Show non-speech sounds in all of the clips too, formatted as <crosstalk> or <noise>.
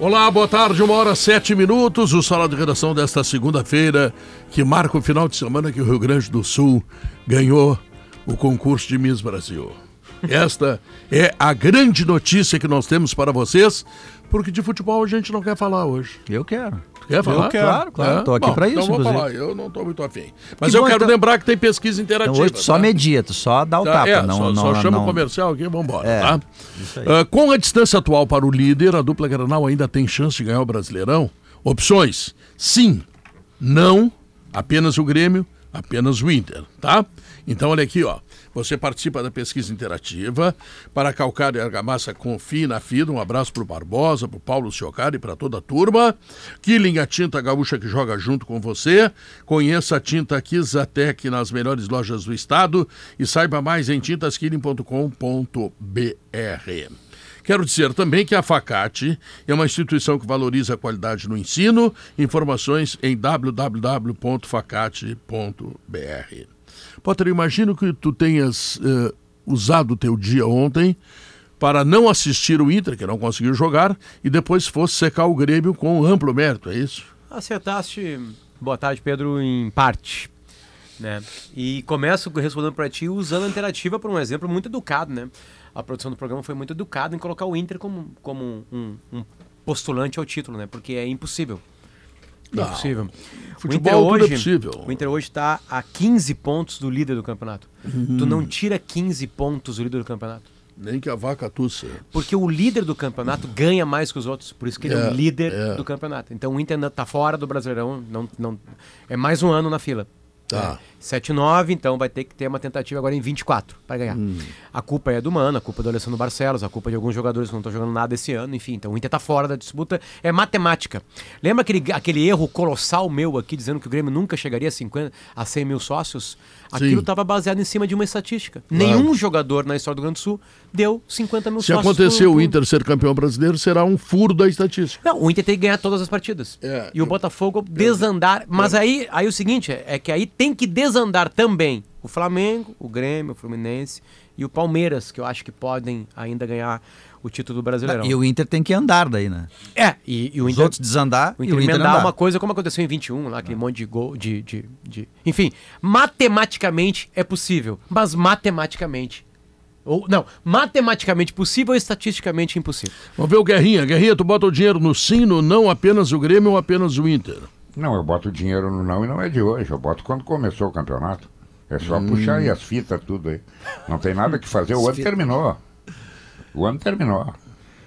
Olá, boa tarde, uma hora sete minutos. O Sala de Redação desta segunda-feira, que marca o final de semana que o Rio Grande do Sul ganhou o concurso de Miss Brasil. Esta é a grande notícia que nós temos para vocês, porque de futebol a gente não quer falar hoje. Eu quero. Quer falar? Eu quero. Claro, claro. Estou aqui para isso, Então vou inclusive. falar, eu não estou muito afim. Mas Que eu bom, quero então- lembrar que tem pesquisa interativa. Então hoje só tá? medita, só dá o Tá, tapa. é, não, só, não, só chama não- o comercial aqui e vambora, É, tá? Ah, com a distância atual para o líder, a dupla Granal ainda tem chance de ganhar o Brasileirão? Opções: sim, não, apenas o Grêmio, apenas o Inter, tá? Então olha aqui, ó. Você participa da pesquisa interativa. Para Calcário e Argamassa, confie na FIDA. Um abraço pro Barbosa, pro Paulo Ciocari e para toda a turma. Killing, a tinta gaúcha que joga junto com você. Conheça a tinta Kizatec nas melhores lojas do estado e saiba mais em tintaskilling.com.br. Quero dizer também que a Facate é uma instituição que valoriza a qualidade no ensino. Informações em www.facate.br. Potter, imagino que tu tenhas eh, usado o teu dia ontem para não assistir o Inter, que não conseguiu jogar, e depois fosse secar o Grêmio com amplo mérito, é isso? Acertaste, boa tarde, Pedro, em parte. Né? E começo respondendo para ti usando a interativa por um exemplo muito educado, né? A produção do programa foi muito educada em colocar o Inter como, como um, um postulante ao título, né? Porque é impossível. Não. Impossível. Futebol tudo é possível. O Inter hoje está a 15 pontos do líder do campeonato. Uhum. Tu não tira 15 pontos do líder do campeonato. Nem que a vaca tussa. Porque o líder do campeonato ganha mais que os outros. Por isso que ele é, É, o líder é. do campeonato. Então o Inter ainda tá fora do Brasileirão. Não, não, é mais um ano na fila. Tá. 7-9, então vai ter que ter uma tentativa agora em 24 para ganhar. Hum. A culpa é do Mano, a culpa é do Alessandro Barcelos, a culpa é de alguns jogadores que não estão jogando nada esse ano, enfim. Então o Inter tá fora da disputa, é matemática. Lembra aquele, aquele erro colossal meu aqui, dizendo que o Grêmio nunca chegaria a, 50, a 100 mil sócios? Aquilo estava baseado em cima de uma estatística. Claro. Nenhum jogador na história do Rio Grande do Sul deu 50 mil Se sócios. acontecer por- o Inter ser campeão brasileiro, será um furo da estatística. não, o Inter tem que ganhar todas as partidas. É, e o eu- Botafogo desandar. Mas aí, aí o seguinte é, é que aí tem que desandar também o Flamengo, o Grêmio, o Fluminense e o Palmeiras, que eu acho que podem ainda ganhar o título do Brasileirão. E o Inter tem que andar daí, né? É, e, e o Os Inter. outros desandar O e Inter o Inter emendar andar. uma coisa como aconteceu em 21, lá, aquele monte de gol, de, de, de... Enfim, matematicamente é possível, mas matematicamente... Ou, não, matematicamente possível, estatisticamente impossível. Vamos ver o Guerrinha. Guerrinha, tu bota o dinheiro no sim, no não, apenas o Grêmio ou apenas o Inter? Não, eu boto o dinheiro no não e não é de hoje. Eu boto quando começou o campeonato. É só puxar aí as fitas, tudo aí. Não tem nada que fazer. O ano terminou. O ano terminou.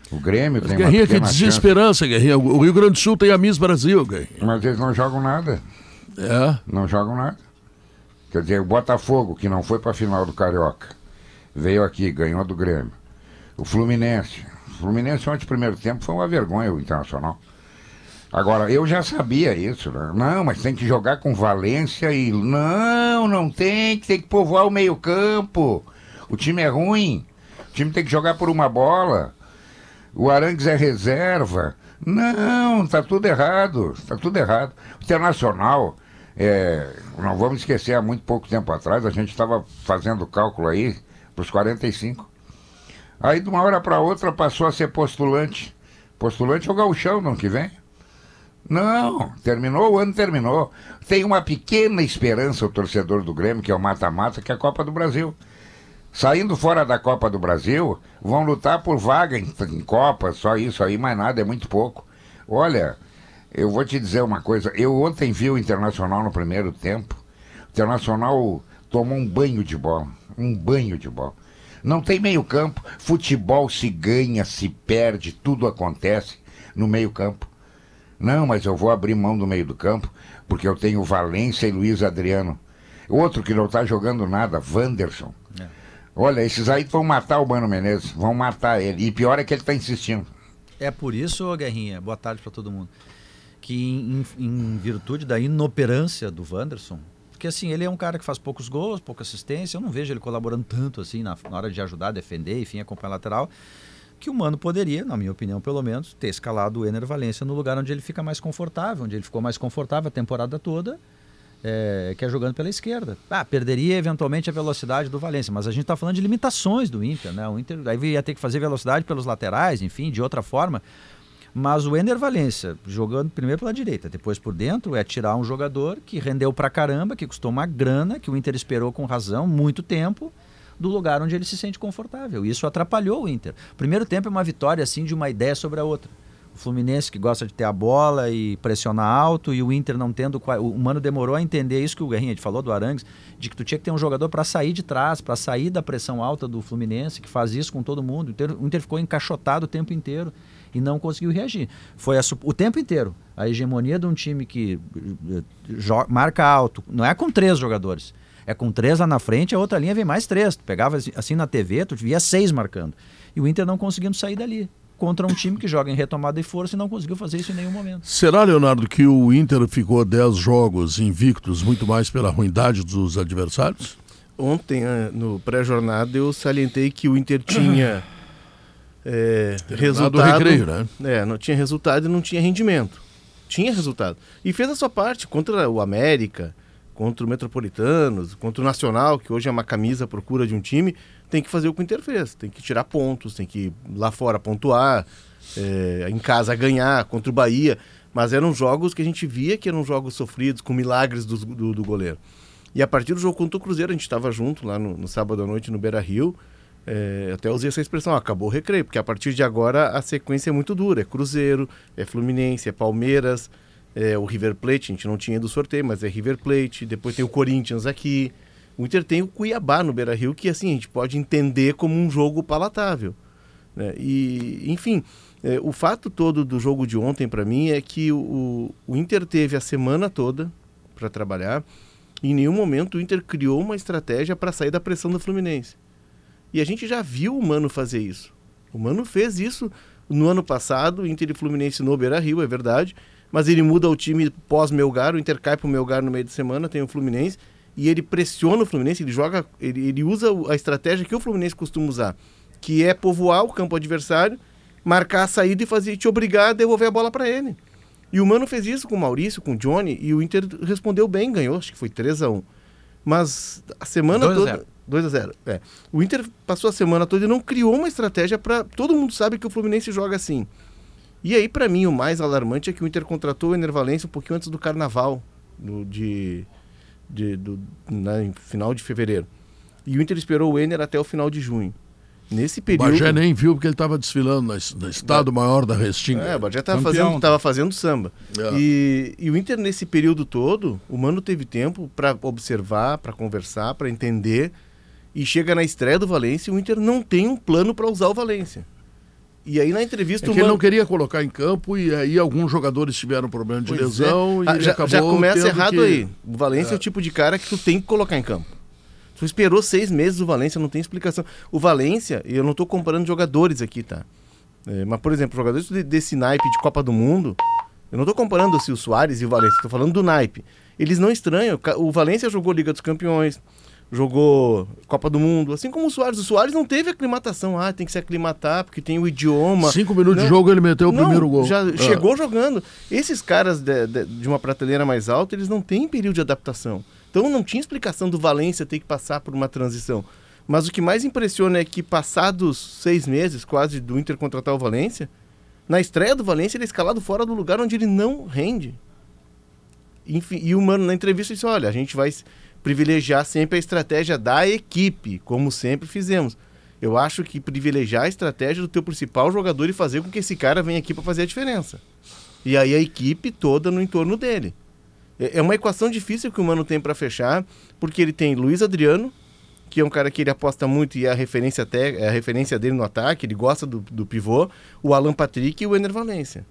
O Grêmio tem uma Guerrinha, que desesperança, Guerrinha. O Rio Grande do Sul tem a Miss Brasil, Guerrinha. Mas eles não jogam nada. É. Não jogam nada. Quer dizer, o Botafogo, que não foi para a final do Carioca, veio aqui, ganhou do Grêmio. O Fluminense. O Fluminense ontem, primeiro tempo, foi uma vergonha o Internacional. Agora, eu já sabia isso, né? Não, mas tem que jogar com Valência e. Não, não tem, tem que povoar o meio-campo. O time é ruim. O time tem que jogar por uma bola. O Arangues é reserva. Não, tá tudo errado. Tá tudo errado. O Internacional, é, não vamos esquecer, há muito pouco tempo atrás, a gente estava fazendo cálculo aí para os 45. Aí de uma hora para outra passou a ser postulante. Postulante é o gauchão ano que vem. Não, terminou, o ano terminou. Tem uma pequena esperança o torcedor do Grêmio, que é o mata-mata, que é a Copa do Brasil. Saindo fora da Copa do Brasil, vão lutar por vaga em, em Copa, só isso aí, mais nada, é muito pouco. Olha, eu vou te dizer uma coisa, eu ontem vi o Internacional no primeiro tempo. O Internacional tomou um banho de bola, um banho de bola. Não tem meio campo, futebol se ganha, se perde, tudo acontece no meio campo. Não, mas eu vou abrir mão do meio do campo, porque eu tenho Valência e Luiz Adriano. Outro que não está jogando nada, Wanderson. Olha, esses aí vão matar o Mano Menezes, vão matar ele. E pior é que ele está insistindo. É por isso, Guerrinha, boa tarde para todo mundo, que em, em, virtude da inoperância do Wanderson, porque assim, ele é um cara que faz poucos gols, pouca assistência, eu não vejo ele colaborando tanto assim na, na hora de ajudar, defender, enfim, acompanhar lateral, que o Mano poderia, na minha opinião pelo menos, ter escalado o Ener Valência no lugar onde ele fica mais confortável, onde ele ficou mais confortável a temporada toda, é, que é jogando pela esquerda. Ah, perderia eventualmente a velocidade do Valência, mas a gente está falando de limitações do Inter, né? O Inter aí ia ter que fazer velocidade pelos laterais, enfim, de outra forma. Mas o Ender Valência, jogando primeiro pela direita, depois por dentro, é tirar um jogador que rendeu pra caramba, que custou uma grana, que o Inter esperou com razão muito tempo, do lugar onde ele se sente confortável. Isso atrapalhou o Inter. Primeiro tempo é uma vitória assim de uma ideia sobre a outra. O Fluminense que gosta de ter a bola e pressionar alto e o Inter não tendo. O Mano demorou a entender isso que o Guerrinha falou do Arangues, de que tu tinha que ter um jogador para sair de trás, para sair da pressão alta do Fluminense, que faz isso com todo mundo. O Inter, o Inter ficou encaixotado o tempo inteiro e não conseguiu reagir. Foi a, o tempo inteiro a hegemonia de um time que eh, marca alto, não é com três jogadores. É com três lá na frente, a outra linha vem mais três. Tu pegava assim na TV, tu via seis marcando. E o Inter não conseguindo sair dali contra um time que joga em retomada e força e não conseguiu fazer isso em nenhum momento. Será, Leonardo, que o Inter ficou 10 jogos invictos muito mais pela ruindade dos adversários? Ontem, eh, no pré-jornada, eu salientei que o Inter tinha <clears throat> é, resultado. Recreio, né? É, não tinha resultado e não tinha rendimento. Tinha resultado. E fez a sua parte contra o América, contra o Metropolitanos, contra o Nacional, que hoje é uma camisa à procura de um time tem que fazer o que o Inter fez. Tem que tirar pontos, tem que ir lá fora pontuar, é, em casa ganhar contra o Bahia. Mas eram jogos que a gente via que eram jogos sofridos, com milagres do, do, do goleiro. E a partir do jogo contra o Cruzeiro, a gente estava junto lá no, no, sábado à noite no Beira Rio. É, até usei essa expressão, acabou o recreio, porque a partir de agora a sequência é muito dura. É Cruzeiro, é Fluminense, é Palmeiras, é o River Plate, a gente não tinha do sorteio, mas é River Plate, depois tem o Corinthians aqui. O Inter tem o Cuiabá no Beira Rio, que assim, a gente pode entender como um jogo palatável. Né? E, enfim, é, o fato todo do jogo de ontem, para mim, é que o, o Inter teve a semana toda para trabalhar. E em nenhum momento o Inter criou uma estratégia para sair da pressão do Fluminense. E a gente já viu o Mano fazer isso. O Mano fez isso no ano passado, Inter e Fluminense no Beira Rio, é verdade. Mas ele muda o time pós-Melgar, o Inter cai para o Melgar no meio de semana, tem o Fluminense e ele pressiona o Fluminense, ele joga, ele, ele usa a estratégia que o Fluminense costuma usar, que é povoar o campo adversário, marcar a saída e fazer te obrigar a devolver a bola para ele. E o Mano fez isso com o Maurício, com o Johnny, e o Inter respondeu bem, ganhou, acho que foi 3 a 1 Mas a semana 2 toda. 2 a 0 é. O Inter passou a semana toda e não criou uma estratégia para. Todo mundo sabe que o Fluminense joga assim. E aí, para mim, o mais alarmante é que o Inter contratou o Enervalência um pouquinho antes do carnaval no, de, de, do, na, final de fevereiro. E o Inter esperou o Ener até o final de junho. Nesse período. O Bagé nem viu porque ele estava desfilando no Estado Maior da Restinga. É, o Bagé estava fazendo, tava fazendo samba. É. E, e o Inter, nesse período todo, o Mano teve tempo para observar, para conversar, para entender. E chega na estreia do Valência e o Inter não tem um plano para usar o Valência. E aí na entrevista é que ele não queria colocar em campo e aí alguns jogadores tiveram problema de pois é. lesão é. e ah, já, acabou já começa errado que... aí. O Valência é. é. o tipo de cara que tu tem que colocar em campo. Tu esperou seis meses o Valência, não tem explicação. O Valência, e eu não estou comparando jogadores aqui, tá? É, mas, por exemplo, jogadores desse naipe de Copa do Mundo, eu não estou comparando assim, o Soares e o Valência, estou falando do naipe. Eles não estranham. O Valência jogou Liga dos Campeões, jogou Copa do Mundo, assim como o Soares. O Soares não teve aclimatação. Ah, tem que se aclimatar porque tem o idioma. Cinco minutos não, de jogo ele meteu o primeiro gol. Já ah. chegou jogando. Esses caras de, de, de, uma prateleira mais alta, eles não têm período de adaptação. Então não tinha explicação do Valência ter que passar por uma transição. Mas o que mais impressiona é que passados seis meses quase do Inter contratar o Valência, na estreia do Valência ele é escalado fora do lugar onde ele não rende. Enfim, e o Mano na entrevista disse, olha, a gente vai privilegiar sempre a estratégia da equipe, como sempre fizemos. Eu acho que privilegiar a estratégia do teu principal jogador e fazer com que esse cara venha aqui para fazer a diferença. E aí a equipe toda no entorno dele. É, é uma equação difícil que o Mano tem para fechar, porque ele tem Luiz Adriano, que é um cara que ele aposta muito e é a referência, até, é a referência dele no ataque, ele gosta do, do pivô, o Alan Patrick e o Ener Valência.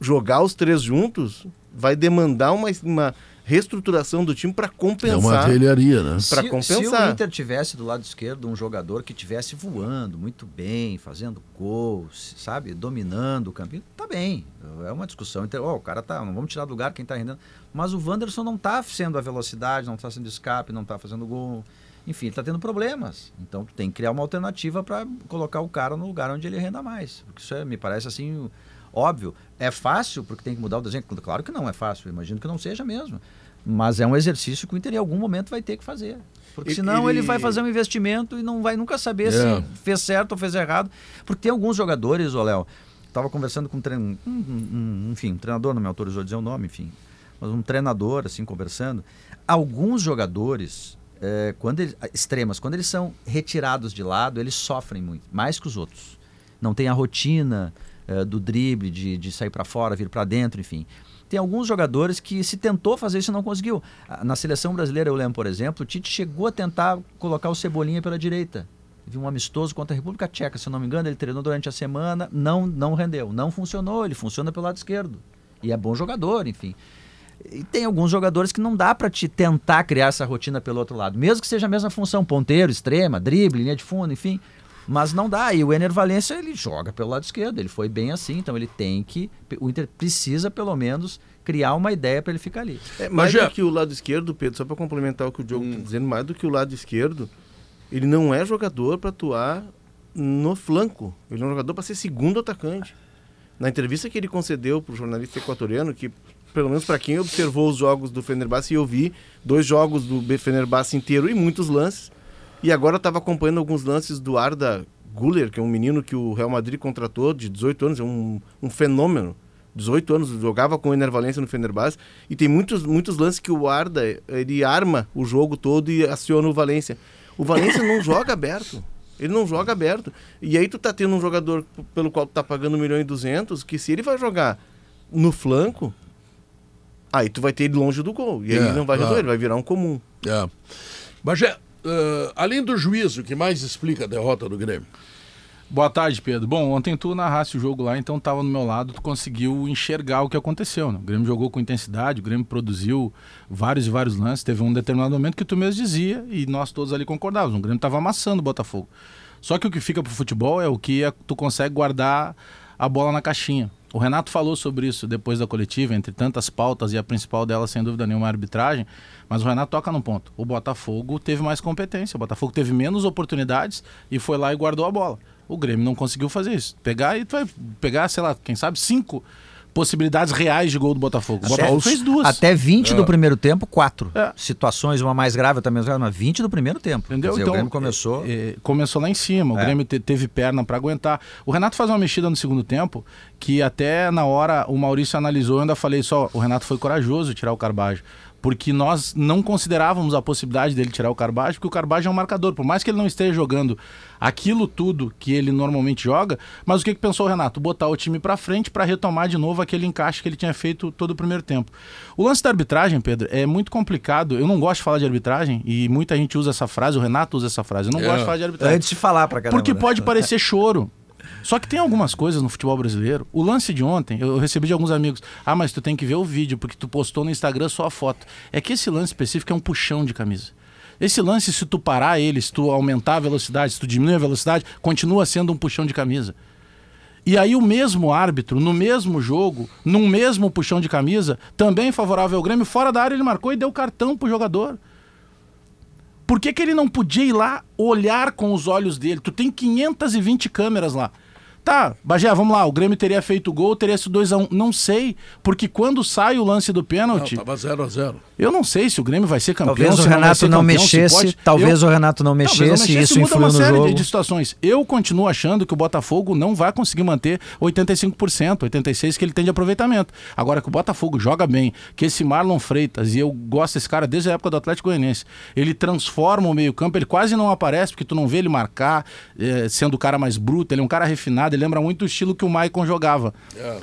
Jogar os três juntos vai demandar uma, uma reestruturação do time para É uma compensar. artilharia, né? Pra Se, se o compensar. Inter tivesse do lado esquerdo um jogador que tivesse voando muito bem, fazendo gols, sabe, dominando o campinho, tá bem. É uma discussão. Então, ó, o cara tá, não vamos tirar do lugar quem tá rendendo. Mas o Wanderson não tá sendo a velocidade, não tá sendo escape, não tá fazendo gol. Enfim, ele tá tendo problemas. Então tem que criar uma alternativa para colocar o cara no lugar onde ele renda mais. Porque isso é, me parece assim óbvio. É fácil porque tem que mudar o desenho. Claro que não é fácil. Imagino que não seja mesmo. Mas é um exercício que o Inter em algum momento vai ter que fazer. Porque senão ele... ele- vai fazer um investimento e não vai nunca saber É. se fez certo ou fez errado. Porque tem alguns jogadores, ô Léo, estava conversando com um, um, um- um- enfim, um treinador, não me autorizou a dizer o nome, enfim, mas um treinador, assim, conversando. Alguns jogadores, é, quando eles, extremas, quando eles são retirados de lado, eles sofrem muito, mais que os outros. Não tem a rotina é, do drible, de, de sair para fora, vir para dentro, enfim. Tem alguns jogadores que se tentou fazer isso e não conseguiu. Ah, Na seleção brasileira, eu lembro, por exemplo, o Tite chegou a tentar colocar o Cebolinha pela direita. Teve um amistoso contra a República Tcheca, se eu não me engano, ele treinou durante a semana, não, não rendeu, não funcionou, ele funciona pelo lado esquerdo. E é bom jogador, enfim. E tem alguns jogadores que não dá para te tentar criar essa rotina pelo outro lado, mesmo que seja a mesma função, ponteiro, extrema, drible, linha de fundo, enfim. Mas não dá. E o Ener Valência, ele joga pelo lado esquerdo, ele foi bem assim, então ele tem que. O Inter precisa, pelo menos, criar uma ideia para ele ficar ali. É, mais Mas já- do que o lado esquerdo, Pedro, só para complementar o que o Diogo está dizendo, mais do que o lado esquerdo, ele não é jogador para atuar no flanco. Ele é um jogador para ser segundo atacante. Na entrevista que ele concedeu para o jornalista equatoriano, que pelo menos para quem observou os jogos do Fenerbahçe, e eu vi dois jogos do B- Fenerbahçe inteiro e muitos lances. E agora estava acompanhando alguns lances do Arda Güler, que é um menino que o Real Madrid contratou de 18 anos, é um, um fenômeno. 18 anos, jogava com o Ener Valencia no Fenerbahçe e tem muitos, muitos lances que o Arda, ele arma o jogo todo e aciona o Valência. O Valência não <laughs> joga aberto. Ele não joga aberto. E aí tu tá tendo um jogador pelo qual tu tá pagando 1 milhão e 200, que se ele vai jogar no flanco, aí tu vai ter ele longe do gol. E aí É, ele não vai resolver, claro. ele vai virar um comum. É. Bagé, eh, além do juízo, que mais explica a derrota do Grêmio? Boa tarde, Pedro. Bom, ontem tu narraste o jogo lá, então tava no meu lado, tu conseguiu enxergar o que aconteceu. Né? O Grêmio jogou com intensidade, o Grêmio produziu vários e vários lances. Teve um determinado momento que tu mesmo dizia e nós todos ali concordávamos. O Grêmio tava amassando o Botafogo. Só que o que fica pro futebol é o que é- tu consegue guardar a bola na caixinha. O Renato falou sobre isso depois da coletiva, entre tantas pautas, e a principal delas, sem dúvida nenhuma, a arbitragem. Mas o Renato toca num ponto. O Botafogo teve mais competência, o Botafogo teve menos oportunidades e foi lá e guardou a bola. O Grêmio não conseguiu fazer isso. Pegar e tu vai pegar, sei lá, quem sabe, cinco possibilidades reais de gol do Botafogo. O Botafogo fez duas. Até 20 É. do primeiro tempo, quatro. É. Situações, uma mais grave, outra menos grave, mas 20 do primeiro tempo. Entendeu? Dizer, então, o Grêmio começou. é, é, começou lá em cima. O É. Grêmio te- teve perna para aguentar. O Renato faz uma mexida no segundo tempo que até na hora o Maurício analisou. Eu ainda falei só: o Renato foi corajoso tirar o Carbajo. Porque nós não considerávamos a possibilidade dele tirar o Carbajo, porque o Carbajo é um marcador. Por mais que ele não esteja jogando aquilo tudo que ele normalmente joga, mas o que, que pensou o Renato? Botar o time para frente para retomar de novo aquele encaixe que ele tinha feito todo o primeiro tempo. O lance da arbitragem, Pedro, é muito complicado. Eu não gosto de falar de arbitragem e muita gente usa essa frase, o Renato usa essa frase. Eu não É. gosto de falar de arbitragem. Antes de falar caramba. Porque né? pode parecer choro. Só que tem algumas coisas no futebol brasileiro. O lance de ontem, eu recebi de alguns amigos. Ah, mas tu tem que ver o vídeo, porque tu postou no Instagram só a foto. É que esse lance específico é um puxão de camisa. Esse lance, se tu parar ele, se tu aumentar a velocidade, se tu diminuir a velocidade, continua sendo um puxão de camisa. E aí o mesmo árbitro, no mesmo jogo, num mesmo puxão de camisa, também favorável ao Grêmio, fora da área ele marcou e deu cartão pro jogador. Por que, que ele não podia ir lá olhar com os olhos dele? Tu tem 520 câmeras lá. Tá, Bagé, vamos lá. O Grêmio teria feito gol, teria sido 2x1. Não sei, porque quando sai o lance do Não, pênalti, tava 0 a 0 eu não sei se o Grêmio vai ser campeão. Talvez o Renato ser não campeão, se mexesse, pode. talvez Eu- o Renato não Talvez mexesse e isso muda influiu uma série jogo. de, de situações. Eu continuo achando que o Botafogo não vai conseguir manter 85%, 86% que ele tem de aproveitamento. Agora que o Botafogo joga bem, que esse Marlon Freitas, e eu gosto desse cara desde a época do Atlético Goianiense, ele transforma o meio-campo, ele quase não aparece, porque tu não vê ele marcar, eh, sendo o cara mais bruto, ele é um cara refinado, ele lembra muito o estilo que o Maicon jogava.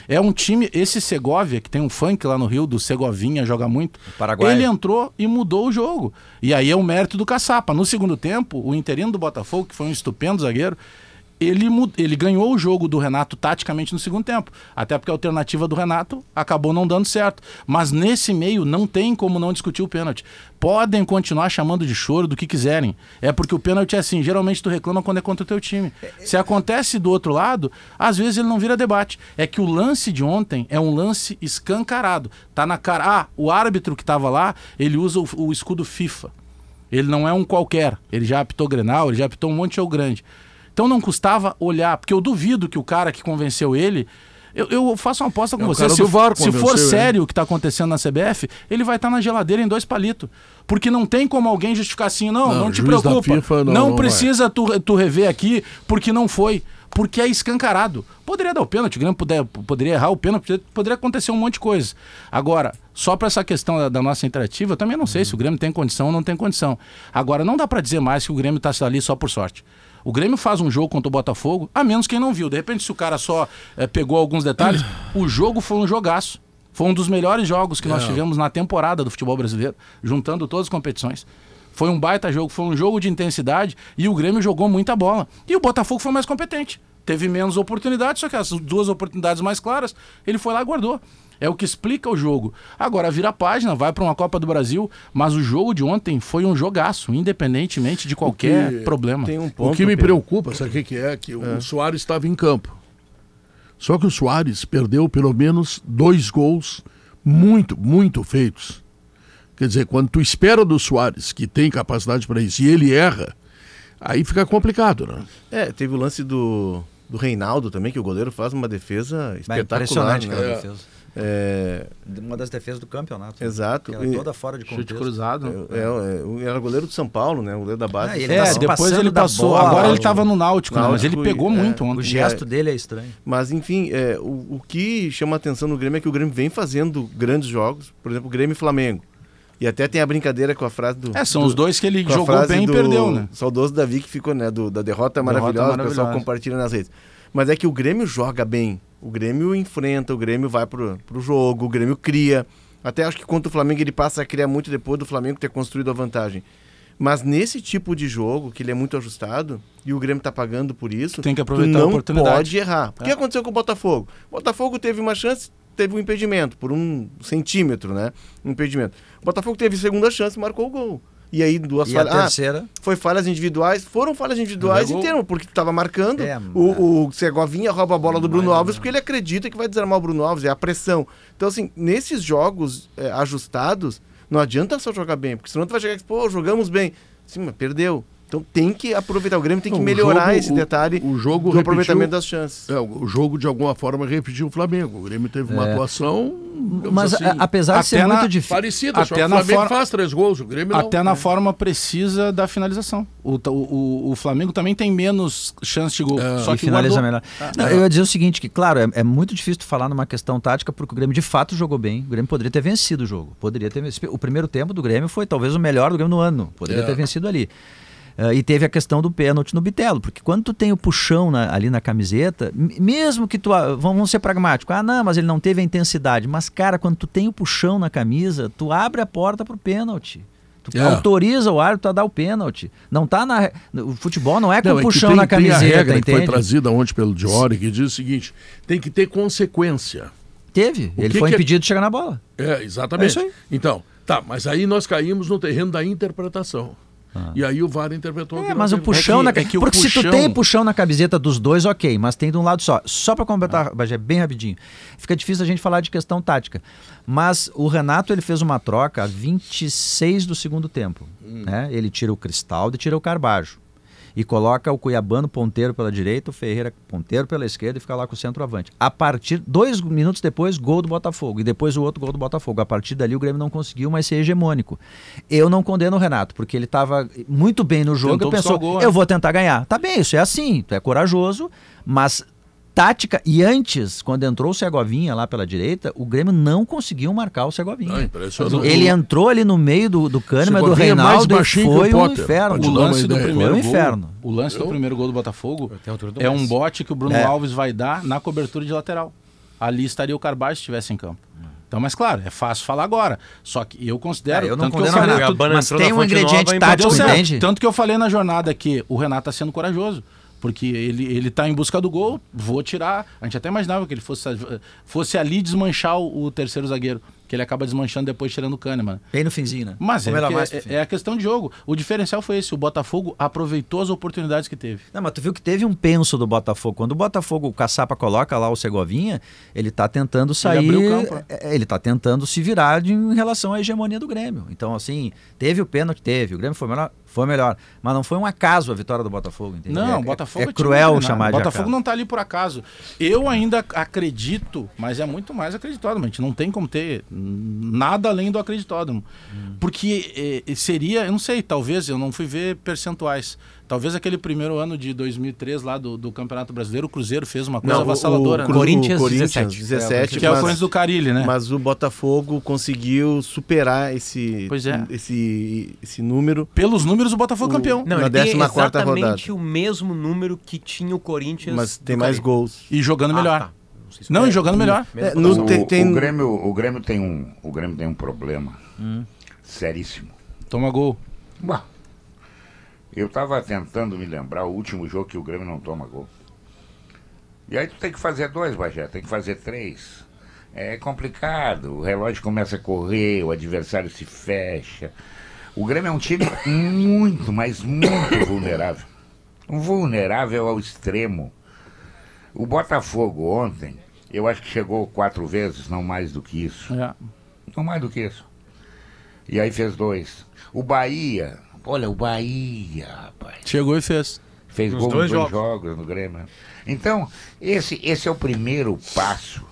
É um time, esse Segovia, que tem um funk lá no Rio, do Segovinha, joga muito. Paraguai. Ele entrou e mudou o jogo. E aí é o mérito do Caçapa. No segundo tempo, o interino do Botafogo, que foi um estupendo zagueiro, ele, ele ganhou o jogo do Renato taticamente no segundo tempo. Até porque a alternativa do Renato acabou não dando certo. Mas nesse meio não tem como não discutir o pênalti. Podem continuar chamando de choro do que quiserem. É porque o pênalti é assim, geralmente tu reclama quando é contra o teu time. Se acontece do outro lado, às vezes ele não vira debate. É que o lance de ontem é um lance escancarado. Tá na cara. Ah, o árbitro que tava lá, ele usa o, o escudo FIFA. Ele não é um qualquer. Ele já apitou Grenal, ele já apitou um monte de jogo grande. Então não custava olhar, porque eu duvido que o cara que convenceu ele. Eu, eu faço uma aposta com É, você. Se, VAR se for ele. sério o que está acontecendo na CBF, ele vai estar na geladeira em dois palitos. Porque não tem como alguém justificar assim, não, não, Não, te preocupa. FIFA não- não não precisa tu, tu rever aqui, porque não foi. Porque é escancarado. Poderia dar o pênalti, o Grêmio puder, poderia errar o pênalti, poderia- poderia acontecer um monte de coisa. Agora, só para essa questão da, da nossa interativa, eu também não sei se o Grêmio tem condição ou não tem condição. Agora, não dá para dizer mais que o Grêmio está ali só por sorte. O Grêmio faz um jogo contra o Botafogo, a menos quem não viu. De repente, se o cara só eh, pegou alguns detalhes, <clears throat> o jogo foi um jogaço. Foi um dos melhores jogos que nós É. tivemos na temporada do futebol brasileiro, juntando todas as competições. Foi um baita jogo, foi um jogo de intensidade e o Grêmio jogou muita bola. E o Botafogo foi mais competente. Teve menos oportunidades, só que as duas oportunidades mais claras, ele foi lá e guardou. É o que explica o jogo. Agora vira a página, vai para uma Copa do Brasil, mas o jogo de ontem foi um jogaço, independentemente de qualquer que problema. Tem um ponto. o que me Pedro. preocupa, sabe o que, que é? Que o Soares estava em campo. Só que o Soares perdeu pelo menos dois gols muito, muito feitos. Quer dizer, quando tu espera do Soares, que tem capacidade para isso, e ele erra, aí fica complicado, né? É, teve o lance do, do Reinaldo também, que o goleiro faz uma defesa espetacular. impressionante né? aquela É. defesa. É, Uma das defesas do campeonato. Exato. Ela E- toda fora de Chute contexto. cruzado. é, é, o- era goleiro do São Paulo, né? O goleiro da base. Ah, ele É, tá depois ele passou. bola, Agora ele estava no Náutico, né? mas ele Náutico pegou e- muito é, ontem. O gesto dele é estranho. Mas enfim, é, o, o que chama atenção no Grêmio é que o Grêmio vem fazendo grandes jogos, por exemplo, o Grêmio e Flamengo. E até tem a brincadeira com a frase do. É, são do- os dois que ele jogou bem e do perdeu, né? Saudoso Davi que ficou, né? Do, da derrota maravilhosa, o pessoal maravilhosa. compartilha nas redes. Mas é que o Grêmio joga bem. O Grêmio enfrenta, o Grêmio vai pro, pro jogo, o Grêmio cria. Até acho que contra o Flamengo ele passa a criar muito depois do Flamengo ter construído a vantagem. Mas nesse tipo de jogo, que ele é muito ajustado, e o Grêmio tá pagando por isso, Tem que aproveitar a não oportunidade. pode errar. O que É. aconteceu com o Botafogo? O Botafogo teve uma chance, teve um impedimento, por um centímetro, né? Um impedimento. O Botafogo teve segunda chance, marcou o gol. E aí duas E a falhas. Ah, terceira, foi falhas individuais, foram falhas individuais é em termo, porque tu tava marcando. É, o, o Segovinha rouba a bola do Bruno Alves porque ele acredita que vai desarmar o Bruno Alves, é a pressão. Então, assim, nesses jogos é, ajustados, não adianta só jogar bem, porque senão tu vai chegar e pô, jogamos bem. Sim, mas perdeu. Então tem que aproveitar, o Grêmio tem que o melhorar jogo- esse o- detalhe o jogo do repetiu- aproveitamento das chances. É, o jogo, de alguma forma, repetiu o Flamengo. O Grêmio teve uma É. atuação. mas assim, a- apesar de ser na- muito difícil. parecida. Só que até o na Flamengo forma- faz três gols, o Grêmio não. Até na forma precisa da finalização. O, o, o- o Flamengo também tem menos chance de gol. É. só e que finaliza melhor. Não, eu ia dizer o seguinte, que claro, é, é muito difícil falar numa questão tática, porque o Grêmio de fato jogou bem. O Grêmio poderia ter vencido o jogo. Poderia ter vencido. O primeiro tempo do Grêmio foi talvez o melhor do Grêmio no ano. Poderia É. ter vencido ali. Ah, e teve a questão do pênalti no Bitelo, porque quando tu tem o puxão na- ali na camiseta, mesmo que tu. ah, Vamos ser pragmáticos. Ah, não, mas ele não teve a intensidade. Mas, cara, quando tu tem o puxão na camisa, tu abre a porta pro pênalti. Tu É. autoriza o árbitro a dar o pênalti. Não tá na. O futebol não é com Não, o é puxão tem- na tem a camiseta, regra que foi entende? trazida ontem pelo Diori, que diz o seguinte: tem que ter consequência. Teve. O Ele que foi que é- impedido de chegar na bola. É, exatamente. É isso aí. Então, tá, mas aí nós caímos no terreno da interpretação. E aí o VAR interpretou É, que mas o puxão que- na é que Porque se tu puxão- tem puxão na camiseta dos dois, ok, mas tem de um lado só. Só pra completar, Bagé, bem rapidinho. Fica difícil a gente falar de questão tática. Mas o Renato ele fez uma troca a 26 do segundo tempo. Né? Ele tira o Cristaldo e tira o Carbajo. E coloca o Cuiabano ponteiro pela direita, o Ferreira ponteiro pela esquerda e fica lá com o centroavante. A partir, dois minutos depois, gol do Botafogo. E depois o outro gol do Botafogo. A partir dali o Grêmio não conseguiu mais ser hegemônico. Eu não condeno o Renato, porque ele estava muito bem no jogo Tentou e pensou, gol, né? eu vou tentar ganhar. Tá bem, isso é assim, tu é corajoso, mas tática. E antes, quando entrou o Segovinha lá pela direita, o Grêmio não conseguiu marcar o Segovinha. Ah, impressionante. Ele entrou ali no meio do, do Kahneman, do Segovinha é mais Reinaldo, e foi um inferno. O lance do ideia. primeiro gol, inferno. o lance do primeiro gol do Botafogo é um bote que o Bruno É. Alves vai dar na cobertura de lateral. Ali estaria o Carvalho se estivesse em campo. Então, mas claro, é fácil falar agora. Só que eu considero, É, eu não tanto que eu falei, Renato, mas tem na um ingrediente Nova tático, entende? Tanto que eu falei na jornada que o Renato está sendo corajoso. Porque ele, ele tá em busca do gol, vou tirar. A gente até imaginava que ele fosse, fosse ali desmanchar o, o terceiro zagueiro. Que ele acaba desmanchando depois tirando o Kahneman. Bem no finzinho, né? Mas é, mais é, é a questão de jogo. O diferencial foi esse. O Botafogo aproveitou as oportunidades que teve. Não, mas tu viu que teve um penso do Botafogo. Quando o Botafogo, o Caçapa coloca lá o Segovinha, ele tá tentando sair. abriu o campo, né? é, Ele tá tentando se virar de- em relação à hegemonia do Grêmio. Então, assim, teve o pênalti, teve. O Grêmio foi melhor, foi melhor. Mas não foi um acaso a vitória do Botafogo, entendeu? Não, é, o Botafogo é, time cruel treinado. chamar O de Botafogo acaso. não tá ali por acaso. Eu ainda acredito, mas é muito mais acreditódromo. A gente não tem como ter nada além do acreditódromo. Porque eh, seria, eu não sei, talvez, eu não fui ver percentuais. Talvez aquele primeiro ano de 2003 lá do, do Campeonato Brasileiro, o Cruzeiro fez uma coisa Não, o- avassaladora. o, né? Cru- Corinthians, o Corinthians 17. 17, que é o mas- Corinthians do Carilli, né? Mas o Botafogo conseguiu superar esse, Pois é. esse, esse número. Pelos números, o Botafogo é O- campeão. Na ele tem 14ª exatamente rodada. o mesmo número que tinha o Corinthians. Mas tem mais Carilli. gols. E jogando Ah, melhor. tá. Não, foi- e jogando melhor. Mesmo É, no- O, tem- tem- o Grêmio, o Grêmio tem um, o Grêmio tem um problema seríssimo. Toma gol. Bah, eu tava tentando me lembrar o último jogo que o Grêmio não toma gol. E aí tu tem que fazer dois, Bagé, tem que fazer três. É complicado, o relógio começa a correr, o adversário se fecha. O Grêmio é um time muito, mas muito <coughs> vulnerável. Vulnerável ao extremo. O Botafogo ontem, eu acho que chegou quatro vezes, não mais do que isso. É. Não mais do que isso. E aí fez dois. O Bahia, olha, o Bahia, rapaz. Chegou e fez. Fez Nos gol dois dois jogos. jogos no Grêmio. Então, esse, esse é o primeiro passo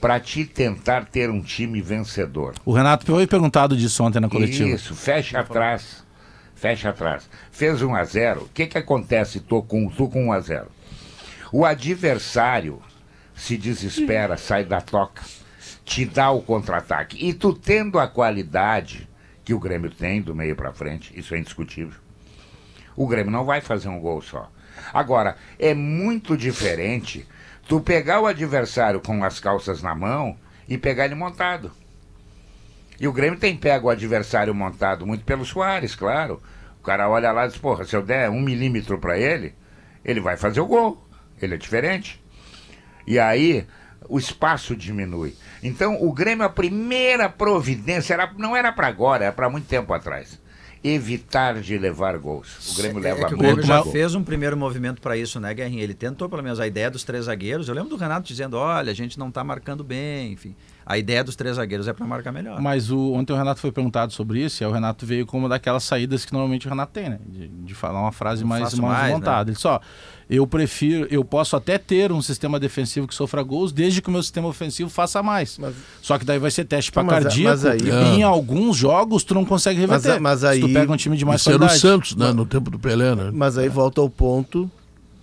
para te tentar ter um time vencedor. O Renato foi perguntado disso ontem na coletiva. Isso, fecha atrás. Fecha atrás. Fez 1 a 0 O que, que acontece tô com, tu com 1 a 0 O adversário se desespera, sai da toca, te dá o contra-ataque. E tu tendo a qualidade que o Grêmio tem do meio para frente, isso é indiscutível. O Grêmio não vai fazer um gol só. Agora, é muito diferente tu pegar o adversário com as calças na mão e pegar ele montado. E o Grêmio tem pego o adversário montado muito pelo Soares, claro. O cara olha lá e diz, porra, se eu der um milímetro para ele, ele vai fazer o gol. Ele é diferente. E aí o espaço diminui. Então o Grêmio, a primeira providência, era, não era para agora, era para muito tempo atrás. Evitar de levar gols. O Grêmio É leva que o Grêmio já gol. fez um primeiro movimento para isso, né, Guerrinha? Ele tentou pelo menos a ideia dos três zagueiros. Eu lembro do Renato dizendo: olha, a gente não tá marcando bem, enfim. A ideia dos três zagueiros é para marcar melhor. Mas o, ontem o Renato foi perguntado sobre isso, e aí o Renato veio com uma daquelas saídas que normalmente o Renato tem, né? De, de falar uma frase mais, mais mais, montada. Ele só, eu prefiro, eu posso até ter um sistema defensivo que sofra gols, desde que o meu sistema ofensivo faça mais. Mas- Só que daí vai ser teste para Mas- cardíaco, mas aí- e em alguns jogos tu não consegue Mas- reverter. mas Se tu aí- pega um time de mais Isso era o qualidade. Santos, né? No tempo do Pelé, né? Mas aí volta ao ponto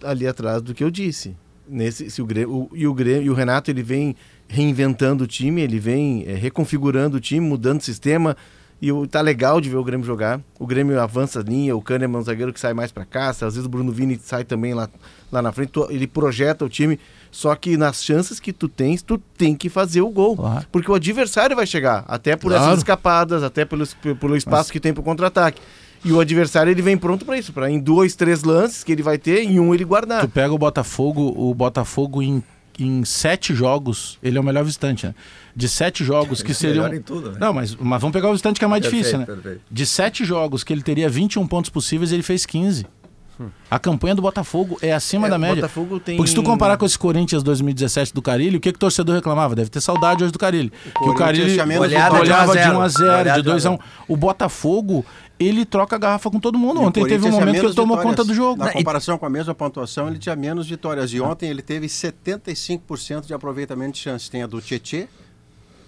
ali atrás do que eu disse. Nesse, se o Grêmio, o- e, o Grêmio, e o Renato ele vem reinventando o time, ele vem eh, reconfigurando o time, mudando o sistema. E o- tá legal de ver o Grêmio jogar. O Grêmio avança a linha, o Kahneman é um zagueiro que sai mais para cá, às vezes o Bruno Vini sai também lá, lá na frente. Ele projeta o time. Só que nas chances que tu tens, tu tem que fazer o gol. Claro. Porque o adversário vai chegar, até por Claro. essas escapadas, até pelo, pelo espaço que tem pro contra-ataque. E o adversário ele vem pronto para isso, para em dois, três lances que ele vai ter, em um ele guardar. Tu pega o Botafogo, o Botafogo em, em sete jogos, ele é o melhor visitante, né? De sete jogos <laughs> que seriam. Melhor em tudo, né? Não, mas, mas vamos pegar o visitante que é mais Perfeito, difícil, né? perfeito. De sete jogos que ele teria 21 pontos possíveis, ele fez 15. A campanha do Botafogo é acima É, da o média. Botafogo tem- Porque se tu comparar com esse Corinthians 2017 do Carilho, o que, que o torcedor reclamava? Deve ter saudade hoje do Carilho. Que o Carilho olhava 1 a de 1 a 0, Olhada de 2 a 1. de 1 O Botafogo, ele troca a garrafa com todo mundo. E Ontem teve um momento que ele tomou vitórias. conta do jogo. Na Não, e- comparação com a mesma pontuação, ele tinha menos vitórias. E ontem ele teve 75% de aproveitamento de chance. Tem a do Tietê,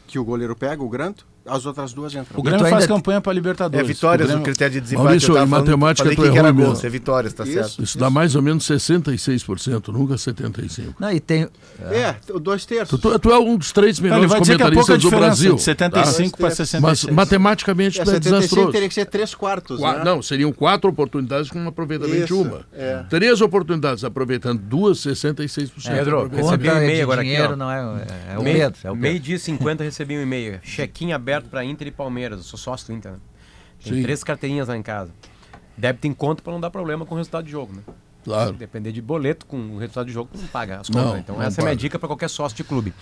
que o goleiro pega, o Granto, as outras duas entram. O Grêmio faz campanha para É Libertadores. vitórias O Grêmio- o critério de desempate. Maurício, em falando- matemática tu é era ruim gols, mesmo. é vitórias, tá Isso. certo. Isso dá mais ou menos 66%, nunca 75%. Não, e tem. É, dois terços. Tu, tu- é um dos três melhores é comentaristas do Brasil. de 75 para Tá? 66. Mas matematicamente É, tu é 75 desastroso. teria que ser três quartos, Qua- né? Não, seriam quatro oportunidades com aproveitamento de Isso, uma. é. Três oportunidades aproveitando duas, 66%. de Pedro, aproveitamento. recebi um e-mail agora aqui, dinheiro ó. não é, é, é o Meio- medo. É o Meio medo. dia 50 recebi um e-mail. Chequinho aberto para Inter e Palmeiras. Eu sou sócio do Inter, né? Tem Sim. três carteirinhas lá em casa. Débito em conta para não dar problema com o resultado de jogo, né? Claro. Depender de boleto com o resultado do jogo, não paga as Não, contas. então, não essa é a minha paga. dica para qualquer sócio de clube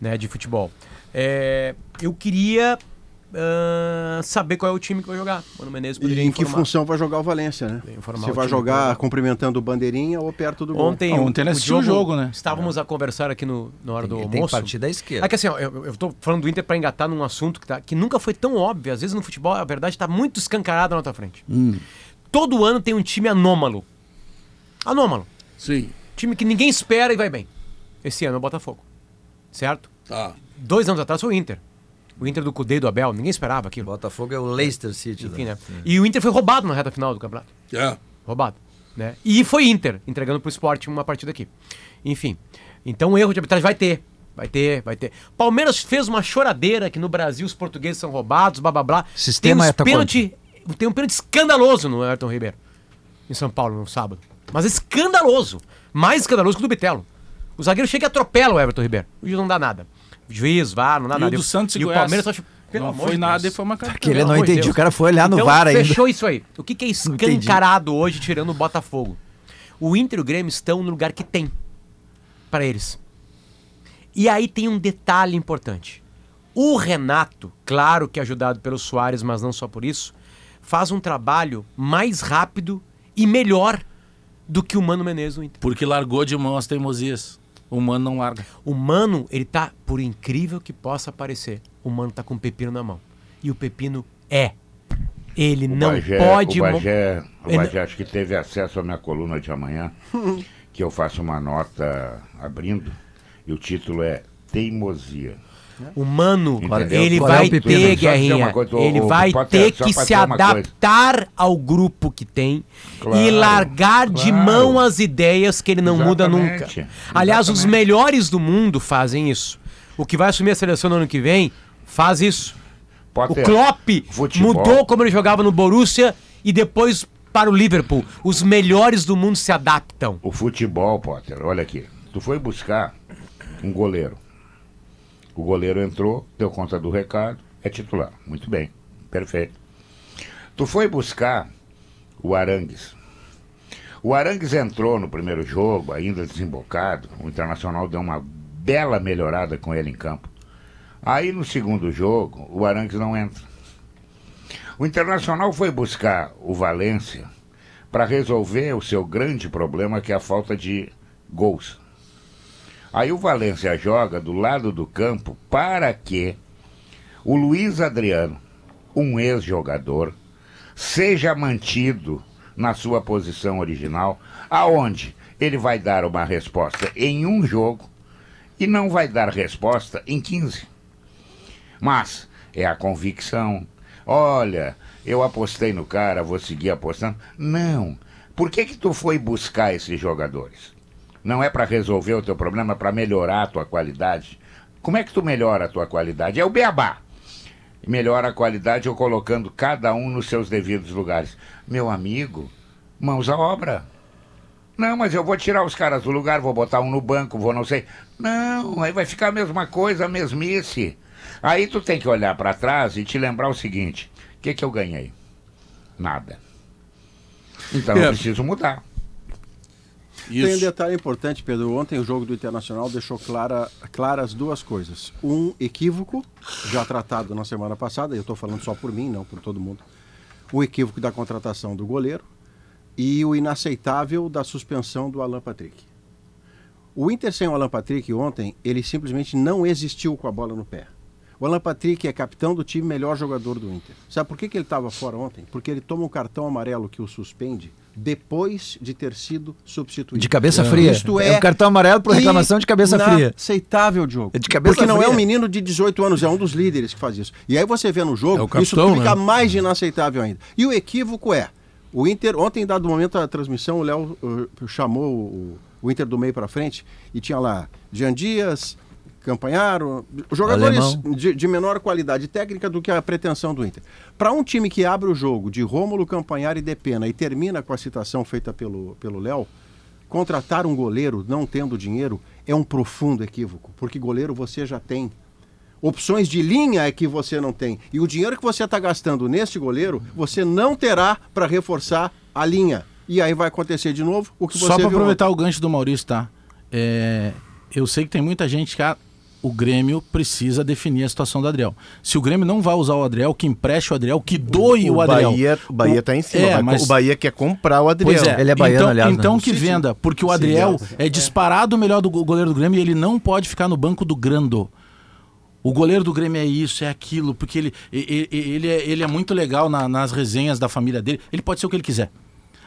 né, de futebol. É, eu queria ah, saber qual é o time que vai jogar. Mano Menezes E poderia em que informar. função vai jogar o Valência, né? Se vai jogar pra- cumprimentando o bandeirinha ou perto do gol. Ontem, Ah, o- ontem ele o assistiu o jogo, né? Estávamos a conversar aqui no, na hora do tem que almoço. partir da esquerda. É que assim, ó, eu, eu tô falando do Inter para engatar num assunto que, tá, que nunca foi tão óbvio. Às vezes no futebol a verdade tá muito escancarada na tua frente. Todo ano tem um time anômalo. Anômalo. Sim. Time que ninguém espera e vai bem. Esse ano é o Botafogo. Certo? Tá. Dois anos atrás foi o Inter. O Inter do Cudê e do Abel, ninguém esperava aquilo. Botafogo é o Leicester City. Enfim, né? né? E o Inter foi roubado na reta final do campeonato. É. Roubado. Né? E foi Inter, entregando pro esporte uma partida aqui. Enfim. Então o erro de arbitragem vai ter. Vai ter, vai ter. Palmeiras fez uma choradeira que no Brasil os portugueses são roubados, blá blá blá. Sistema tem, uns é pênalti, tem um pênalti escandaloso no Everton Ribeiro. Em São Paulo, no sábado. Mas escandaloso. Mais escandaloso que o do Bitelo. O zagueiro chega e atropela o Everton Ribeiro. O juiz não dá nada. Juiz, VAR, não dá E nada. o do Santos e e o Goiás? Palmeiras só... Pelo não amor foi de nada e foi uma cartão. Que ele não entendi. Deus. O cara foi olhar no então, VAR ainda. Fechou isso aí. O que, que é <laughs> escancarado hoje, tirando o Botafogo? O Inter e o Grêmio estão no lugar que tem para eles. E aí tem um detalhe importante. O Renato, claro que ajudado pelo Soares, mas não só por isso, faz um trabalho mais rápido e melhor do que o Mano Menezes no Inter. Porque largou de mão as teimosias. O mano não larga. O Mano, ele tá, por incrível que possa parecer, o Mano tá com o pepino na mão. E o pepino é. Ele O não Bagé- pode. O Bagé, o Ele- Bagé acho que teve acesso à minha coluna de amanhã, <laughs> que eu faço uma nota abrindo, e o título é Teimosia. O Mano, Entendeu? ele Qual é vai o pepino? ter, Guerrinha. coisa, ele ô, vai ter só que se uma coisa. adaptar ao grupo que tem e Claro, largar de claro. mão as ideias que ele não muda nunca. Exatamente, Aliás, os exatamente. melhores do mundo fazem isso. O que vai assumir a seleção no ano que vem faz isso. O Potter, Klopp futebol. mudou como ele jogava no Borussia e depois para o Liverpool. Os melhores do mundo se adaptam. O futebol, Potter, olha aqui. Tu foi buscar um goleiro. O goleiro entrou, deu conta do recado, é titular. Muito bem, perfeito. Tu foi buscar o Arangues. O Arangues entrou no primeiro jogo, ainda desembocado. O Internacional deu uma bela melhorada com ele em campo. Aí no segundo jogo, o Arangues não entra. O Internacional foi buscar o Valência para resolver o seu grande problema, que é a falta de gols. Aí o Valência joga do lado do campo para que o Luiz Adriano, um ex-jogador, seja mantido na sua posição original, aonde ele vai dar uma resposta em um jogo e não vai dar resposta em 15. Mas é a convicção. Olha, eu apostei no cara, vou seguir apostando. Não. Por que que tu foi buscar esses jogadores? Não é para resolver o teu problema, é para melhorar a tua qualidade. Como é que tu melhora a tua qualidade? É o beabá. Melhora a qualidade eu colocando cada um nos seus devidos lugares. Meu amigo, mãos à obra. Não, mas eu vou tirar os caras do lugar, vou botar um no banco, vou não sei. Não, aí vai ficar a mesma coisa, a mesmice. Aí tu tem que olhar para trás e te lembrar o seguinte: o que, que eu ganhei? Nada. Então É. eu preciso mudar. Tem um Isso. detalhe importante, Pedro. Ontem o jogo do Internacional deixou clara, claras duas coisas. Um equívoco, já tratado na semana passada, eu estou falando só por mim, não por todo mundo. O equívoco da contratação do goleiro e o inaceitável da suspensão do Alan Patrick. O Inter sem o Alan Patrick ontem, ele simplesmente não existiu com a bola no pé. O Alan Patrick é capitão do time, melhor jogador do Inter. Sabe por que, que ele estava fora ontem? Porque ele toma um cartão amarelo que o suspende depois de ter sido substituído. De cabeça fria. Isto é um cartão amarelo por reclamação de cabeça fria. Aceitável, Diogo. É de cabeça Porque não é fria. um menino de 18 anos, é um dos líderes que faz isso. E aí você vê no É jogo, capitão, isso fica né? mais inaceitável ainda. E o equívoco é, o Inter, ontem, em dado momento da transmissão, o Léo uh, chamou o, o Inter do meio para frente e tinha lá Jean Dias, Campanharo, jogadores de, de menor qualidade técnica do que a pretensão do Inter. Para um time que abre o jogo de Rômulo, Campanhar e Depena e termina com a citação feita pelo pelo Léo, contratar um goleiro não tendo dinheiro é um profundo equívoco, porque goleiro você já tem. Opções de linha é que você não tem. E o dinheiro que você está gastando neste goleiro, você não terá para reforçar a linha. E aí vai acontecer de novo o que você Só para aproveitar o gancho do Maurício, tá? É, eu sei que tem muita gente que o Grêmio precisa definir a situação do Adriel. Se o Grêmio não vai usar o Adriel, que empreste o Adriel, que doe o, Adriel. Bahia, o Bahia tá em cima. É, mas- O Bahia quer comprar o Adriel. Pois é, Ele é baiano, então, aliás, né? Então que Sim, sim. venda, porque o Sim, Adriel é. é disparado o melhor do go- goleiro do Grêmio e ele não pode ficar no banco do Grando. O goleiro do Grêmio é isso, é aquilo, porque ele, e- e- ele, é, ele é muito legal na- nas resenhas da família dele. Ele pode ser o que ele quiser.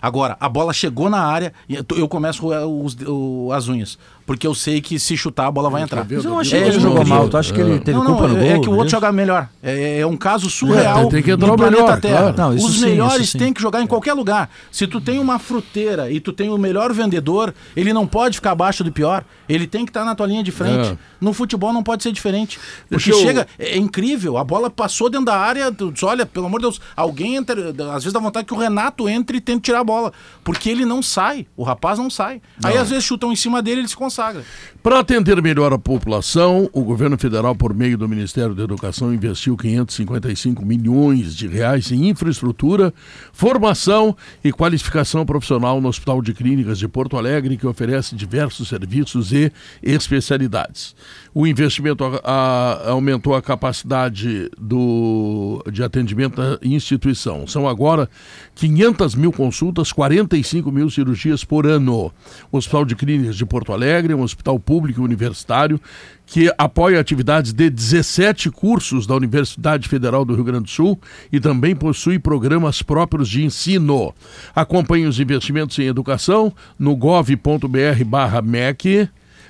Agora, a bola chegou na área e eu começo os- o- as unhas. Porque eu sei que se chutar a bola vai entrar. Mas eu não É, achei que ele jogou não mal. Tu acha que ele teve não, culpa não, no é, gol? é que o outro joga melhor. É, é um caso surreal É, tem que entrar do o planeta melhor, Terra. claro. Não, isso Os sim, melhores têm que jogar em qualquer lugar. Se tu tem uma fruteira e tu tem o melhor vendedor, ele não pode ficar abaixo do pior. Ele tem que estar na tua linha de frente. É. No futebol não pode ser diferente. Porque eu- chega, é incrível. A bola passou dentro da área. Tu diz, olha, pelo amor de Deus, alguém entra. Às vezes dá vontade que o Renato entre e tente tirar a bola. Porque ele não sai. O rapaz não sai. Aí às vezes chutam em cima dele e ele se consagra. Para atender melhor a população, o governo federal, por meio do Ministério da Educação, investiu 555 milhões de reais em infraestrutura, formação e qualificação profissional no Hospital de Clínicas de Porto Alegre, que oferece diversos serviços e especialidades. O investimento a- a- aumentou a capacidade do, de atendimento da instituição. São agora 500 mil consultas, 45 mil cirurgias por ano. O Hospital de Clínicas de Porto Alegre é um hospital público e universitário que apoia atividades de 17 cursos da Universidade Federal do Rio Grande do Sul e também possui programas próprios de ensino. Acompanhe os investimentos em educação no gov.br barra MEC,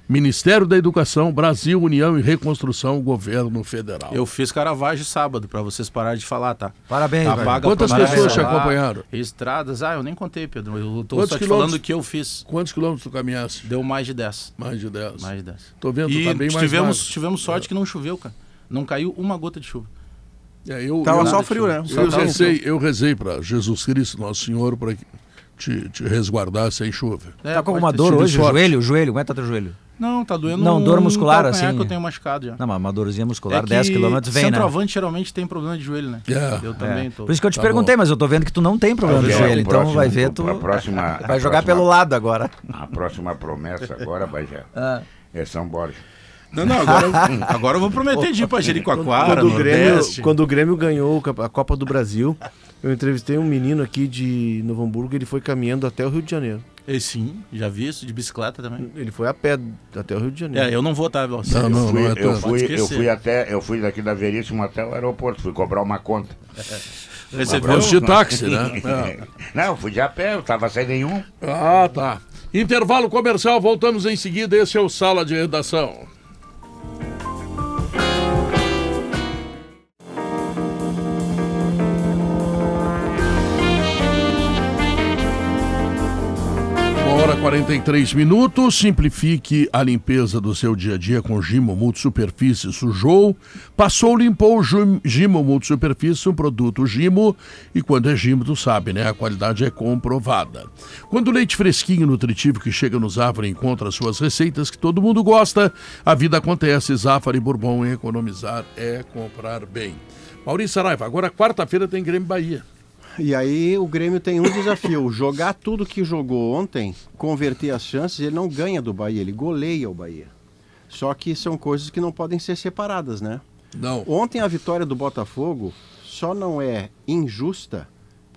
Ministério da Educação, Brasil, União e Reconstrução, Governo Federal. Eu fiz Caravaggio sábado, pra vocês pararem de falar, tá? Parabéns, Tá Quantas pessoas te lá, acompanharam? Estradas, ah, eu nem contei, Pedro. Eu tô Quantos só te quilômetros? falando o que eu fiz. Quantos quilômetros tu caminhasse? Deu mais de 10. Mais de 10. Mais de 10. Tô vendo, E tá bem mais tivemos, magro. tivemos sorte que não choveu, cara. Não caiu uma gota de chuva. É, eu, Tava eu, só frio, né? eu Só tava rezei, eu rezei para Jesus Cristo, Nosso Senhor, para te, te resguardar sem chuva. É, Tá com alguma dor hoje? Joelho, joelho, é tá teu joelho? Não, tá doendo Não, um dor muscular, calcanhar assim. que eu tenho machucado já. Não, mas uma dorzinha muscular, É que 10 km vem, né? Centroavante geralmente tem problema de joelho, né? É. Eu É. também tô. Por isso que eu te Tá perguntei, bom. mas eu tô vendo que tu não tem problema de É, joelho, então próximo- vai ver, tu A próxima, <laughs> vai a jogar próxima- pelo lado agora. A próxima promessa agora, Bajé, <laughs> Ah. é São Borja. Não, não, agora, <laughs> agora eu vou prometer de ir pra Jericoacoara, quando, o Grêmio, quando o Grêmio ganhou a Copa do Brasil, eu entrevistei um menino aqui de Novo Hamburgo, ele foi caminhando até o Rio de Janeiro. E sim, já vi isso, de bicicleta também. Ele foi a pé até o Rio de Janeiro. É, eu não vou estar... Não, Não, não, fui, não é eu, fui, eu fui até, eu fui daqui da Veríssimo até o aeroporto, fui cobrar uma conta. <laughs> Recebeu... Vamos de táxi, né? É. <laughs> Não, eu fui de a pé, eu tava sem nenhum. Ah, tá. Intervalo comercial, voltamos em seguida. Esse é o Sala de Redação. 43 minutos. Simplifique a limpeza do seu dia a dia com Gimo Multisuperfície. Sujou, passou, limpou. Gim- Gimo Multisuperfície, um produto Gimo. E quando é Gimo, tu sabe, né? A qualidade é comprovada. Quando o leite fresquinho e nutritivo que chega no Zafari encontra suas receitas que todo mundo gosta, a vida acontece. Zafari Bourbon, economizar é comprar bem. Maurício Saraiva, agora quarta-feira tem Grêmio Bahia. E aí o Grêmio tem um desafio: <laughs> jogar tudo que jogou ontem, converter as chances, ele não ganha do Bahia, ele goleia o Bahia. Só que são coisas que não podem ser separadas, né? Não. Ontem a vitória do Botafogo só não é injusta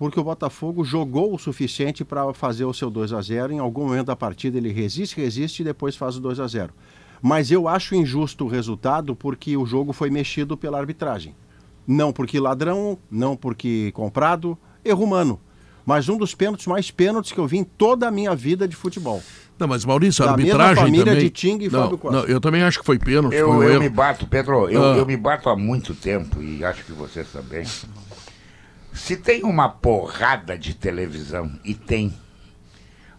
porque o Botafogo jogou o suficiente para fazer o seu 2 a 0 Em algum momento da partida ele resiste, resiste e depois faz o 2 a 0 Mas eu acho injusto o resultado porque o jogo foi mexido pela arbitragem. Não porque ladrão, não porque comprado, erro humano. Mas um dos pênaltis mais pênaltis que eu vi em toda a minha vida de futebol. Não, mas Maurício, a Da mesma arbitragem família também... de Ting e não, Fábio Costa. não, eu também acho que foi pênalti, Eu, foi um eu erro. me bato, Pedro, eu, Ah. eu me bato há muito tempo e acho que vocês também. Se tem uma porrada de televisão, e tem,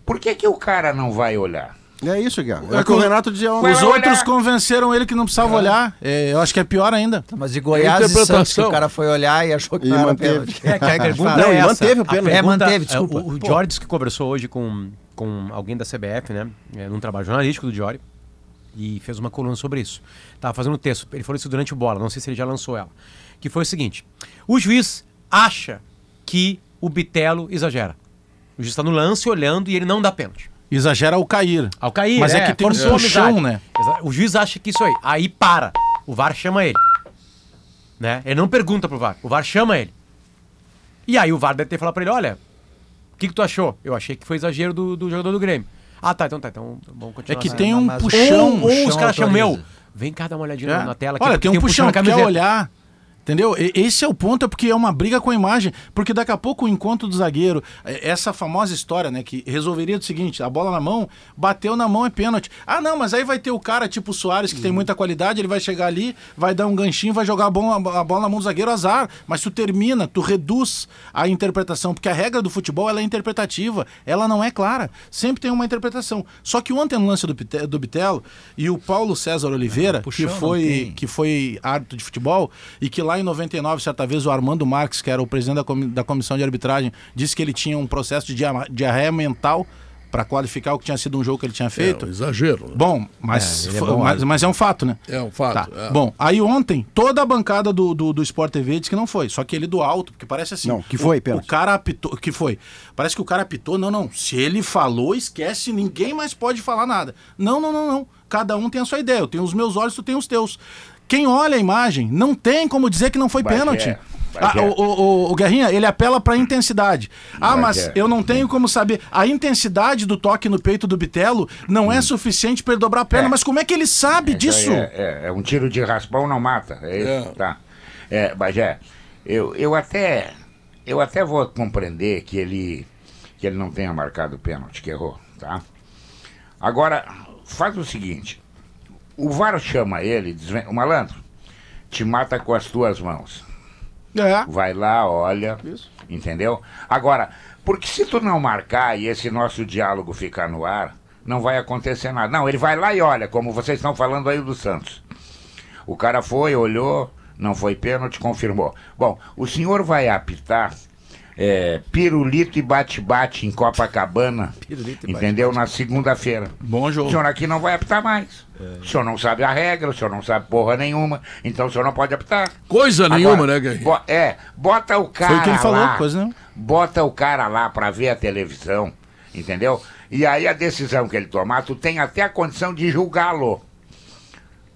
por que, que o cara não vai olhar? É isso, Guilherme. É, É o que o Renato dizia ontem. Os outros olhar. convenceram ele que não precisava olhar. É, eu acho que é pior ainda. Mas de Goiás e. Santos, que o cara foi olhar e achou que E não era manteve. pênalti. É, que a pergunta Não, é manteve o pênalti. É, manteve, desculpa. O, o disse que conversou hoje com, com alguém da CBF, né? É, num trabalho jornalístico do Jorge. E fez uma coluna sobre isso. Tava fazendo texto. Ele falou isso durante o bola, não sei se ele já lançou ela. Que foi o seguinte: o juiz acha que o Bitelo exagera. O juiz está no lance olhando e ele não dá pênalti. Exagera ao cair. Ao cair, Mas é que tem um puxão, né? O juiz acha que isso aí. Aí para. O VAR chama ele. Né? Ele não pergunta pro VAR. O VAR chama ele. E aí o VAR deve ter falado pra ele, olha, o que, que tu achou? Eu achei que foi exagero do, do jogador do Grêmio. Ah, tá, então tá. Então vamos É continuar. que assim. tem um puxão. Ou, ou os puxão caras chamam, meu, vem cá dar uma olhadinha É. na- tela. Olha, tem um puxão, na quer camiseta. olhar. Entendeu? Esse é o ponto, é porque é uma briga com a imagem. Porque daqui a pouco o encontro do zagueiro, é, essa famosa história, né? Que resolveria do seguinte: a bola na mão, bateu na mão, é pênalti. Ah, não, mas aí vai ter o cara tipo o Soares, que tem muita qualidade, ele vai chegar ali, vai dar um ganchinho, vai jogar a bola, a bola na mão do zagueiro, azar. Mas tu termina, tu reduz a interpretação, porque a regra do futebol ela é interpretativa, ela não é clara. Sempre tem uma interpretação. Só que ontem no lance do, Pite- do Bitelo e o Paulo César Oliveira, que puxão não foi que foi árbitro de futebol e que lá em 99, certa vez, o Armando Marques, que era o presidente da, comi- da comissão de arbitragem, disse que ele tinha um processo de dia- diarreia mental para qualificar o que tinha sido um jogo que ele tinha É feito. um exagero. né? Bom, mas, É, é bom mas, árbitro. mas é um fato, né? É um fato. Tá. é. Bom, aí ontem, toda a bancada do, do, do Sport TV disse que não foi. Só que ele do alto, porque parece assim. Não, que foi, o, pênalti. o cara apitou. Que foi? Parece que o cara apitou. Não, não. Se ele falou, esquece, ninguém mais pode falar nada. Não, não, não, não. Cada um tem a sua ideia. Eu tenho os meus olhos, tu tem os teus. Quem olha a imagem não tem como dizer que não foi pênalti. Bagé. Ah, o, o, o- o Guerrinha, ele apela pra intensidade. Ah, mas Bagé. eu não tenho como saber. A intensidade do toque no peito do Bitelo não é suficiente pra ele dobrar a perna. É. Mas como é que ele sabe disso? É, é- é um tiro de raspão não mata. É isso? É. Tá. É, Bagé, eu, eu até. Eu até vou compreender que ele. que ele não tenha marcado o pênalti, que errou, tá? Agora, faz o seguinte. O VAR chama ele, e diz, "Vem, o malandro, te mata com as tuas mãos. É. Vai lá, olha. Entendeu? Agora, porque se tu não marcar e esse nosso diálogo ficar no ar, não vai acontecer nada. Não, ele vai lá e olha, como vocês estão falando aí do Santos. O cara foi, olhou, não foi pênalti, confirmou. Bom, o senhor vai apitar é, pirulito e bate-bate em Copacabana, <laughs> Pirulito e entendeu? Na segunda-feira. Bom O jogo. senhor aqui não vai apitar mais. O senhor não sabe a regra, o senhor não sabe porra nenhuma, então o senhor não pode apitar. Coisa nenhuma, Agora, né, Guerrinho? bo- é, bota o cara Foi o que ele falou, lá, coisa não. bota o cara lá pra ver a televisão, entendeu? E aí a decisão que ele tomar, tu tem até a condição de julgá-lo.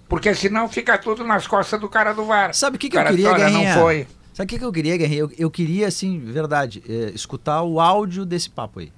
Porque senão fica tudo nas costas do cara do VAR. Sabe o que, que O eu queria, diz, "Olha, Guerrinha? não foi. Sabe o que, que eu queria, Guerrinha? Eu, eu queria, assim, verdade, é, escutar o áudio desse papo aí.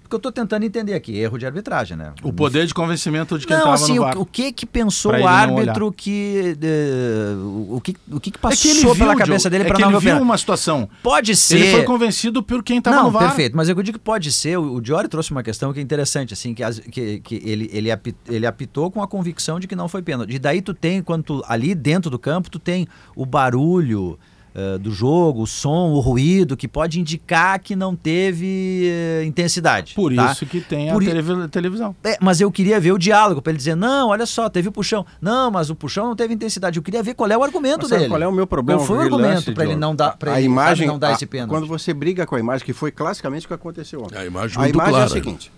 Porque eu tô tentando entender aqui, erro de arbitragem, né? O poder de convencimento de quem Não, estava assim, no o, VAR. o que que pensou o não árbitro que... eh, o, o que o que, que passou pela cabeça dele é para que não ele ver o viu uma situação. Pode ser... Ele foi convencido por quem estava não, no VAR. perfeito. Mas eu digo que pode ser. O, o Diori trouxe uma questão que é interessante, assim, que, as- que, que ele, ele, api- ele apitou com a convicção de que não foi pênalti. E daí tu tem, quando tu, ali dentro do campo, tu tem o barulho eh, do jogo, o som, o ruído, que pode indicar que não teve eh, intensidade. Por tá? isso que tem Por a televi- televisão. É, mas eu queria ver o diálogo para ele dizer, não, olha só, teve o puxão. Não, mas o puxão não teve intensidade. Eu queria ver qual é o argumento Mas dele. qual é o meu problema? Qual foi o argumento para ele não dar, pra a ele, sabe, imagem, não dar a- esse pênalti? Quando você briga com a imagem, que foi classicamente o que aconteceu ontem. A imagem A imagem é clara. a seguinte: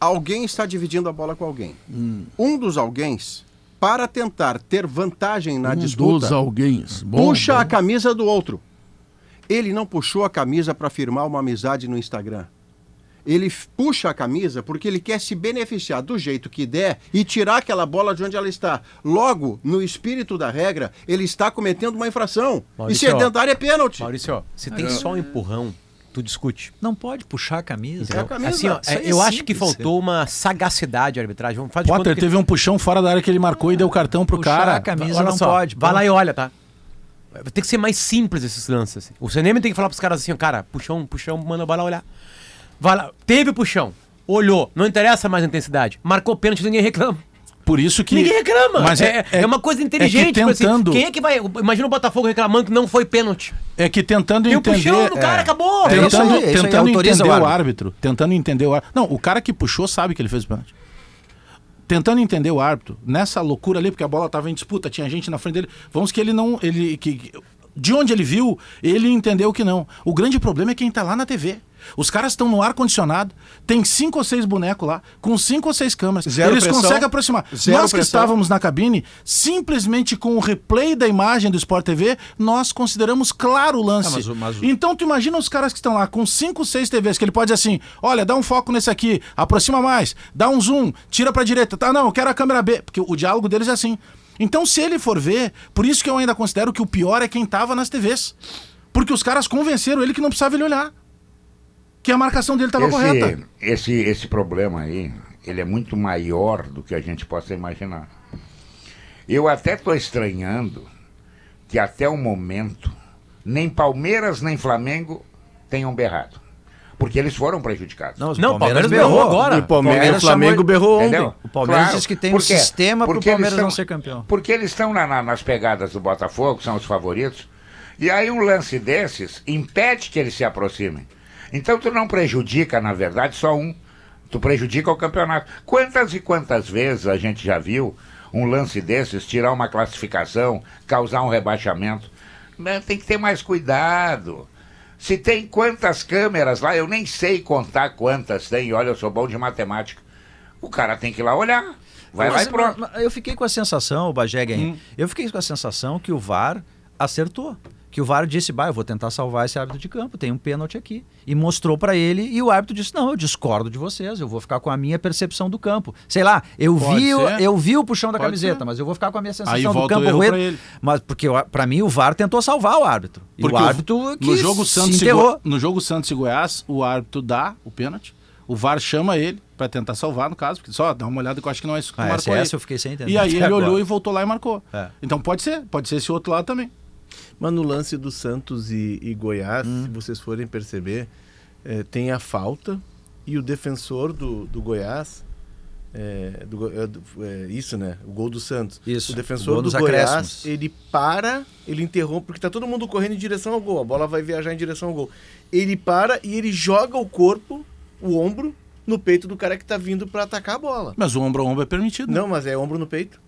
alguém está dividindo a bola com alguém. Hum. Um dos alguém, para tentar ter vantagem na um disputa, dos alguém. Bom, puxa bom. a camisa do outro. Ele não puxou a camisa para firmar uma amizade no Instagram. Ele puxa a camisa porque ele quer se beneficiar do jeito que der e tirar aquela bola de onde ela está. Logo, no espírito da regra, ele está cometendo uma infração. Maurício, e sedentário é pênalti. Maurício, ó, se tem só um empurrão, tu discute. Não pode puxar a camisa. É a camisa. Assim, ó, é eu acho que simples. faltou uma sagacidade de arbitragem. Vamos fazer Potter conta que- teve um puxão fora da área que ele marcou e deu cartão pro Puxar cara. a camisa Olha não só, pode. Vai lá e olha, tá? Tem que ser mais simples esses lances. Assim. O CNM tem que falar pros caras assim, ó, cara, puxão, puxão, manda a bola olhar. Vai lá, teve puxão, olhou, não interessa mais a intensidade. Marcou pênalti, ninguém reclama. Por isso que. ninguém reclama. Mas é, é, uma coisa inteligente. É que tipo assim, tentando, quem é que vai. Imagina o Botafogo reclamando que não foi pênalti. é que tentando Tem entender. puxão do cara, é. acabou. É isso Tentando, aí, é tentando entender o o árbitro. árbitro. Tentando entender o árbitro. Não, o cara que puxou sabe que ele fez o pênalti. Tentando entender o árbitro, nessa loucura ali, porque a bola estava em disputa, tinha gente na frente dele. Vamos que ele não. Ele, que, De onde ele viu, ele entendeu que não. O grande problema é quem tá lá na TV. Os caras estão no ar-condicionado, tem cinco ou seis bonecos lá, com cinco ou seis câmeras. Zero Eles pressão, conseguem aproximar. nós que pressão. estávamos na cabine, simplesmente com o replay da imagem do Sport TV, nós consideramos claro o lance. Ah, mas mas Então tu imagina os caras que estão lá com cinco, seis TVs, que ele pode dizer assim, olha, dá um foco nesse aqui, aproxima mais, dá um zoom, tira pra direita. Tá, não, eu quero a câmera B, porque o diálogo deles é assim. Então se ele for ver, por isso que eu ainda considero que o pior é quem tava nas TVs. Porque os caras convenceram ele que não precisava ele olhar. Que a marcação dele estava correta. esse, esse problema aí, ele é muito maior do que a gente possa imaginar. Eu até estou estranhando que até o momento nem Palmeiras nem Flamengo tenham berrado. Porque eles foram prejudicados. Não, o Palmeiras, Palmeiras berrou berrou. agora. E o Palmeiras, Palmeiras o Flamengo chamou- berrou ontem. Entendeu? O Palmeiras Claro. diz que tem um sistema Porque eles Palmeiras não ser campeão. Porque eles estão na- na- nas pegadas do Botafogo, são os favoritos. E aí um lance desses impede que eles se aproximem. Então tu não prejudica, na verdade, só um. Tu prejudica o campeonato. Quantas e quantas vezes a gente já viu um lance desses tirar uma classificação, causar um rebaixamento? Tem que ter mais cuidado. Se tem quantas câmeras lá, eu nem sei contar quantas tem. Olha, eu sou bom de matemática. O cara tem que ir lá olhar. Vai lá Mas- e pronto. Eu fiquei com a sensação, o Bagé Guem, eu fiquei com a sensação que o VAR acertou. Que o VAR disse, bah, eu vou tentar salvar esse árbitro de campo, tem um pênalti aqui. E mostrou pra ele, e o árbitro disse, não, eu discordo de vocês, eu vou ficar com a minha percepção do campo. Sei lá, eu Pode vi, o, eu vi o puxão da Pode camiseta, ser. mas eu vou ficar com a minha sensação Aí do campo ele. Mas porque pra mim o VAR tentou salvar o árbitro. E Porque o árbitro que no jogo se Santos e enterrou. Go- no jogo Santos e Goiás, o árbitro dá o pênalti, o VAR chama ele pra tentar salvar no caso, porque só dá uma olhada que eu acho que não é isso que Ah, marcou essa, essa eu fiquei sem entender. E aí <laughs> ele agora. olhou e voltou lá e marcou. É. Então pode ser, pode ser esse outro lado também. Mas no lance do Santos e, e Goiás, Hum. se vocês forem perceber, eh, tem a falta e o defensor do, do Goiás. é, do- é, isso, né? O gol do Santos. Isso, O o defensor gol do Goiás, acréscimos. ele para, ele interrompe, porque tá todo mundo correndo em direção ao gol. A bola vai viajar em direção ao gol. Ele para e ele joga o corpo, o ombro, no peito do cara que tá vindo para atacar a bola. Mas o ombro a ombro é permitido. né? Não, mas é ombro no peito.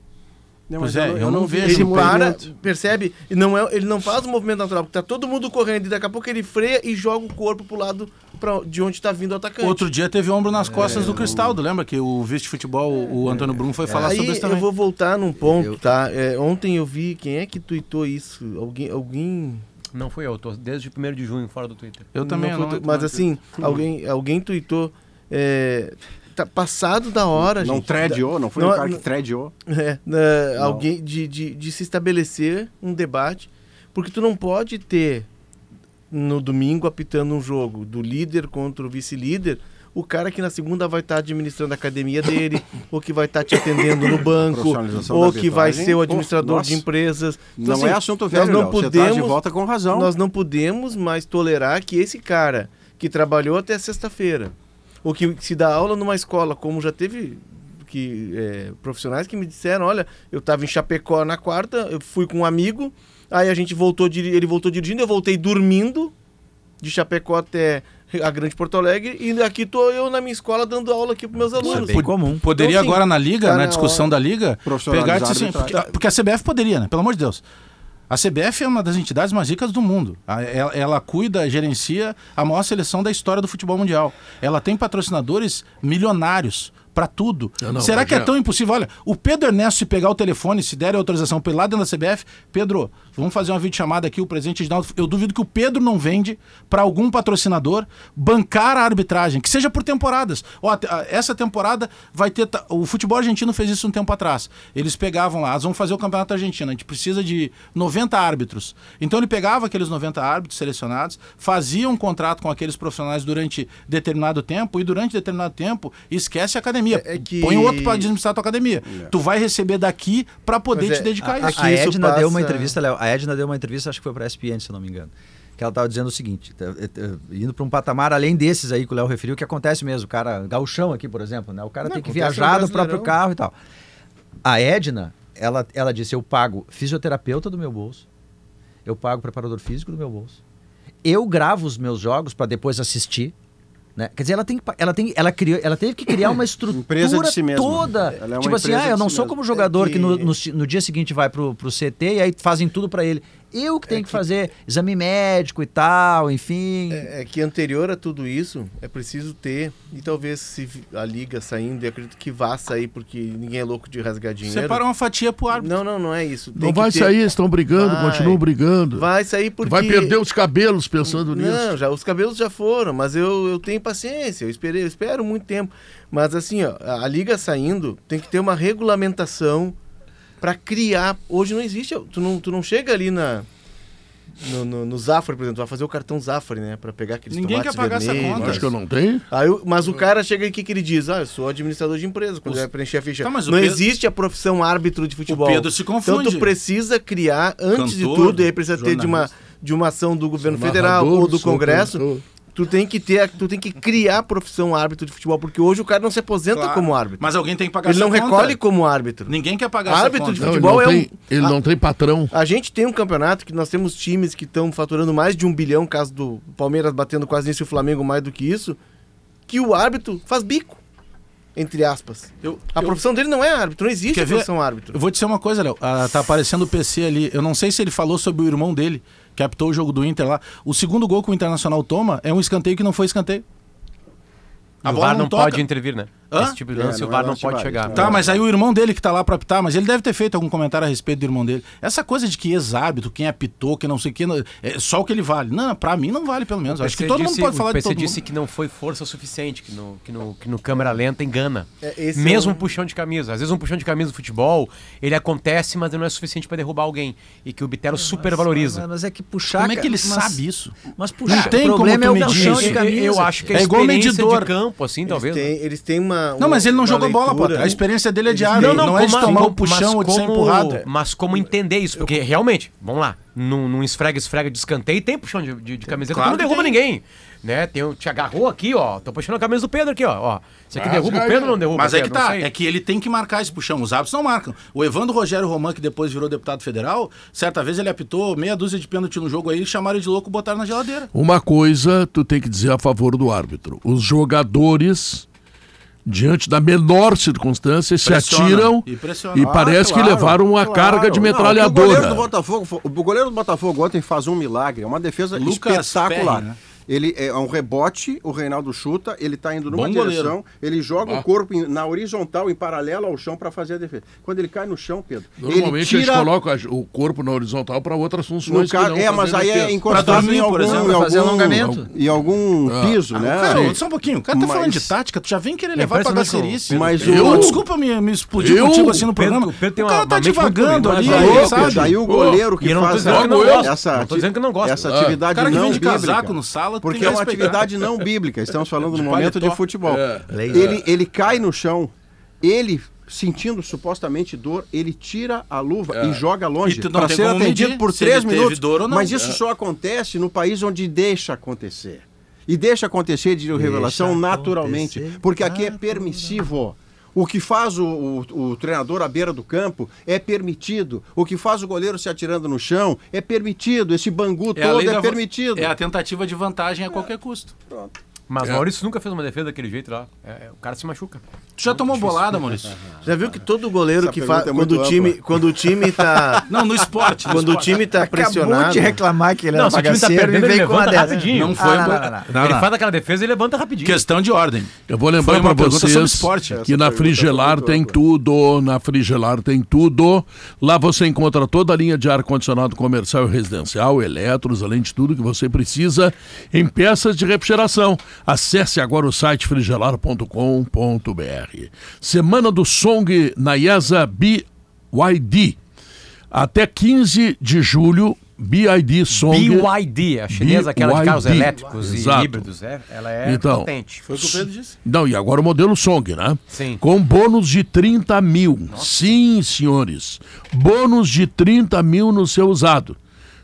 Não, Pois é, eu não vi vejo esse Ele para, percebe? E não é, ele não faz o movimento natural, porque tá todo mundo correndo e daqui a pouco ele freia e joga o corpo pro lado pra, de onde tá vindo o atacante. Outro dia teve ombro É, nas costas do Cristaldo, lembra que o vice-futebol, o Antônio Brum, foi falar Aí sobre isso eu também. vou voltar num ponto, Eu- tá? É, ontem eu vi, quem é que tuitou isso? Alguém, alguém Não fui eu, tô desde 1 de junho fora do Twitter. Eu também não não. mas assim, alguém, alguém tuitou, é, tá passado da hora, Não gente. threadou, não foi Não, um cara que threadou. É, né, alguém de, de, de se estabelecer um debate, porque tu não pode ter no domingo apitando um jogo do líder contra o vice-líder, o cara que na segunda vai estar administrando a academia dele, <laughs> ou que vai estar te atendendo no banco, ou que vai ser o administrador nossa. de empresas. Então, Não assim, é assunto velho, nós não Léo. Você podemos, traz de volta com razão. nós não podemos mais tolerar que esse cara que trabalhou até sexta-feira, ou que se dá aula numa escola, como já teve que, é, profissionais que me disseram, olha, eu estava em Chapecó na quarta, eu fui com um amigo, aí a gente voltou, ele voltou dirigindo, eu voltei dormindo de Chapecó até a Grande Porto Alegre, e aqui tô eu na minha escola dando aula aqui para meus Isso é alunos. bem comum. Poderia Então, assim, agora na liga, tá na na discussão hora. da liga, pegar e assim, porque, porque a CBF poderia, né? Pelo amor de Deus. A CBF é uma das entidades mais ricas do mundo. Ela, ela cuida, gerencia a maior seleção da história do futebol mundial. Ela tem patrocinadores milionários para tudo. Não, não, Será que é tão impossível? Olha, o Pedro Ernesto, se pegar o telefone, se der a autorização lá dentro da CBF, Pedro, vamos fazer uma videochamada aqui, o presidente Edinaldo. Eu duvido que o Pedro não vende para algum patrocinador bancar a arbitragem, que seja por temporadas. Ó, te- a- essa temporada vai ter. O futebol argentino fez isso um tempo atrás. Eles pegavam lá, "Ah, vamos fazer o campeonato argentino, a gente precisa de 90 árbitros. Então ele pegava aqueles 90 árbitros selecionados, fazia um contrato com aqueles profissionais durante determinado tempo, e durante determinado tempo esquece a academia. É- é que- Põe outro para administrar a tua academia. Tu vai receber daqui para poder te é- dedicar a a- isso. A Edna deu uma passa- entrevista, Léo. A Edna deu uma entrevista, acho que foi para a ESPN, se não me engano. Que ela estava dizendo o seguinte: tá, é, é, indo para um patamar além desses aí que o Léo referiu, que acontece mesmo. O cara, gauchão aqui, por exemplo, né? O cara Não, tem que viajar do próprio carro e tal. A Edna, ela, ela disse: Eu pago fisioterapeuta do meu bolso, eu pago preparador físico do meu bolso, eu gravo os meus jogos para depois assistir. Né? Quer dizer, ela tem ela tem, ela criou, ela teve que criar uma <clears throat> estrutura Empresa de si mesma. toda. É tipo assim, ah, eu não si sou mesma. como jogador É que, no, que- no, ci- no dia seguinte vai pro, pro CT e aí fazem tudo pra ele. Eu que tenho que fazer exame médico e tal, enfim. É, é que anterior a tudo isso, é preciso ter, e talvez se a liga saindo, e acredito que vá sair, porque ninguém é louco de rasgar dinheiro. Separa uma fatia pro árbitro. Não, não, não é isso. Tem Não que vai ter- sair, estão brigando, Vai. continuam brigando. Vai sair porque... Vai perder os cabelos pensando nisso. Não, já, os cabelos já foram, mas eu, eu tenho paciência, eu, esperei, eu espero muito tempo. Mas assim, ó, a, a liga saindo tem que ter uma regulamentação para criar. Hoje não existe, tu não, tu não chega ali na. No, no, no Zafari, por exemplo, tu vai fazer o cartão Zafari, né? Pra pegar aqueles Ninguém tomates quer pagar essa vermelhos. conta. Acho que eu não tenho. Aí, o- mas o cara chega aqui que ele diz, ah, eu sou administrador de empresa, quando Os- vai preencher a ficha. Tá, mas o não Pedro- existe a profissão árbitro de futebol. Pedro se confunde. Então tu precisa criar, antes de Cantor, tudo, e aí precisa ter de uma, jornalista. de uma ação do governo federal ou do Congresso, cantor. Tu tem que ter, tu tem que criar a profissão árbitro de futebol, porque hoje o cara não se aposenta Claro. como árbitro. Mas alguém tem que pagar Ele não conta. recolhe como árbitro. Ninguém quer pagar Árbitro de Não, ele futebol não é tem, um- ele Ah. não tem patrão. A gente tem um campeonato que nós temos times que estão faturando mais de um bilhão, caso do Palmeiras batendo quase nisso e o Flamengo mais do que isso, que o árbitro faz bico, entre aspas. Eu- A eu- profissão dele não é árbitro, não existe Quer a ver? profissão árbitro. Eu vou te dizer uma coisa, Léo. Ah, tá aparecendo o PC ali. Eu não sei se ele falou sobre o irmão dele, que apitou o jogo do Inter lá. O segundo gol que o Internacional toma é um escanteio que não foi escanteio. A o bola VAR não não pode intervir, né? Hã? Esse tipo de É, lance não o é VAR não lance pode VAR, chegar. não Tá, mas aí o irmão dele que tá lá pra apitar, mas ele deve ter feito algum comentário a respeito do irmão dele. Essa coisa de que ex-hábito, quem apitou, que não sei o que, não- é só o que ele vale. Não, pra mim não vale pelo menos. O Acho que todo mundo disse- pode falar o de todo disse mundo. que não foi força suficiente, que no, que no, que no câmera lenta engana. É, esse Mesmo é um um- puxão de camisa. Às vezes um puxão de camisa no futebol, ele acontece, mas ele não é suficiente pra derrubar alguém. E que o Bitero supervaloriza. Mas, mas é que puxar. Como é que ele mas- sabe isso? Mas puxar. Não tem o problema como é tu o medir puxão de Eu, camisa. eu acho que a É igual medidor. de campo, assim, talvez. têm, eles têm uma, Não, mas ele não uma joga bola, leitura- Potter. A experiência dele é diária. têm- Não, não é de como- tomar o como- puxão mas ou de ser como- empurrado. Mas como entender isso? Porque realmente, vamos lá, num, num esfrega-esfrega de escanteio tem puxão de, de, de camiseta, Claro que não que derruba tem. ninguém. Né? Tem, te agarrou aqui, ó. Tô puxando a camisa do Pedro aqui, ó. ó. Você aqui derruba o Pedro ou não derruba Mas o é que Pedro? Não tá, sei. é que ele tem que marcar esse puxão. Os árbitros não marcam. O Evandro Rogério Roman, que depois virou deputado federal, certa vez ele apitou meia dúzia de pênalti no jogo aí, chamaram ele de louco e botaram na geladeira. Uma coisa tu tem que dizer a favor do árbitro. Os jogadores, diante da menor circunstância, se atiram e e, pressionam. parece que claro, levaram uma claro. carga de Não, o goleiro do metralhadora. Botafogo, o goleiro do Botafogo ontem faz um milagre, é uma defesa Lucas espetacular. Né? Ele é um rebote, o Reinaldo chuta, ele tá indo numa Bom direção, goleiro. ele joga o corpo em- na horizontal, em paralelo ao chão para fazer a defesa. Quando ele cai no chão, Pedro, Normalmente ele tira eles colocam o corpo na horizontal para outras no funções. que ca... não É, mas fazer aí é encostado dormir, em por algum, exemplo, em fazer algum, alongamento. em algum Ah. piso, né? Cara, só um pouquinho. O cara tá Mas- falando de tática, tu já vem querer levar o gacerice. Pedro- Mas eu, o- desculpa me, me explodir Eu? contigo assim no Pedro- programa. o Pedro tem o cara tá divagando bem, ali, sabe? Pedro, aí o goleiro que eu faz dizendo que não essa, essa, Não tô dizendo que não gosto. essa Ah. atividade O cara que não vem de bíblica. casaco no sala, Porque tem é uma respeitar. atividade não bíblica. Estamos falando De no momento paletó. de futebol. É. Ele, ele cai no chão, ele sentindo supostamente dor, ele tira a luva e joga longe para ser atendido por se três minutos. dor ou não. Mas isso É. só acontece no país onde deixa acontecer. E deixa acontecer de revelação naturalmente, porque aqui é permissivo. O que faz o, o- o treinador à beira do campo é permitido. O que faz o goleiro se atirando no chão é permitido. Esse bangu É todo é da- permitido. É a tentativa de vantagem a qualquer custo. Mas É. o Maurício nunca fez uma defesa daquele jeito lá. É, é, o cara se machuca. Tu já tomou bolada, Maurício? <laughs> Já viu que todo goleiro Essa que faz. é quando, o time, ampla. quando o time tá. <laughs> Não, no esporte. no quando o esporte. time tá Acabou pressionado. de reclamar que ele Não, era o tá bagaceiro e perdendo, ele veio com uma dessa. rapidinho. Não foi. Ah, não, não, não, ele faz aquela defesa e levanta rapidinho. Questão de ordem. Eu vou lembrar para vocês esporte. que Essa na foi Frigelar tem ampla. tudo, na Frigelar tem tudo. Lá você encontra toda a linha de ar-condicionado comercial e residencial, eletros, além de tudo que você precisa em peças de refrigeração. Acesse agora o site frigelar.com.br. Semana do Song na IESA BYD. Até 15 de julho, BID Song. BYD, a chinesa, aquela de carros BYD. elétricos Exato. e híbridos. É, ela é Então. potente. Foi o que o Pedro disse. Não, e agora o modelo Song, né? Sim. Com bônus de 30 mil. Sim, senhores. Bônus de 30 mil no seu usado.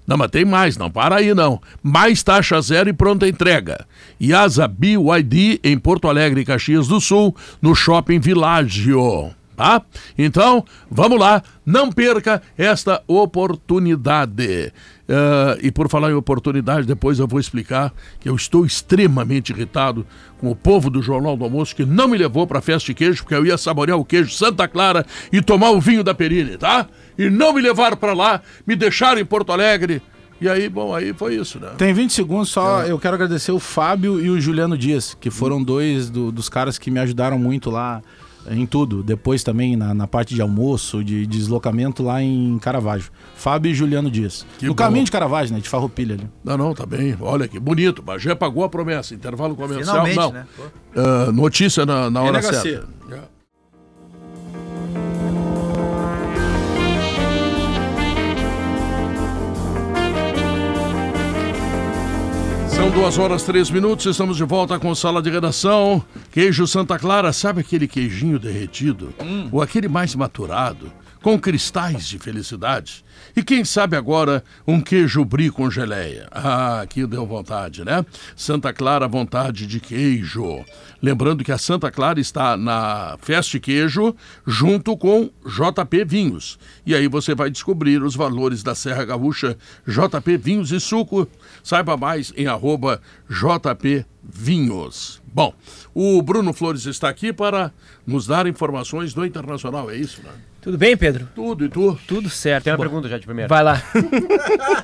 Não, mas tem mais, não para aí não. Mais taxa zero e pronta entrega. IASA BYD em Porto Alegre Caxias do Sul, no Shopping Világio. Tá? Então, vamos lá, não perca esta oportunidade. Ah, e por falar em oportunidade, depois eu vou explicar que eu estou extremamente irritado com o povo do Jornal do Almoço que não me levou para a festa de queijo, porque eu ia saborear o queijo Santa Clara e tomar o vinho da Perine, tá? E não me levaram para lá, me deixaram em Porto Alegre. E aí, bom, aí foi isso, né? Tem 20 segundos só. Eu quero agradecer o Fábio e o Juliano Dias, que foram dois do- dos caras que me ajudaram muito lá em tudo. Depois também na, na parte de almoço, de, deslocamento lá em Caravaggio. Fábio e Juliano Dias. Que no bom. caminho de Caravaggio, né? De Farroupilha ali. Não, não, tá bem. Olha que bonito. Bagé pagou a promessa. Intervalo comercial. Finalmente, não. né? Ah, notícia na, na hora NHC. certa. É. São duas horas três minutos, estamos de volta com sala de redação. Queijo Santa Clara, sabe aquele queijinho derretido? Ou aquele mais maturado, com cristais de felicidade? E quem sabe agora um queijo brie com geleia? Ah, que deu vontade, né? Santa Clara, vontade de queijo. Lembrando que a Santa Clara está na Feste Queijo junto com JP Vinhos. E aí você vai descobrir os valores da Serra Gaúcha JP Vinhos e Suco. Saiba mais em arroba JP Vinhos. Bom, o Bruno Flores está aqui para nos dar informações do Internacional, é isso, né? Tudo bem, Pedro? Tudo e tu? Tudo certo. Tem uma Bom, pergunta já de primeira. Vai lá. <laughs>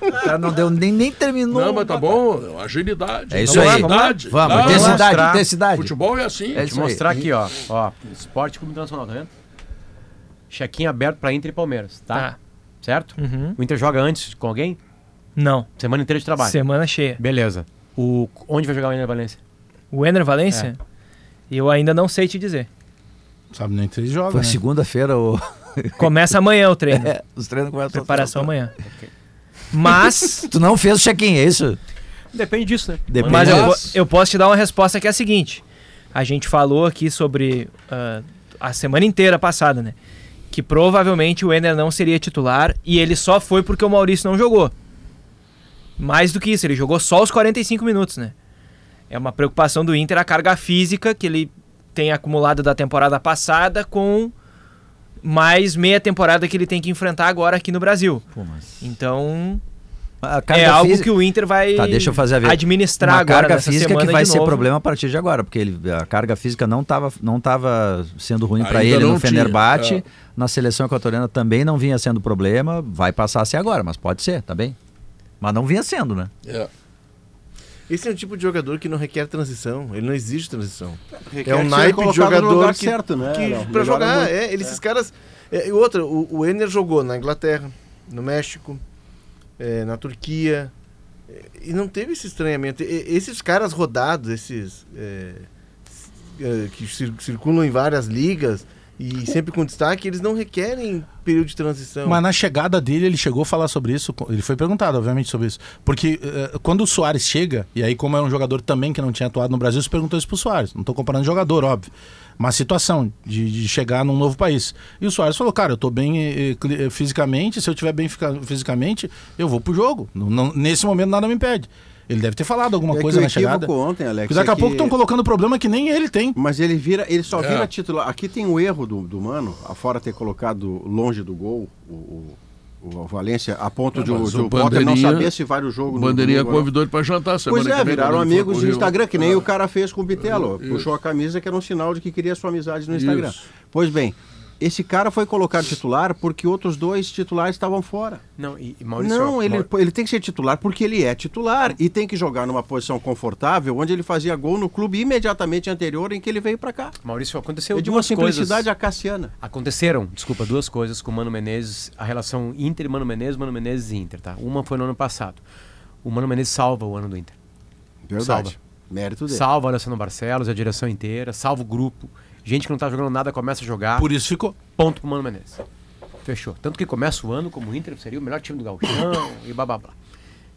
O cara não deu nem, nem terminou. Não, mas tá bom, agilidade. É isso Vamos lá, aí. Agilidade. Vamos, intensidade, mostrar. intensidade. Futebol é assim. É te aí. mostrar aqui, ó. Ó, Esporte Clube Internacional, tá vendo? Chequinho aberto pra Inter e Palmeiras, tá? Tá. Certo? Uhum. O Inter joga antes com alguém? Não. Semana inteira de trabalho. Semana cheia. Beleza. O, onde vai jogar o Inter Valência? O Ener Valência? Eu ainda não sei te dizer. Sabe nem que eles jogam. Foi né? segunda-feira o... <laughs> Começa amanhã o treino. é, os treinos começam Preparação amanhã. Mas, <laughs> Tu não fez o check-in, é isso? Depende disso, né? Depende. mas eu, eu posso te dar uma resposta que é a seguinte. A gente falou aqui sobre ah, a semana inteira passada, né? Que provavelmente o Ener não seria titular e ele só foi porque o Maurício não jogou. Mais do que isso, ele jogou só os 45 minutos, né? É uma preocupação do Inter a carga física que ele tem acumulado da temporada passada com mais meia temporada que ele tem que enfrentar agora aqui no Brasil. Pô, mas... Então, A é algo física- que o Inter vai Tá, deixa eu fazer a ver. administrar Uma agora carga nessa física semana que vai ser novo. problema a partir de agora, porque ele, a carga física não estava não tava sendo ruim para ele no Fenerbahçe, é. na seleção equatoriana também não vinha sendo problema, vai passar a ser agora, mas pode ser, tá bem? Mas não vinha sendo, né? É. Esse é um tipo de jogador que não requer transição, ele não exige transição. Requer É um naipe de jogador lugar que, certo, né? que Melhora jogar, muito. é, ele- esses caras... é, e outra, o, o Ener jogou na Inglaterra, no México, é, na Turquia, é, e não teve esse estranhamento. E- esses caras rodados, esses é, é, que cir- circulam em várias ligas e sempre com destaque, eles não requerem período de transição. Mas na chegada dele, ele chegou a falar sobre isso. Ele foi perguntado, obviamente, sobre isso. Porque eh, quando o Soares chega, e aí, como era um jogador também que não tinha atuado no Brasil, se perguntou isso pro Soares. Não tô comparando jogador, óbvio. Mas situação de, de chegar num novo país. E o Soares falou: Cara, eu tô bem eh, eh, fisicamente. Se eu tiver bem fisicamente, eu vou pro jogo. Não- não- nesse momento, nada me impede. Ele deve ter falado alguma É coisa na chegada. ontem, Alex. Porque daqui é a pouco que- estão colocando problema que nem ele tem. Mas ele vira, ele só É. vira titular. Aqui tem um erro do, do Mano, afora ter colocado longe do gol o, o, o Valência, a ponto É, de, o- de o o Potter não saber se vai o jogo O no Bandeirinha domingo convidou ele pra jantar semana Pois é, viraram amigos no. Instagram, que nem Ah. o cara fez com o Bitelo. Puxou a camisa que era um sinal de que queria sua amizade no Instagram. Isso. Pois bem, esse cara foi colocado titular porque outros dois titulares estavam fora. Não, e, e Maurício... não, ele, Mau- ele tem que ser titular porque ele é titular e tem que jogar numa posição confortável onde ele fazia gol no clube imediatamente anterior em que ele veio para cá. Maurício, aconteceu É de uma simplicidade coisas. acaciana. Aconteceram, desculpa, duas coisas com o Mano Menezes, a relação Inter Mano Menezes, Mano Menezes e Inter, tá? Uma foi no ano passado. O Mano Menezes salva o ano do Inter. Verdade. Salva. Mérito dele. Salva o Alessandro Barcelos, a direção inteira, salva o grupo. Gente que não tá jogando nada começa a jogar. Por isso ficou. Ponto pro Mano Menezes. Fechou. Tanto que começa o ano como o Inter seria o melhor time do Gauchão e blá blá blá.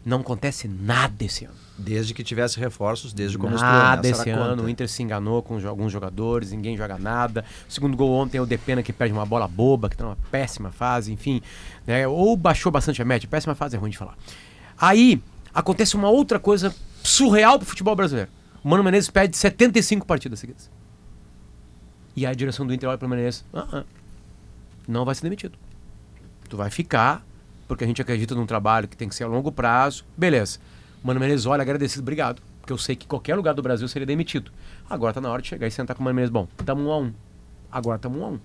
Não acontece nada esse ano. Desde que tivesse reforços, desde o começo do ano. Nada esse ano. conta. O Inter se enganou com alguns jogadores, ninguém joga nada. O segundo gol ontem é o Depena que perde uma bola boba, que tá numa péssima fase, enfim. né? Ou baixou bastante a média. Péssima fase é ruim de falar. Aí acontece uma outra coisa surreal pro futebol brasileiro. O Mano Menezes perde 75 partidas seguidas. E a direção do Inter olha pro Menezes. "Ah, não vai ser demitido. Tu vai ficar, porque a gente acredita num trabalho que tem que ser a longo prazo. Beleza. O Mano Menezes olha agradecido, obrigado. Porque eu sei que qualquer lugar do Brasil seria demitido. Agora tá na hora de chegar e sentar com o Mano Menezes. Bom, estamos um a um. Agora estamos um a um.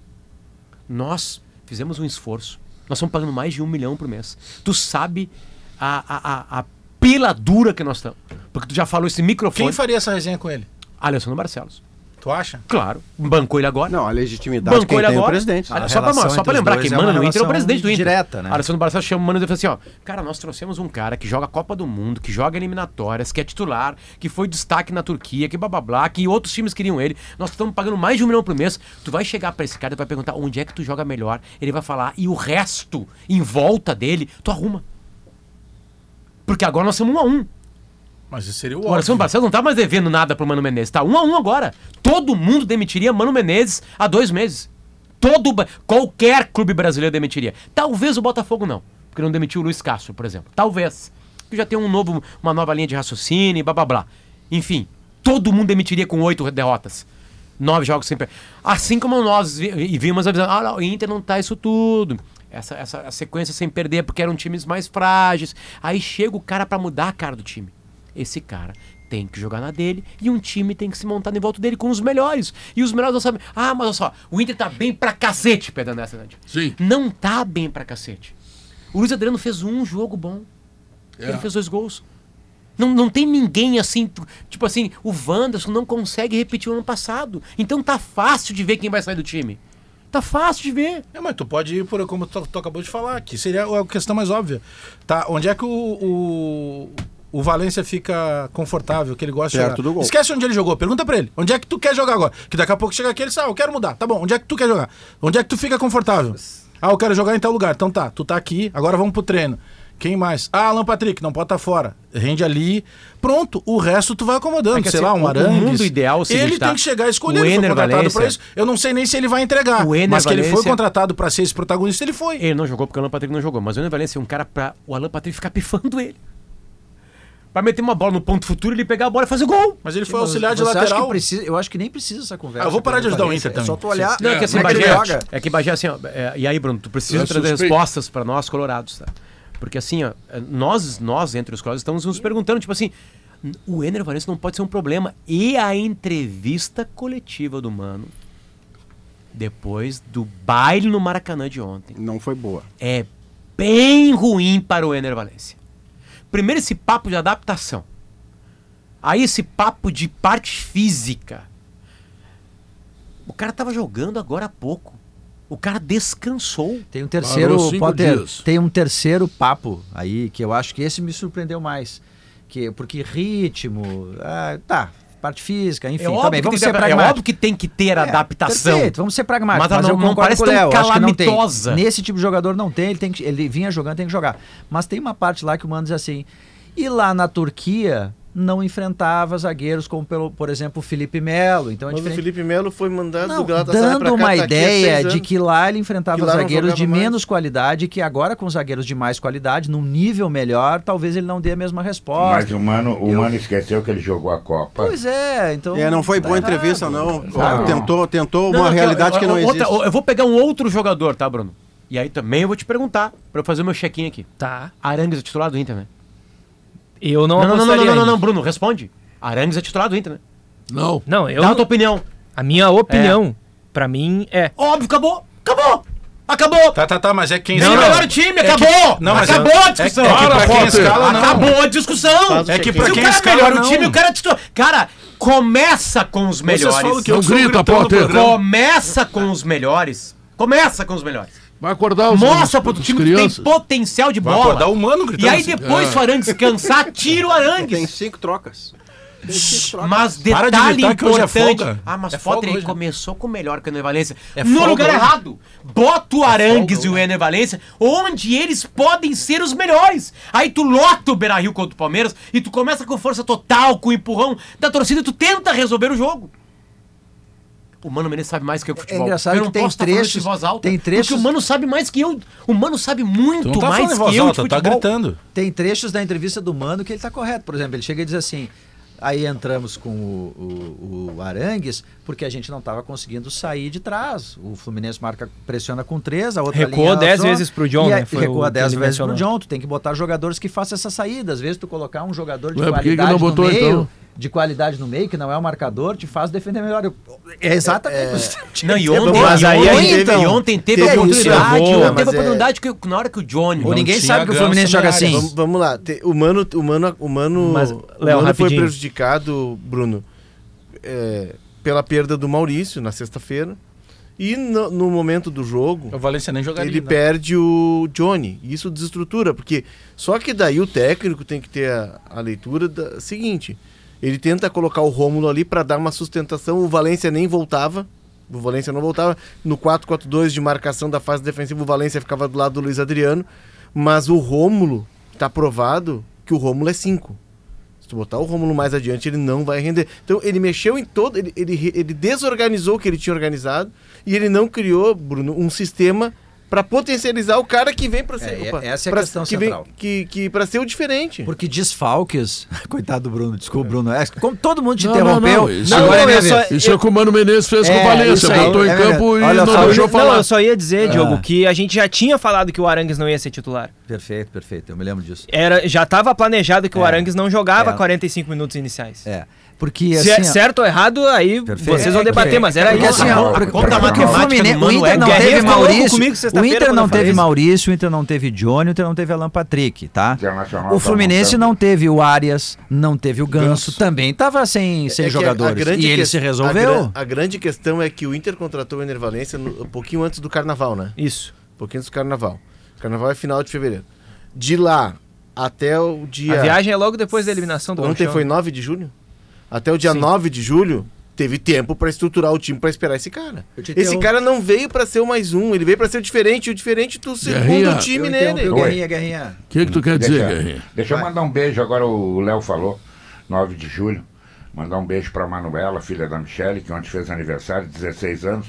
Nós fizemos um esforço Nós estamos pagando mais de um milhão por mês. Tu sabe a, a, a, a pila dura que nós estamos. Porque tu já falou esse microfone. Quem faria essa resenha com ele? Alessandro Barcelos. Tu acha? Claro. Bancou ele agora. Não, a legitimidade Bancou quem ele tem é o agora. presidente. Olha, A só pra, só pra lembrar, quem é manda no Inter é o presidente do Inter. direta, né? Alessandro Barcelos chama o Mano e fala assim, ó, cara, nós trouxemos um cara que joga Copa do Mundo, que joga eliminatórias, que é titular, que foi destaque na Turquia, que blá blá blá, que outros times queriam ele. Nós estamos pagando mais de um milhão por mês. Tu vai chegar pra esse cara e vai perguntar onde é que tu joga melhor. Ele vai falar, e o resto, em volta dele, tu arruma. Porque agora nós somos um a um. Mas isso seria o O óbvio. Barcelos não tá mais devendo nada pro Mano Menezes. Tá um a um agora. Todo mundo demitiria Mano Menezes há dois meses. Todo, qualquer clube brasileiro demitiria. Talvez o Botafogo não. Porque não demitiu o Luiz Castro, por exemplo. Talvez. Porque já tem um novo, uma nova linha de raciocínio e blá blá blá. Enfim, todo mundo demitiria com oito derrotas. Nove jogos sem perder. Assim como nós vi- e vimos avisando, ah, não, o Inter não tá isso tudo. Essa, essa sequência sem perder porque eram times mais frágeis. Aí chega o cara pra mudar a cara do time. Esse cara tem que jogar na dele e um time tem que se montar em volta dele com os melhores. E os melhores não sabem. Ah, mas olha só, o Inter tá bem pra cacete, Pedro nessa, Nandy. Sim. Não tá bem pra cacete. O Luiz Adriano fez um jogo bom. É. Ele fez dois gols. Não, não tem ninguém assim, tipo assim, o Wanderson não consegue repetir o ano passado. Então tá fácil de ver quem vai sair do time. Tá fácil de ver. É, mas tu pode ir por como tu, tu acabou de falar, que seria a questão mais óbvia. Tá, onde é que o, o, o Valência fica confortável, que ele gosta Perto de do jogar? gol. Esquece onde ele jogou, pergunta pra ele. Onde é que tu quer jogar agora? Que daqui a pouco chega aqui ele diz, ah, eu quero mudar. Tá bom, onde é que tu quer jogar? Onde é que tu fica confortável? Ah, eu quero jogar em tal lugar. Então tá, tu tá aqui, agora vamos pro treino. Quem mais? Ah, Alan Patrick, não pode estar fora. Rende ali. Pronto, o resto tu vai acomodando. É que sei assim, lá, um o- o Arangues. mundo ideal seguinte, Ele tá? tem que chegar e escolher. O Ele foi Ener contratado Valencia- pra isso. Eu não sei nem se ele vai entregar. O Ener mas que ele foi contratado pra ser esse protagonista, ele foi. Ele não jogou porque o Alan Patrick não jogou. Mas o Ener Valencia é um cara pra o Alan Patrick ficar pifando ele. Pra meter uma bola no ponto futuro, ele pegar a bola e fazer gol. Mas ele foi Mas auxiliar de lateral. que precisa, eu acho que nem precisa essa conversa. Ah, eu vou parar de ajudar o. Inter É só também. tu olhar. Não, é que assim, é Bagé, é que Bagé, assim, ó, é, e aí, Bruno, tu precisa Eu trazer suspeito. respostas pra nós, colorados, tá? Porque assim, ó, nós, nós, entre os colorados, estamos nos perguntando, tipo assim, o Ener Valencia não pode ser um problema. E a entrevista coletiva do Mano, depois do baile no Maracanã de ontem, Não foi boa. é bem ruim para o Ener Valencia. Primeiro esse papo de adaptação. Aí esse papo de parte física. O cara tava jogando agora há pouco. O cara descansou. Tem um terceiro, Potter, tem um terceiro papo aí que eu acho que esse me surpreendeu mais. Que, porque ritmo, ah, tá, parte física, enfim, é, óbvio também. que Vamos tem ser que, é óbvio que tem que ter É, adaptação. Perfeito, vamos ser pragmáticos. Mas Mas, não- não parece tão Léo. Que calamitosa. Nesse tipo de jogador não tem, ele, tem que, ele vinha jogando, tem que jogar. Mas tem uma parte lá que o Mano diz assim. E lá na Turquia não enfrentava zagueiros como, pelo, por exemplo, o Felipe Melo. Então é Mas o diferente. Felipe Melo foi mandado Não, do Galatasaray dando cá, uma tá aqui há ideia de que lá ele enfrentava não zagueiros de mais. menos qualidade e que agora com zagueiros de mais qualidade, num nível melhor, talvez ele não dê a mesma resposta. Mas o Mano, o Eu- Mano esqueceu que ele jogou a Copa. Pois é, então. É, não foi tá boa errado. entrevista, não. Sabe? Tentou, tentou Não, uma realidade que não outra- existe. eu vou pegar um outro jogador, tá, Bruno? E aí também eu vou te perguntar, pra eu fazer o meu check-in aqui. Tá. Arangues é titular do Inter, né? Eu não Não, não, não, não, não, não, não, Bruno, responde. Arangues é titular do Inter, né? Não. Não, eu Dá a tua opinião. a minha opinião pra mim é Óbvio, acabou. Acabou. Acabou. Tá, tá, tá, mas é quem Vem o escala. melhor time, É que- acabou! Não, mas acabou é- a discussão! é que pra quem Potter. escala, não. Acabou a discussão! É que pra Se quem o cara é escala, melhor não. o time, o cara é titular. Cara, começa com os melhores. falam que Não eu grita, Potter. Começa com os melhores. Começa com os melhores. Vai acordar os Mostra os- pro time que tem crianças. potencial de Vai bola. acordar o Mano gritando E aí depois, se o Arangues cansar, tira o Tem Arangues. cinco trocas. Tem cinco trocas. Mas Para de detalhe hoje é importante. folga. ah, mas É Potter hoje. começou com o melhor que o Ener Valência. É no lugar hoje. errado. Bota o Arangues folga e o Ener Valência onde eles podem ser os melhores. Aí tu lota o Beira-Rio contra o Palmeiras e tu começa com força total, com o empurrão da torcida e tu tenta resolver o jogo. O Mano Menezes sabe mais que eu que futebol. engraçado eu que não tem posso tá trechos- em voz alta. tem trechos- Porque o Mano sabe mais que eu. O Mano sabe muito Tu não tá mais que eu alta, de tá gritando. Tem trechos da entrevista do Mano que ele tá correto. Por exemplo, ele chega e diz assim. Aí entramos com o, o- o Arangues, porque a gente não estava conseguindo sair de trás. O Fluminense marca, pressiona com três, a outra Recuou linha 10 só, vezes pro John, e né? Foi o Recuou que 10 ele vezes pro mencionou. John. Tu tem que botar jogadores que façam essa saída. Às vezes tu colocar um jogador de Ué, por que que qualidade não botou, no meio, então? De qualidade no meio, que não é o marcador, te faz defender melhor. Eu- É exatamente o sistema de- Não, e ontem, Mas e aí ontem, a gente teve, teve- e ontem teve, teve oportunidade. isso, ontem mas teve é- oportunidade que, na hora que o Johnny. Ou ninguém sabe que o Fluminense joga assim. Vamos, vamos lá. Te- O Mano, o Mano, o Mano, Mas, o Léo, Mano foi prejudicado, Bruno, é, pela perda do Maurício na sexta-feira. E no, no momento do jogo, O Valência nem jogaria. ele né? perde o Johnny. E Isso desestrutura, porque só que daí o técnico tem que ter a, a leitura da seguinte: ele tenta colocar o Rômulo ali para dar uma sustentação. O Valência nem voltava. O Valência não voltava. No 4-4-2 de marcação da fase defensiva, o Valência ficava do lado do Luiz Adriano. Mas o Rômulo tá provado que o Rômulo é 5. Se tu botar o Rômulo mais adiante, ele não vai render. Então ele mexeu em todo, ele, ele, ele desorganizou o que ele tinha organizado e ele não criou, Bruno, um sistema para potencializar o cara que vem para ser, É, opa, essa é a pra- questão que vem, central. que, que para ser o diferente. Porque desfalques. <laughs> Coitado do Bruno, desculpa, Bruno. É, como todo mundo te Não, não, interrompeu, não, isso- agora Não, é eu só-. Isso é o que o Mano Menezes fez com É, o Valência. Botou é em campo e Olha não só, deixou Não, falar. eu só ia dizer, Ah. Diogo, que a gente já tinha falado que o Arangues não ia ser titular. Perfeito, perfeito. Eu me lembro disso. Era, já estava planejado que o É. Arangues não jogava É. 45 minutos iniciais. É. Porque Se assim. é ó, certo ou errado, aí Perfeito. vocês vão É, debater, perfeito. mas era Porque isso. assim, ó, porque- a porque o Fluminense, o Inter é não teve Maurício, o Inter não teve. Maurício, o Inter não teve Johnny, o Inter não teve Alan Patrick, tá? O Fluminense tá não teve o Arias, não teve o Ganso, também tava sem, sem É a- a jogadores. grande e ele que- se A, resolveu. gran- a grande questão é que o Inter contratou o Ener Valência no- um pouquinho antes do Carnaval, né? Isso. Um pouquinho antes do Carnaval. O Carnaval é final de fevereiro. De lá até o dia... A viagem é logo depois da eliminação do Ontem Gauchão. foi 9 de julho? Até o dia Sim. 9 de julho, teve tempo pra estruturar o time pra esperar esse cara. Esse cara não veio pra ser o mais um, ele veio pra ser o diferente. E o diferente tu Guerrinha, segundo o time nele. o. Guerrinha, Guerrinha. O que, que tu quer dizer, Deixa, Guerrinha? deixa eu mandar um beijo, agora o Léo falou, 9 de julho. Mandar um beijo pra Manuela, filha da Michele, que ontem fez aniversário, 16 anos.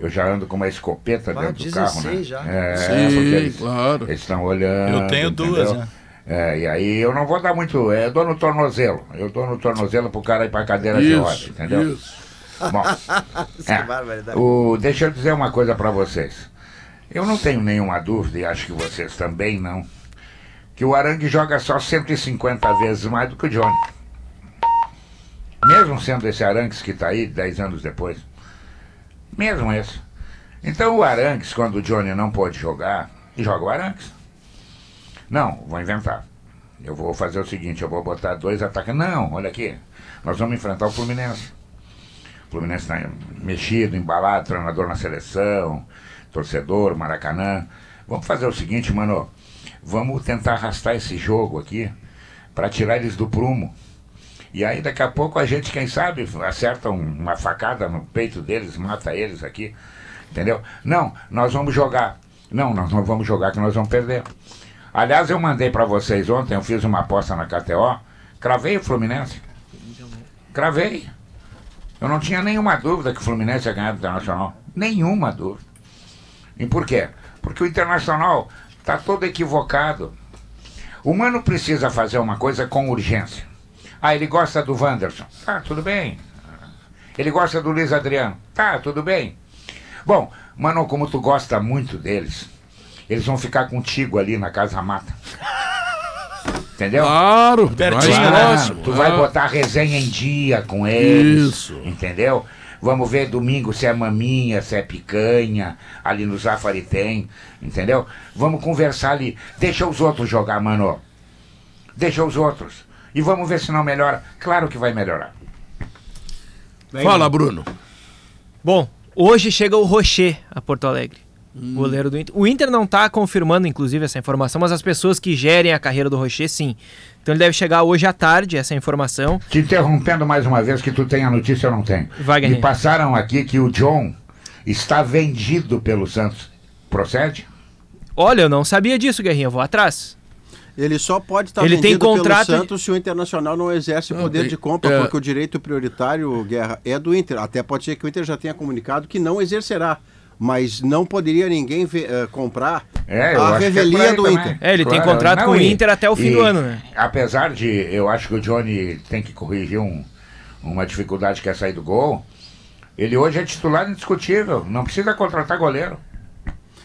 Eu já ando com uma escopeta dentro do carro, né? 16 já? É, Sim, porque eles, claro. eles estão olhando. Eu tenho duas, entendeu? né? É, e aí eu não vou dar muito. É, eu dou no tornozelo. Eu dou no tornozelo pro cara ir pra cadeira de roda, Isso, entendeu? isso. Bom, <laughs> é, o, deixa eu dizer uma coisa pra vocês. Eu não tenho nenhuma dúvida, e acho que vocês também não, que o Arangue joga só 150 vezes mais do que o Johnny. Mesmo sendo esse Arangues que tá aí 10 anos depois. Mesmo esse. Então o Arangues, quando o Johnny não pôde jogar, joga o Arangues. Não, vou inventar. Eu vou fazer o seguinte, eu vou botar dois ataques. Não, olha aqui. Nós vamos enfrentar o Fluminense. O Fluminense está mexido, embalado, treinador na seleção, torcedor, Maracanã. Vamos fazer o seguinte, mano. Vamos tentar arrastar esse jogo aqui para tirar eles do prumo. E aí daqui a pouco a gente, quem sabe, acerta um- uma facada no peito deles, mata eles aqui. Entendeu? Não, nós vamos jogar. Não, nós não vamos jogar que nós vamos perder. Aliás, eu mandei para vocês ontem, eu fiz uma aposta na KTO, cravei o Fluminense. Cravei. Eu não tinha nenhuma dúvida que o Fluminense ia ganhar do Internacional. Nenhuma dúvida. E por quê? Porque o Internacional está todo equivocado. O Mano precisa fazer uma coisa com urgência. Ah, ele gosta do Wanderson. Tá, tudo bem. Ele gosta do Luiz Adriano. Tá, tudo bem. Bom, Mano, como tu gosta muito deles, eles vão ficar contigo ali na Casa Mata. Entendeu? Claro, Pertinho, próximo. Tu vai ah. botar a resenha em dia com eles. Isso. Entendeu? Vamos ver domingo se é maminha, se é picanha. Ali no Zafari tem. Entendeu? Vamos conversar ali. Deixa os outros jogar, mano. Deixa os outros. E vamos ver se não melhora. Claro que vai melhorar. Fala, Bruno. Bom, hoje chega o Rocher a Porto Alegre. Hum. Goleiro do Inter. O Inter não tá confirmando, inclusive, essa informação, mas as pessoas que gerem a carreira do Rocher, sim. Então ele deve chegar hoje à tarde, essa informação. Te interrompendo mais uma vez que tu tem a notícia, eu não tenho. Vai, Me passaram aqui que o John está vendido pelo Santos. Procede? Olha, eu não sabia disso, Guerrinha, eu vou atrás. Ele só pode estar Ele tem vendido contrato pelo de- Santos se o Internacional não exerce Não, poder tem- de compra, é. porque o direito prioritário, Guerra, é do Inter. Até pode ser que o Inter já tenha comunicado que não exercerá. Mas não poderia ninguém ve- eh, comprar É, a é revelia aí do também. Inter. É, ele tem Claro, contrato não, com o Inter até o fim e do ano, né? Apesar de eu acho que o Johnny tem que corrigir um- uma dificuldade que é sair do gol, ele hoje é titular indiscutível. Não precisa contratar goleiro.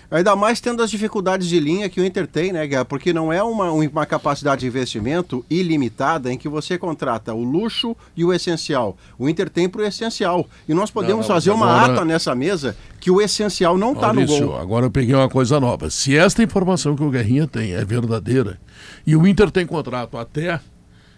Ainda mais tendo as dificuldades de linha que o Inter tem, né, Guerra? Porque não é uma, uma capacidade de investimento ilimitada em que você contrata o luxo e o essencial. O Inter tem pro essencial. E nós podemos Não, fazer uma agora- ata nessa mesa que o essencial não está no gol. agora eu peguei uma coisa nova. Se esta informação que o Guerrinha tem é verdadeira e o Inter tem contrato até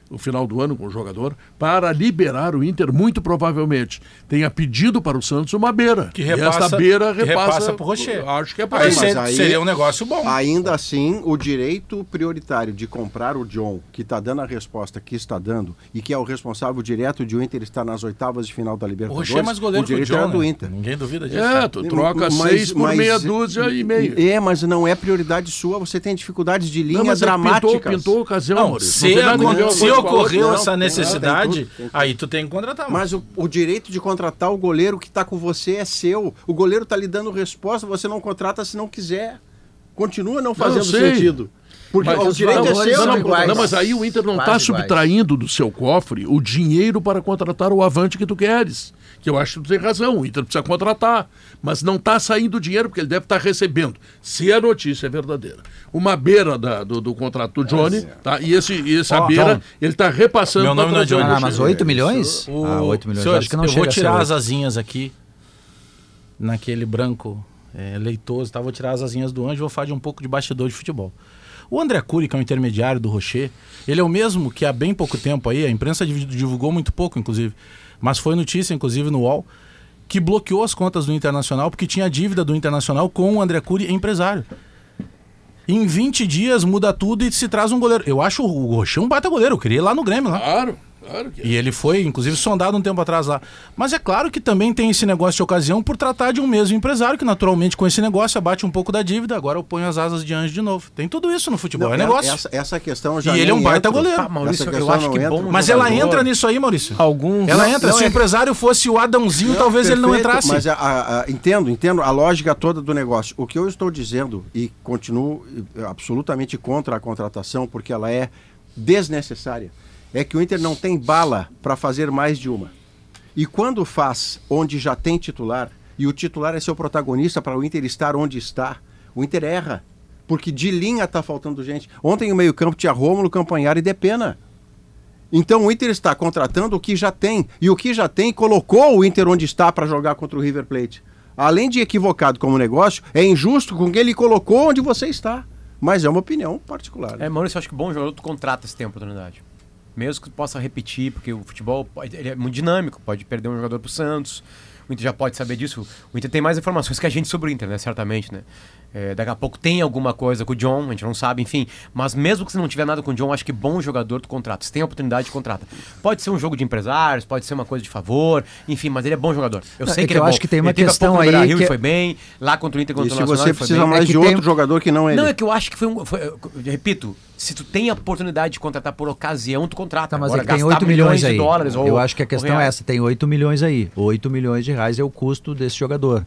o final do ano com o jogador, para liberar o Inter, muito provavelmente tenha pedido para o Santos uma beira. Que e repassa- esta beira que repassa, repassa pro Rocher. Acho que é por Aí mas aí- seria um negócio bom. Ainda assim, o direito prioritário de comprar o John, que está dando a resposta que está dando, e que é o responsável direto de o Inter estar nas oitavas de final da O Libertadores, Rocher é mais goleiro o que o direito John, era do né? Inter. Ninguém duvida disso. É, tu troca Mas- seis por mas- meia dúzia e meio. É, mas não é prioridade sua, você tem dificuldades de linha Não, mas é dramáticas. pintou, pintou ocasião, Não, Maurício. se, Não se ocorreu Não, essa necessidade, tem tudo, tem tudo. aí tu tem que contratar. Mas o, o direito de contratar o goleiro que está com você é seu. O goleiro está lhe dando resposta, você não contrata se não quiser. Continua não fazendo sei. sentido. Porque Mas o direito é valores seu. não, né? não, não, mas aí o Inter não está iguais. subtraindo do seu cofre o dinheiro para contratar o avante que tu queres. Que eu acho que tu tem razão, o Inter precisa contratar. Mas não está saindo dinheiro, porque ele deve estar recebendo. Se a notícia é verdadeira. Uma beira da- do, do contrato do Johnny, tá? E, esse, e essa Ó, beira, John. ele está repassando Meu nome não é Johnny. Ah, mas Rocher. 8 milhões? O- Ah, 8 milhões. Senhores, acho que não eu chega vou tirar as asinhas aqui, naquele branco é, leitoso, tá? vou tirar as asinhas do anjo e vou falar de um pouco de bastidor de futebol. O André Cury, que é o intermediário do Rocher, ele é o mesmo que há bem pouco tempo aí, a imprensa div- divulgou muito pouco, inclusive, mas foi notícia, inclusive, no UOL, que bloqueou as contas do Internacional porque tinha dívida do Internacional com o André Cury empresário. Em 20 dias muda tudo e se traz um goleiro. Eu acho o Rocher um baita goleiro, eu queria ir lá no Grêmio lá. Claro, claro que é. E ele foi, inclusive, sondado um tempo atrás lá. Mas é claro que também tem esse negócio de ocasião por tratar de um mesmo empresário, que naturalmente com esse negócio abate um pouco da dívida, agora eu ponho as asas de anjo de novo. Tem tudo isso no futebol, Não, é negócio. Essa, essa questão já E ele é um baita entro. goleiro. Ah, Maurício, eu acho não que bom Mas jogador. ela entra nisso aí, Maurício. Alguns. Ela entra. não, Se o é- empresário fosse o Adãozinho, talvez ele não Perfeito, entrasse. Mas a- a- a- entendo, entendo a lógica toda do negócio. O que eu estou dizendo, e continuo absolutamente contra a contratação, porque ela é desnecessária, é que o Inter não tem bala para fazer mais de uma. E quando faz onde já tem titular, e o titular é seu protagonista para o Inter estar onde está, o Inter erra. Porque de linha está faltando gente. Ontem o meio-campo tinha Rômulo, Campanhar e Depena. Então o Inter está contratando o que já tem. E o que já tem colocou o Inter onde está para jogar contra o River Plate. Além de equivocado como negócio, é injusto com que ele colocou onde você está. Mas é uma opinião particular. né? É, Maurício, acho que bom jogador tu contrata se tem oportunidade. Mesmo que possa repetir, porque o futebol pode- ele é muito dinâmico, pode perder um jogador pro Santos. O Inter já pode saber disso. O Inter tem mais informações que a gente sobre o Inter, né? Certamente, né? É, daqui a pouco tem alguma coisa com o John, a gente não sabe, enfim. Mas mesmo que você não tiver nada com o John, acho que bom jogador tu contrata. Se tem a oportunidade, de contrata. Pode ser um jogo de empresários, pode ser uma coisa de favor, enfim, mas ele é bom jogador. Eu Não, sei é que que ele é eu bom. acho que tem uma Ele questão aí Beira-Rio que- e foi bem, lá contra o Inter E contra o se Nacional você ele foi precisa mais É de tem- outro jogador que não ele. Não, é que eu acho que foi um. foi- eu repito, se tu tem a oportunidade de contratar por ocasião, tu contrata. Tá, mas Agora, é que tem gastar 8 milhões de aí. dólares ou- Eu acho que a ou questão é essa, tem 8 milhões aí. 8 milhões de reais é o custo desse jogador.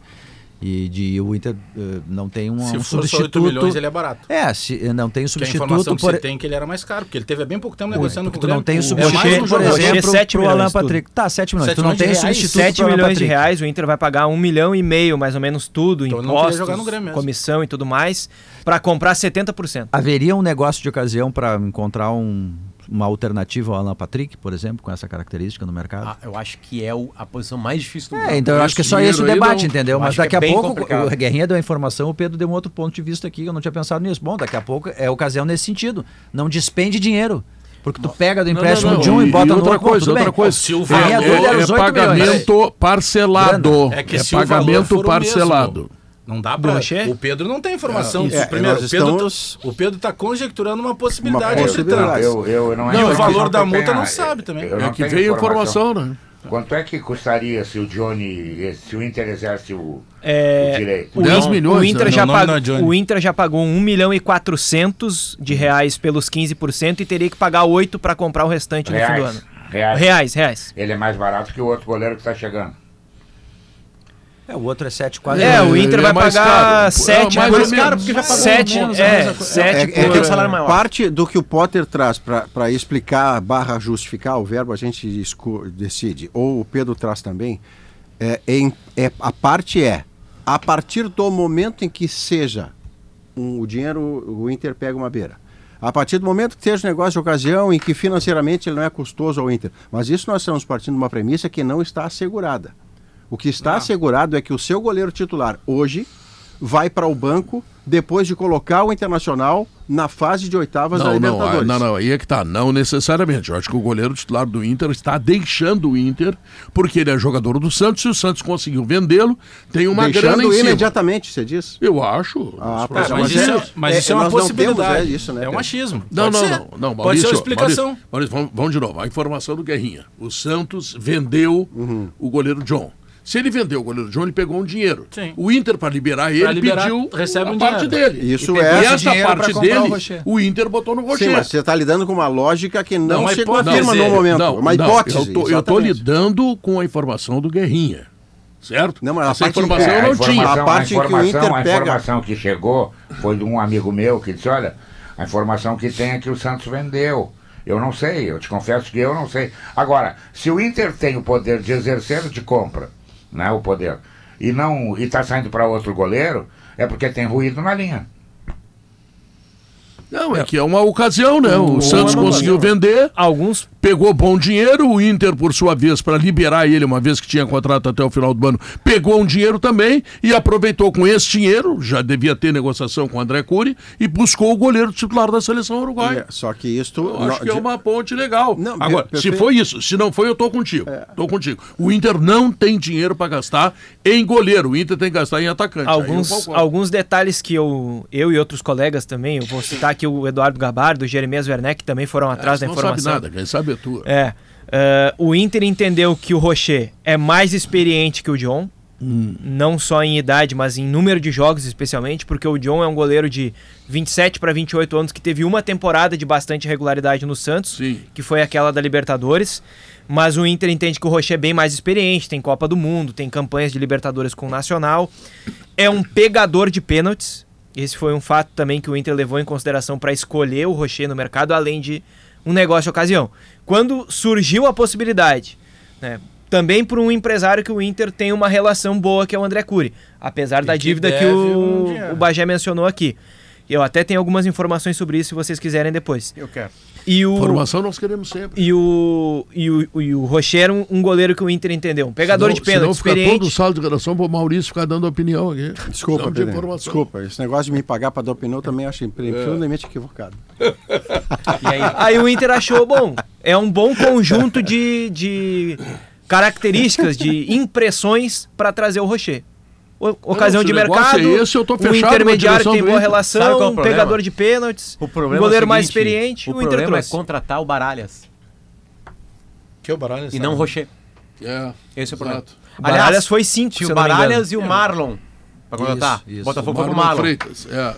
E de, o Inter eh, não tem um, Se um for só 8 substituto. milhões, ele é barato. É, se, não tem um Que a substituto. informação que por- você tem é que ele era mais caro, porque ele teve há bem pouco tempo negociando porque com o não tem o Grêmio. É mais substituto, um por exemplo, sete pro Alan tudo. Patrick. Tá, 7 milhões. Sete tu não tem substituto 7 pro Alan milhões de reais, o Inter vai pagar um milhão e meio, mais ou menos tudo, Então impostos, jogar no Grêmio mesmo. comissão e tudo mais, para comprar 70%. Haveria um negócio de ocasião para encontrar um- uma alternativa ao Alan Patrick, por exemplo, com essa característica no mercado? Ah, eu acho que é o- a posição mais difícil do É, então eu acho que é só Esse o debate, não- entendeu? eu Mas daqui é a pouco, complicado. o Guerrinha deu a informação, o Pedro deu um outro ponto de vista aqui, eu não tinha pensado nisso. Bom, daqui a pouco é ocasião nesse sentido. Não despende dinheiro. Porque tu pega do Não, empréstimo não, não. de um e, E- bota e no outra outro. coisa, outra coisa. Se o valor- é os 8 milhões. pagamento parcelado. É que é se o valor pagamento o parcelado. mesmo, Não dá pra. Rocher? O Pedro não tem informação. É, Primeiro, nós o Pedro, estamos- tá, o Pedro tá conjecturando uma possibilidade. Uma possibilidade. Eu, eu não E é o uma valor da multa tenha- não sabe também. É não que veio informação, né? Quanto é que custaria se o Johnny, se o Inter exerce o, o É, direito? o, 10 In- milhões, o Inter né? já Não, não, pagou, não, Johnny. o Inter já pagou 1 milhão e 400 de reais pelos 15% e teria que pagar 8 para comprar o restante no fim do Reais. ano. Reais. Reais, reais. Ele é mais barato que o outro goleiro que está chegando. É, o outro é 7, quase. É, o Inter é vai mais pagar caro. 7 É, mais ou menos. porque já pagou sete, menos, é, a mesma coisa. 7 É, é um salário maior. Parte do que o Potter traz para explicar barra justificar o verbo, a gente decide. Ou o Pedro traz também. É, em- é- a parte é A partir do momento em que seja um- o dinheiro, o Inter pega uma beira. A partir do momento que seja um negócio de ocasião em que financeiramente ele não é custoso ao Inter. Mas isso nós estamos partindo de uma premissa que não está assegurada. O que está assegurado é que o seu goleiro titular hoje vai para o banco depois de colocar o Internacional na fase de oitavas da Não, não, Libertadores. ah, não, não, aí é que tá. Não necessariamente. Eu acho que o goleiro titular do Inter está deixando o Inter, porque ele é jogador do Santos e o Santos conseguiu vendê-lo. Tem uma grana Deixando em cima. imediatamente, você diz? Eu acho. Ah, tá, próximos mas mas isso, é, mas é, isso é uma não temos, possibilidade. é isso, né, É um Pedro? achismo. Não, Pode não, ser. não, não. Pode Maurício, ser uma explicação. Maurício, Maurício, vamos, vamos de novo. A informação do Guerrinha. O Santos vendeu Uhum. o goleiro John. Se ele vendeu o goleiro John, ele pegou um dinheiro. Sim. O Inter, para liberar ele, liberar, pediu recebe a um parte dinheiro. dele. Isso e é- essa parte o dele, Rocher. o Inter botou no Rocher. Sim, mas você está lidando com uma lógica que não, Não, uma se hipótese. confirma no momento. uma não, hipótese. Eu tô, eu tô exatamente. lidando com a informação do Guerrinha. Certo? Não, mas a parte- informação É, eu a não tinha. informação, A parte em que o informação, Inter a pega- informação que chegou foi de um amigo meu que disse, olha, a informação que tem é que o Santos vendeu. Eu não sei, eu te confesso que eu não sei. Agora, se o Inter tem o poder de exercer de compra, né, o poder, e não está saindo para outro goleiro, é porque tem ruído na linha. Não, é que é uma ocasião, né? O Santos uma conseguiu vender, Alguns pegou bom dinheiro, o Inter, por sua vez, para liberar ele, uma vez que tinha contrato até o final do ano, pegou um dinheiro também e aproveitou com esse dinheiro, já devia ter negociação com o André Cury, e buscou o goleiro titular da seleção uruguaia. É, só que isto. Eu acho que é uma ponte legal. Não, Agora, se foi isso, se não foi, eu tô contigo. Tô contigo. O Inter não tem dinheiro para gastar em goleiro. O Inter tem que gastar em atacante. Alguns, alguns detalhes que eu, eu e outros colegas também, eu vou citar aqui o Eduardo Gabardo, o Jeremias Werneck, que também foram atrás da não informação. sabe nada, quem sabe é tua. É. eh, o Inter entendeu que o Rocher é mais experiente que o John. Não só em idade, mas em número de jogos, especialmente, porque o John é um goleiro de 27 para 28 anos que teve uma temporada de bastante regularidade no Santos, Sim. que foi aquela da Libertadores. Mas o Inter entende que o Rocher é bem mais experiente, tem Copa do Mundo, tem campanhas de Libertadores com o Nacional. É um pegador de pênaltis. Esse foi um fato também que o Inter levou em consideração para escolher o Rocher no mercado, além de um negócio de ocasião. Quando surgiu a possibilidade, né, também por um empresário que o Inter tem uma relação boa, que é o André Cury, apesar da que dívida que deve o, um o Bagé mencionou aqui. Eu até tenho algumas informações sobre isso, se vocês quiserem depois. Eu quero. E o, Formação nós queremos sempre. e o, e o, e o Rocher era um, um goleiro que o Inter entendeu. Um pegador Senão- de pênalti, senão fica todo o saldo de redação pro Maurício ficar dando opinião aqui. Desculpa, de. Desculpa. Esse negócio de me pagar para dar opinião também acho profundamente equivocado. <laughs> E aí, Aí o Inter achou, bom, é um bom conjunto de, de características, de impressões para trazer o Rocher. O- Ocasião se de o mercado, é esse, eu tô um fechado intermediário que tem boa relação, Sabe é o um pegador de pênaltis, O um problema goleiro é o mais seguinte, experiente, o o, Inter problema trouxe. é contratar o Baralhas Que o Baralho e não o Rocher. É, Esse é o problema. exato. O Baralhas foi cinco, tinha se o. Baralhas e o Marlon pra contratar. Isso, isso. Botafogo pro Marlon Marlon. Freitas. É.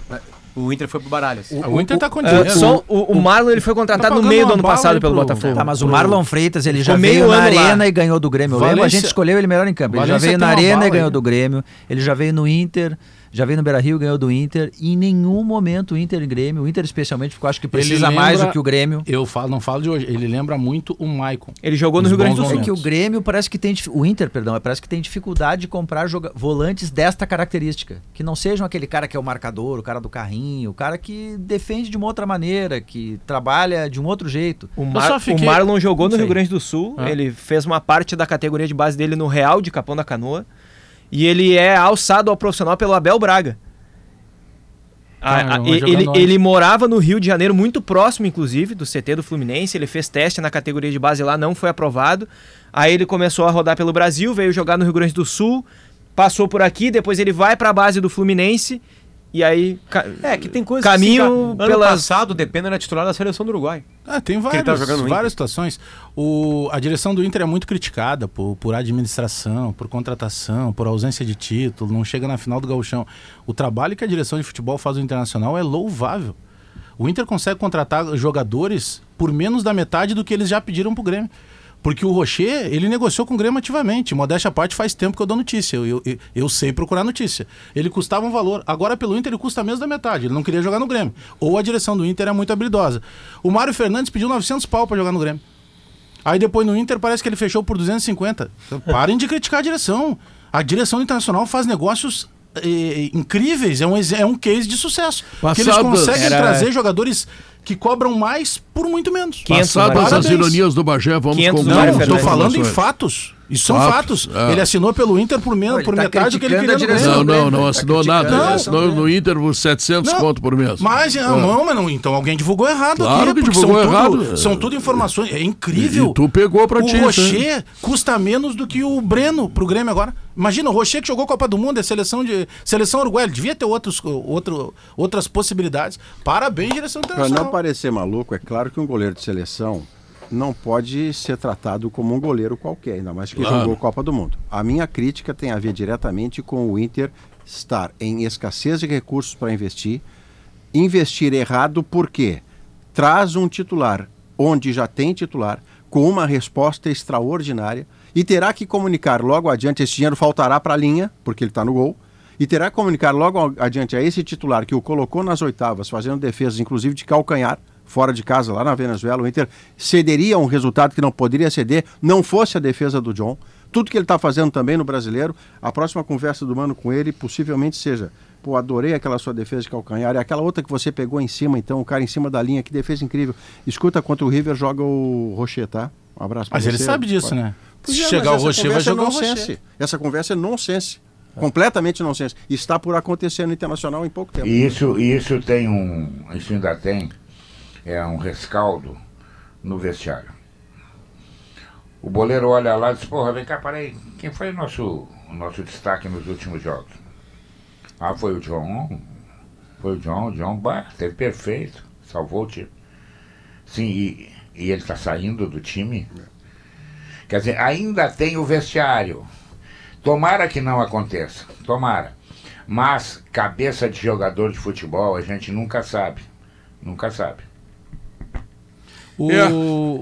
O Inter foi pro Baralhas. O Inter tá com dinheiro. só o, o Marlon ele foi contratado no pagando meio do ano passado pelo pro- Botafogo. Tá, mas o Marlon Freitas, ele já veio na ano lá. arena e ganhou do Grêmio. Eu lembro, a Valência- gente escolheu ele melhor em campo. Ele já Valência veio tem na arena e ganhou aí. do Grêmio. Ele já veio no Inter, já veio no Beira-Rio, ganhou do Inter. E em nenhum momento o Inter e Grêmio, o Inter especialmente, porque eu acho que precisa Ele mais lembra- do que o Grêmio. Eu falo, não falo de hoje. Ele lembra muito o Maicon. Ele jogou no Rio Grande do Sul. É que o. Grêmio parece que tem o Inter, perdão, parece que tem dificuldade de comprar joga- volantes desta característica, que não sejam aquele cara que é o marcador, o cara do carrinho, o cara que defende de uma outra maneira, que trabalha de um outro jeito. O, Mar- fiquei- o Marlon jogou no. Rio Grande do Sul, Ah. ele fez uma parte da categoria de base dele no Real de Capão da Canoa e ele é alçado ao profissional pelo Abel Braga. Ah, ele, ele morava no Rio de Janeiro, muito próximo, inclusive, do CT do Fluminense. Ele fez teste na categoria de base lá, não foi aprovado. Aí ele começou a rodar pelo Brasil, veio jogar no Rio Grande do Sul, passou por aqui, depois ele vai para a base do Fluminense e aí É, que tem coisas Caminho que Ano pelas- passado, o Depena era titular da seleção do Uruguai. Ah, tem ele várias, tá várias situações. O, a direção do Inter é muito criticada por, por administração, por contratação, por ausência de título, não chega na final do gauchão. O trabalho que a direção de futebol faz no Internacional é louvável. O Inter consegue contratar jogadores por menos da metade do que eles já pediram pro Grêmio. Porque o Rocher, ele negociou com o Grêmio ativamente. Modéstia à parte, faz tempo que eu dou notícia. Eu, eu, eu sei procurar notícia. Ele custava um valor. Agora, pelo Inter, ele custa menos da metade. Ele não queria jogar no Grêmio. Ou a direção do Inter é muito habilidosa. O Mário Fernandes pediu 900 pau pra jogar no Grêmio. Aí depois no Inter parece que ele fechou por 250. Então, parem de criticar a direção. A direção internacional faz negócios eh, incríveis, é um, é um case de sucesso. Porque eles Passadas- conseguem Era- trazer jogadores que cobram mais por muito menos. 500 Passadas as ironias do Bagé, vamos 500 com do Não, tô Fernandes. falando em fatos. Isso são Fatos, fatos. é. Ele assinou pelo Inter por, menos, Não, por tá metade do que ele queria a no direção Grêmio. Não, não, não Tá assinou criticando nada. a Ele assinou no Inter por 700 Não, conto por mês. Mas, ah, não, mas não, então alguém divulgou errado Claro aqui. que porque divulgou são tudo, errado. São tudo informações. É incrível. E tu pegou pra o ti, né? Rocher custa menos do que o Breno pro Grêmio agora. Imagina, o Rocher que jogou Copa do Mundo, é seleção de seleção uruguaia. Ele devia ter outros, outro, outras possibilidades. Parabéns, direção Para internacional. não parecer maluco, é claro que um goleiro de seleção não pode ser tratado como um goleiro qualquer, ainda mais que Claro. jogou Copa do Mundo. A minha crítica tem a ver diretamente com o Inter estar em escassez de recursos para investir, investir errado porque traz um titular onde já tem titular com uma resposta extraordinária e terá que comunicar logo adiante esse dinheiro faltará para a linha porque ele está no gol e terá que comunicar logo adiante a esse titular que o colocou nas oitavas, fazendo defesas, inclusive de calcanhar, fora de casa, lá na Venezuela. O Inter cederia um resultado que não poderia ceder, não fosse a defesa do John. Tudo que ele está fazendo também no brasileiro, a próxima conversa do Mano com ele possivelmente seja: pô, adorei aquela sua defesa de calcanhar, e aquela outra que você pegou em cima, então, o cara em cima da linha, que defesa incrível. Escuta, contra o River joga o Rocher, tá? Um abraço pra Mas ele você. sabe disso, Pode- né? Pois Se é, chegar o essa Rocher, vai conversa é jogar o nonsense. Rocher. Essa conversa é nonsense. Completamente nonsense. Está por acontecer no Internacional em pouco tempo. E isso, e isso tem um. Isso ainda tem é um rescaldo no vestiário. O boleiro olha lá e diz, porra, vem cá, peraí, quem foi o nosso, nosso destaque nos últimos jogos? Ah, foi o John. Foi o John, o John bah, teve perfeito, salvou o time. Sim, e, e ele está saindo do time. Quer dizer, ainda tem o vestiário. Tomara que não aconteça, tomara. Mas cabeça de jogador de futebol a gente nunca sabe. Nunca sabe. O, É.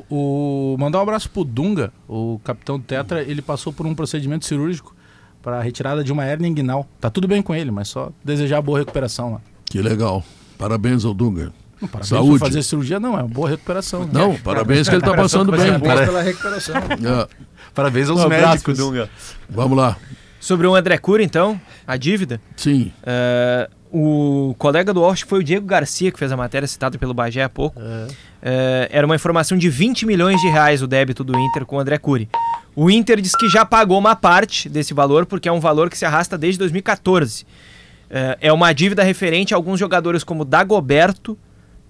o- mandar um abraço pro Dunga, o capitão do Tetra, ele passou por um procedimento cirúrgico para retirada de uma hernia inguinal. Tá tudo bem com ele, mas só desejar boa recuperação lá. Que legal. Parabéns ao Dunga. Não, parabéns Saúde. por fazer cirurgia não, é uma boa recuperação. né? Não, parabéns que ele tá passando bem. pela recuperação. É, Parabéns aos Um médicos. Dunga. vamos lá. Sobre o André Cura, então, a dívida. Sim. É, o colega do que foi o Diego Garcia que fez a matéria citada pelo Bagé há pouco. É, era uma informação de 20 milhões de reais o débito do Inter com o André Cury. O Inter diz que já pagou uma parte desse valor, porque é um valor que se arrasta desde 2014. É, é uma dívida referente a alguns jogadores como Dagoberto,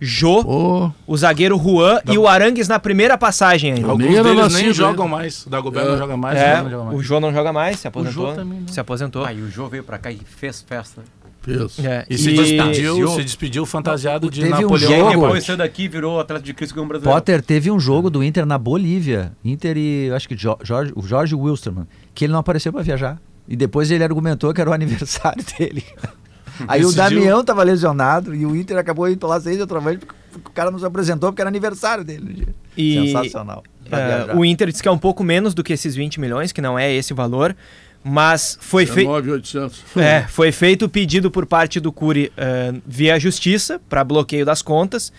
Jô, Ô, o zagueiro Juan e o Arangues na primeira passagem ainda. Alguns deles nascido nem jogam mais. O Dagoberto É. não joga mais, É, o não joga mais. o Jô não joga mais, se aposentou. Jô também não. Se aposentou. Ah, e o Jô veio pra cá e fez festa. Fez. É, E se e- despediu, se despediu fantasiado de Teve um Napoleão. jogo- Bonaparte. depois saiu daqui e virou atleta de Cristo um brasileiro. Potter teve um jogo do Inter na Bolívia. Inter e acho que Jo- Jorge, o Jorge Wilstermann, que ele não apareceu para viajar. E depois ele argumentou que era o <laughs> aniversário dele. <laughs> Aí o Decidiu. Damião tava lesionado e o Inter acabou indo lá seis outra vez porque o cara não se apresentou porque era aniversário dele. E- Sensacional. É, o Inter diz que é um pouco menos do que esses 20 milhões, que não é esse valor, mas foi feito. 9,800. É, foi feito o pedido por parte do Cury eh, via justiça para bloqueio das contas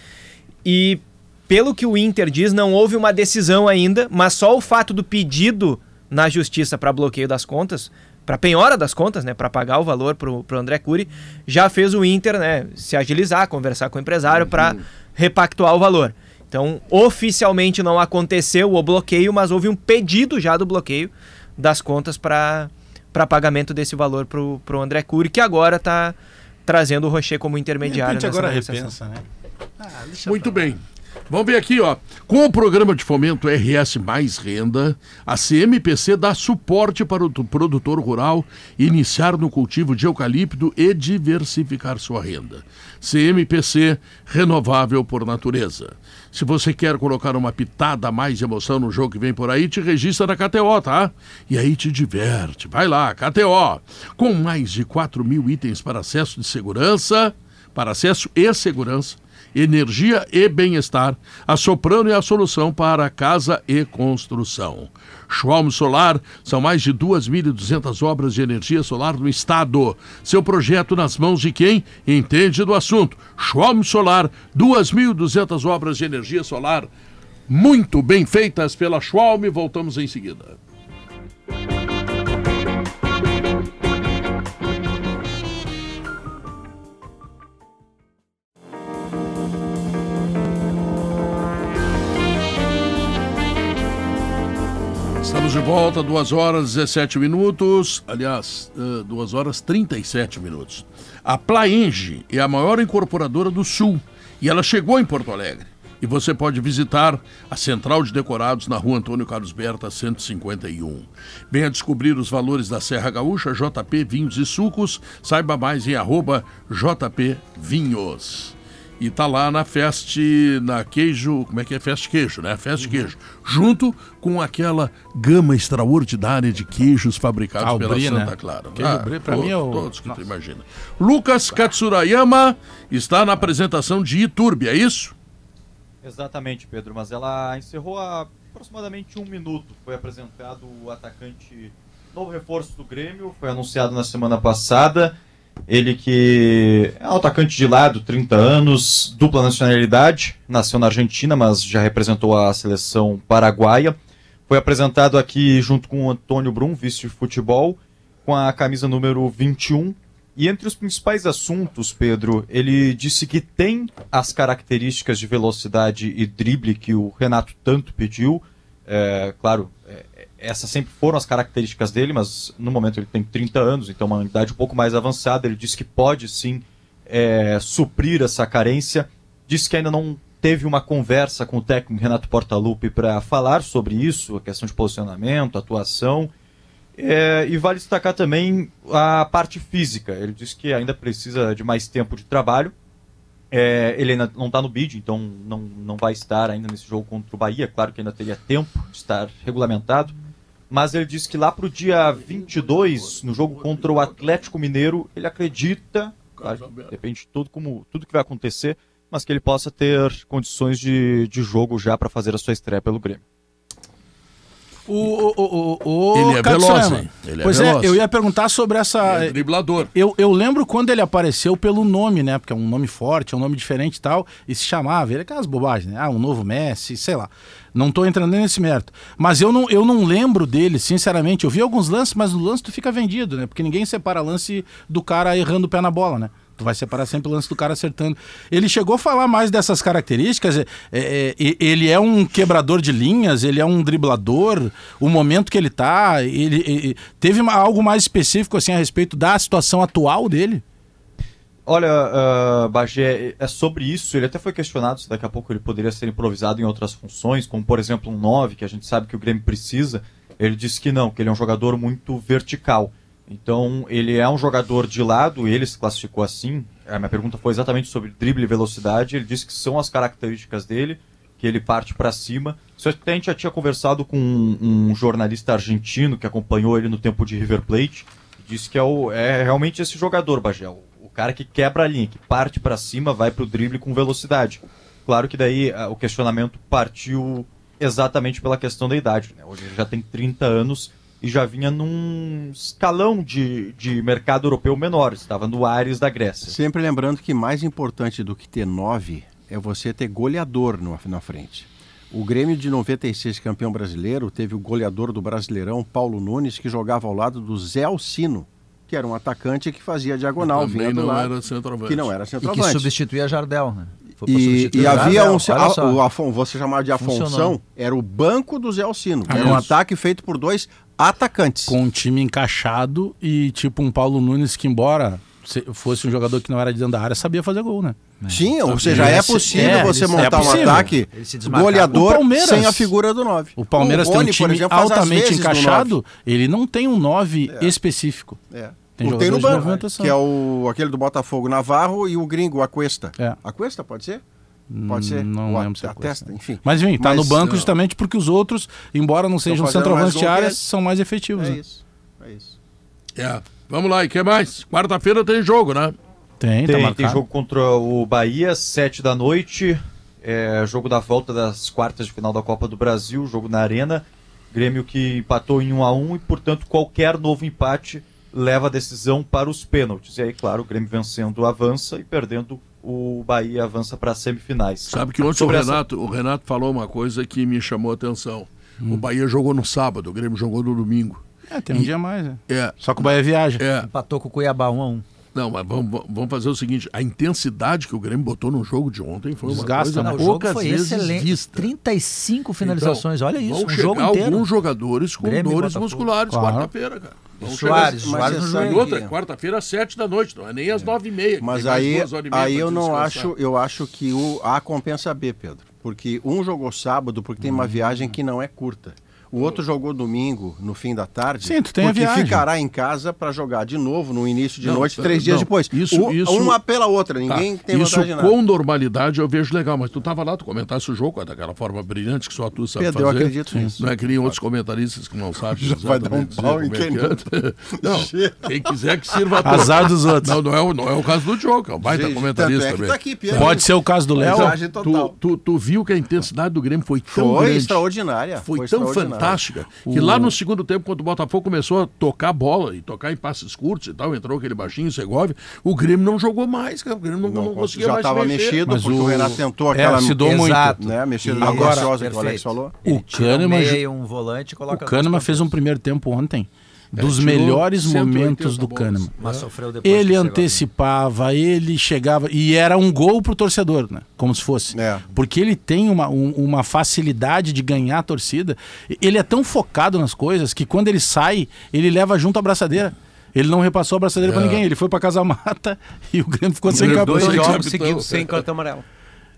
e pelo que o Inter diz não houve uma decisão ainda, mas só o fato do pedido na justiça para bloqueio das contas, para penhora das contas, né, para pagar o valor pro, pro André Cury, já fez o Inter, né, se agilizar, conversar com o empresário para repactuar o valor. Então, oficialmente não aconteceu o bloqueio, mas houve um pedido já do bloqueio das contas para para pagamento desse valor pro, pro André Cury, que agora está trazendo o Rocher como intermediário. repente nessa agora repensa, né? Muito bem. Vamos ver aqui, ó. Com o programa de fomento RS Mais Renda, a CMPC dá suporte para o produtor rural iniciar no cultivo de eucalipto e diversificar sua renda. CMPC, renovável por natureza. Se você quer colocar uma pitada a mais de emoção no jogo que vem por aí, te registra na KTO, tá? E aí te diverte. Vai lá, KTO. Com mais de 4 mil itens para acesso de segurança, para acesso e segurança, energia e bem-estar, a Soprano é a solução para casa e construção. Schwalm Solar são mais de 2.200 obras de energia solar no estado. Seu projeto nas mãos de quem entende do assunto. Schwalm Solar, 2.200 obras de energia solar muito bem feitas pela Schwalm. Voltamos em seguida. Estamos de volta, 2 horas 17 minutos. Aliás, 2 horas 37 minutos. A Plaenge é a maior incorporadora do Sul e ela chegou em Porto Alegre. E você pode visitar a Central de Decorados na rua Antônio Carlos Berta, 151. Venha descobrir os valores da Serra Gaúcha, JP Vinhos e Sucos. Saiba mais em arroba JP Vinhos. E tá lá na Fest, na Queijo, como é que é? Fest Queijo, né? Fest Queijo. Junto com aquela gama extraordinária de queijos fabricados Ah, o pela Santa né? Clara. Queijo Brie, pra mim, é o- Todos que tu Nossa. imagina. Lucas Katsurayama está na apresentação de Iturbe, é isso? Exatamente, Pedro, mas ela encerrou há aproximadamente um minuto. Foi apresentado o atacante novo reforço do Grêmio, foi anunciado na semana passada. Ele que é um atacante de lado, 30 anos, dupla nacionalidade, nasceu na Argentina, mas já representou a seleção paraguaia. Foi apresentado aqui junto com o Antônio Brum, vice de futebol, com a camisa número 21. E entre os principais assuntos, Pedro, ele disse que tem as características de velocidade e drible que o Renato tanto pediu. É, claro, é, essas sempre foram as características dele, mas no momento ele tem 30 anos, então uma idade um pouco mais avançada. Ele disse que pode sim é, suprir essa carência. Disse que ainda não teve uma conversa com o técnico Renato Portaluppi para falar sobre isso, a questão de posicionamento, atuação. É, e vale destacar também a parte física. Ele disse que ainda precisa de mais tempo de trabalho. É, ele ainda não está no bid, então não, não vai estar ainda nesse jogo contra o Bahia. Claro que ainda teria tempo de estar regulamentado. Mas ele disse que lá para o dia 22, no jogo contra o Atlético Mineiro, ele acredita, claro, depende de tudo, como, tudo que vai acontecer, mas que ele possa ter condições de, de jogo já para fazer a sua estreia pelo Grêmio. O, o, o, o, Ele é veloz, hein? Ele é pois veloz. é, eu ia perguntar sobre essa. É driblador. Eu, eu lembro quando ele apareceu pelo nome, né? Porque é um nome forte, é um nome diferente e tal. E se chamava, ele é aquelas bobagens, né? Ah, um novo Messi, sei lá. Não tô entrando nesse mérito. Mas eu não, eu não lembro dele, sinceramente. Eu vi alguns lances, mas no lance tu fica vendido, né? Porque ninguém separa lance do cara errando o pé na bola, né? Tu vai separar sempre o lance do cara acertando. Ele chegou a falar mais dessas características. é, é, é, ele é um quebrador de linhas, ele é um driblador. O momento que ele tá, ele, ele- teve algo mais específico assim a respeito da situação atual dele? Olha, ah, Bagé, é sobre isso. Ele até foi questionado se daqui a pouco ele poderia ser improvisado em outras funções, como por exemplo um 9, que a gente sabe que o Grêmio precisa. Ele disse que não, que ele é um jogador muito vertical. Então, ele é um jogador de lado, ele se classificou assim. A minha pergunta foi exatamente sobre drible e velocidade. Ele disse que são as características dele, que ele parte para cima. Só que a gente já tinha conversado com um, um jornalista argentino que acompanhou ele no tempo de River Plate. Disse que é, o- é realmente esse jogador, Bagé. O, cara que quebra a linha, que parte para cima, vai pro drible com velocidade. Claro que daí ah, o questionamento partiu exatamente pela questão da idade. Né? Hoje ele já tem 30 anos e já vinha num escalão de, de mercado europeu menor. Estava no Ares da Grécia. Sempre lembrando que mais importante do que ter nove é você ter goleador no- na frente. O Grêmio de 96, campeão brasileiro, teve o goleador do Brasileirão, Paulo Nunes, que jogava ao lado do Zé Alcino, que era um atacante que fazia diagonal, Também vinha do não lado, era centroavante. que não era E que centroavante. substituía Jardel, né? Foi pra E, e o havia um. a- o Afon, você chamava de Afonso, era o banco do Zé Alcino. Ah, era um ataque feito por dois atacantes. Com um time encaixado e tipo um Paulo Nunes que, embora se- fosse um jogador que não era de dentro da área, sabia fazer gol, né? Sim, ou seja, é possível é, você isso é montar um possível. ataque goleador O sem a figura do 9. O Palmeiras tem um time altamente encaixado, ele não tem um 9 específico. É. Tem Tem, tem no banco, que é o, aquele do Botafogo Navarro e o gringo, a Cuesta. É. A Cuesta, pode ser? Pode ser? Não Ou lembro se é a testa, enfim. Mas enfim, tá Mas, no banco não. justamente porque os outros, embora não sejam centroavantes de área, são mais efetivos. É né? isso. É isso. É. Vamos lá, e que mais? Quarta-feira tem jogo, né? Tem, tá Tem, marcado. tem jogo contra o Bahia, 7 da noite. É, jogo da volta das quartas de final da Copa do Brasil, jogo na Arena. Grêmio que empatou em 1 a 1 e, portanto, qualquer novo empate leva a decisão para os pênaltis. E aí, claro, o Grêmio vencendo avança e perdendo o Bahia avança para as semifinais. Sabe que ontem o Sobre essa- Renato, o Renato falou uma coisa que me chamou a atenção. Hum. O Bahia jogou no sábado, o Grêmio jogou no domingo. É, tem um dia a mais, né? É. Só que o Bahia viaja. É. Empatou com o Cuiabá 1 a 1 Não, mas vamos, vamos fazer o seguinte: a intensidade que o Grêmio botou no jogo de ontem foi uma Desgasta, coisa né? Não, o jogo poucas foi vezes excelente. vista. 35 finalizações, olha isso, Vão um jogo inteiro. alguns jogadores com Grêmio e dores Botafogo. musculares Claro. quarta-feira, cara. Soares, Soares. E outra, quarta-feira, às sete da noite, não é nem às nove e meia. Mas aí, e aí eu não acho, eu acho que o A compensa B, Pedro. Porque um jogou sábado porque tem Hum. uma viagem que não é curta. O outro jogou domingo, no fim da tarde. Sim, tu tem a porque viagem. ficará em casa para jogar de novo no início de Não, noite, não, três dias não. depois. Isso- O- isso- Uma pela outra, Tá, ninguém tem Isso vantagem nada. com normalidade eu vejo legal, mas tu tava lá, tu comentasse o jogo daquela forma brilhante que só tu sabe Pedro, eu fazer. acredito nisso. Não é que nem outros comentaristas que não sabem Já vai dar um pau em é quem que é. Não, <laughs> quem quiser que sirva a. Azar dos outros. Não, não é, o, não é o caso do Diogo, é um baita Gente, comentarista é também. tá aqui, Pedro. Pode ser o caso do É Léo. Tu, tu, tu viu que a intensidade do Grêmio foi tão Foi grande. extraordinária. Foi, tão extraordinária. Fantástica que lá no segundo tempo, quando o Botafogo começou a tocar bola e tocar em passes curtos e tal, entrou aquele baixinho, Segovia, o Grêmio não jogou mais, cara. O Grêmio não, não, Não, conseguia já mais se estava mexido, Mas porque o... o- Renato tentou É, aquela se dou muito. Exato. né, mexida Agora, graciosa que o Alex falou. O Kahneman e um volante O coloca Kahneman fez um primeiro tempo ontem dos melhores 180 momentos do. Kahneman. Mas sofreu depois Ele antecipava, ele chegava e era um gol pro torcedor, né? Como se fosse. É. Porque ele tem uma, um- uma facilidade de ganhar a torcida. Ele é tão focado nas coisas que quando ele sai, ele leva junto a braçadeira. Ele não repassou a braçadeira pra É. ninguém. Ele foi pra casa mata <laughs> e o Grêmio ficou sem capitão. Dois jogos seguidos sem cartão amarelo.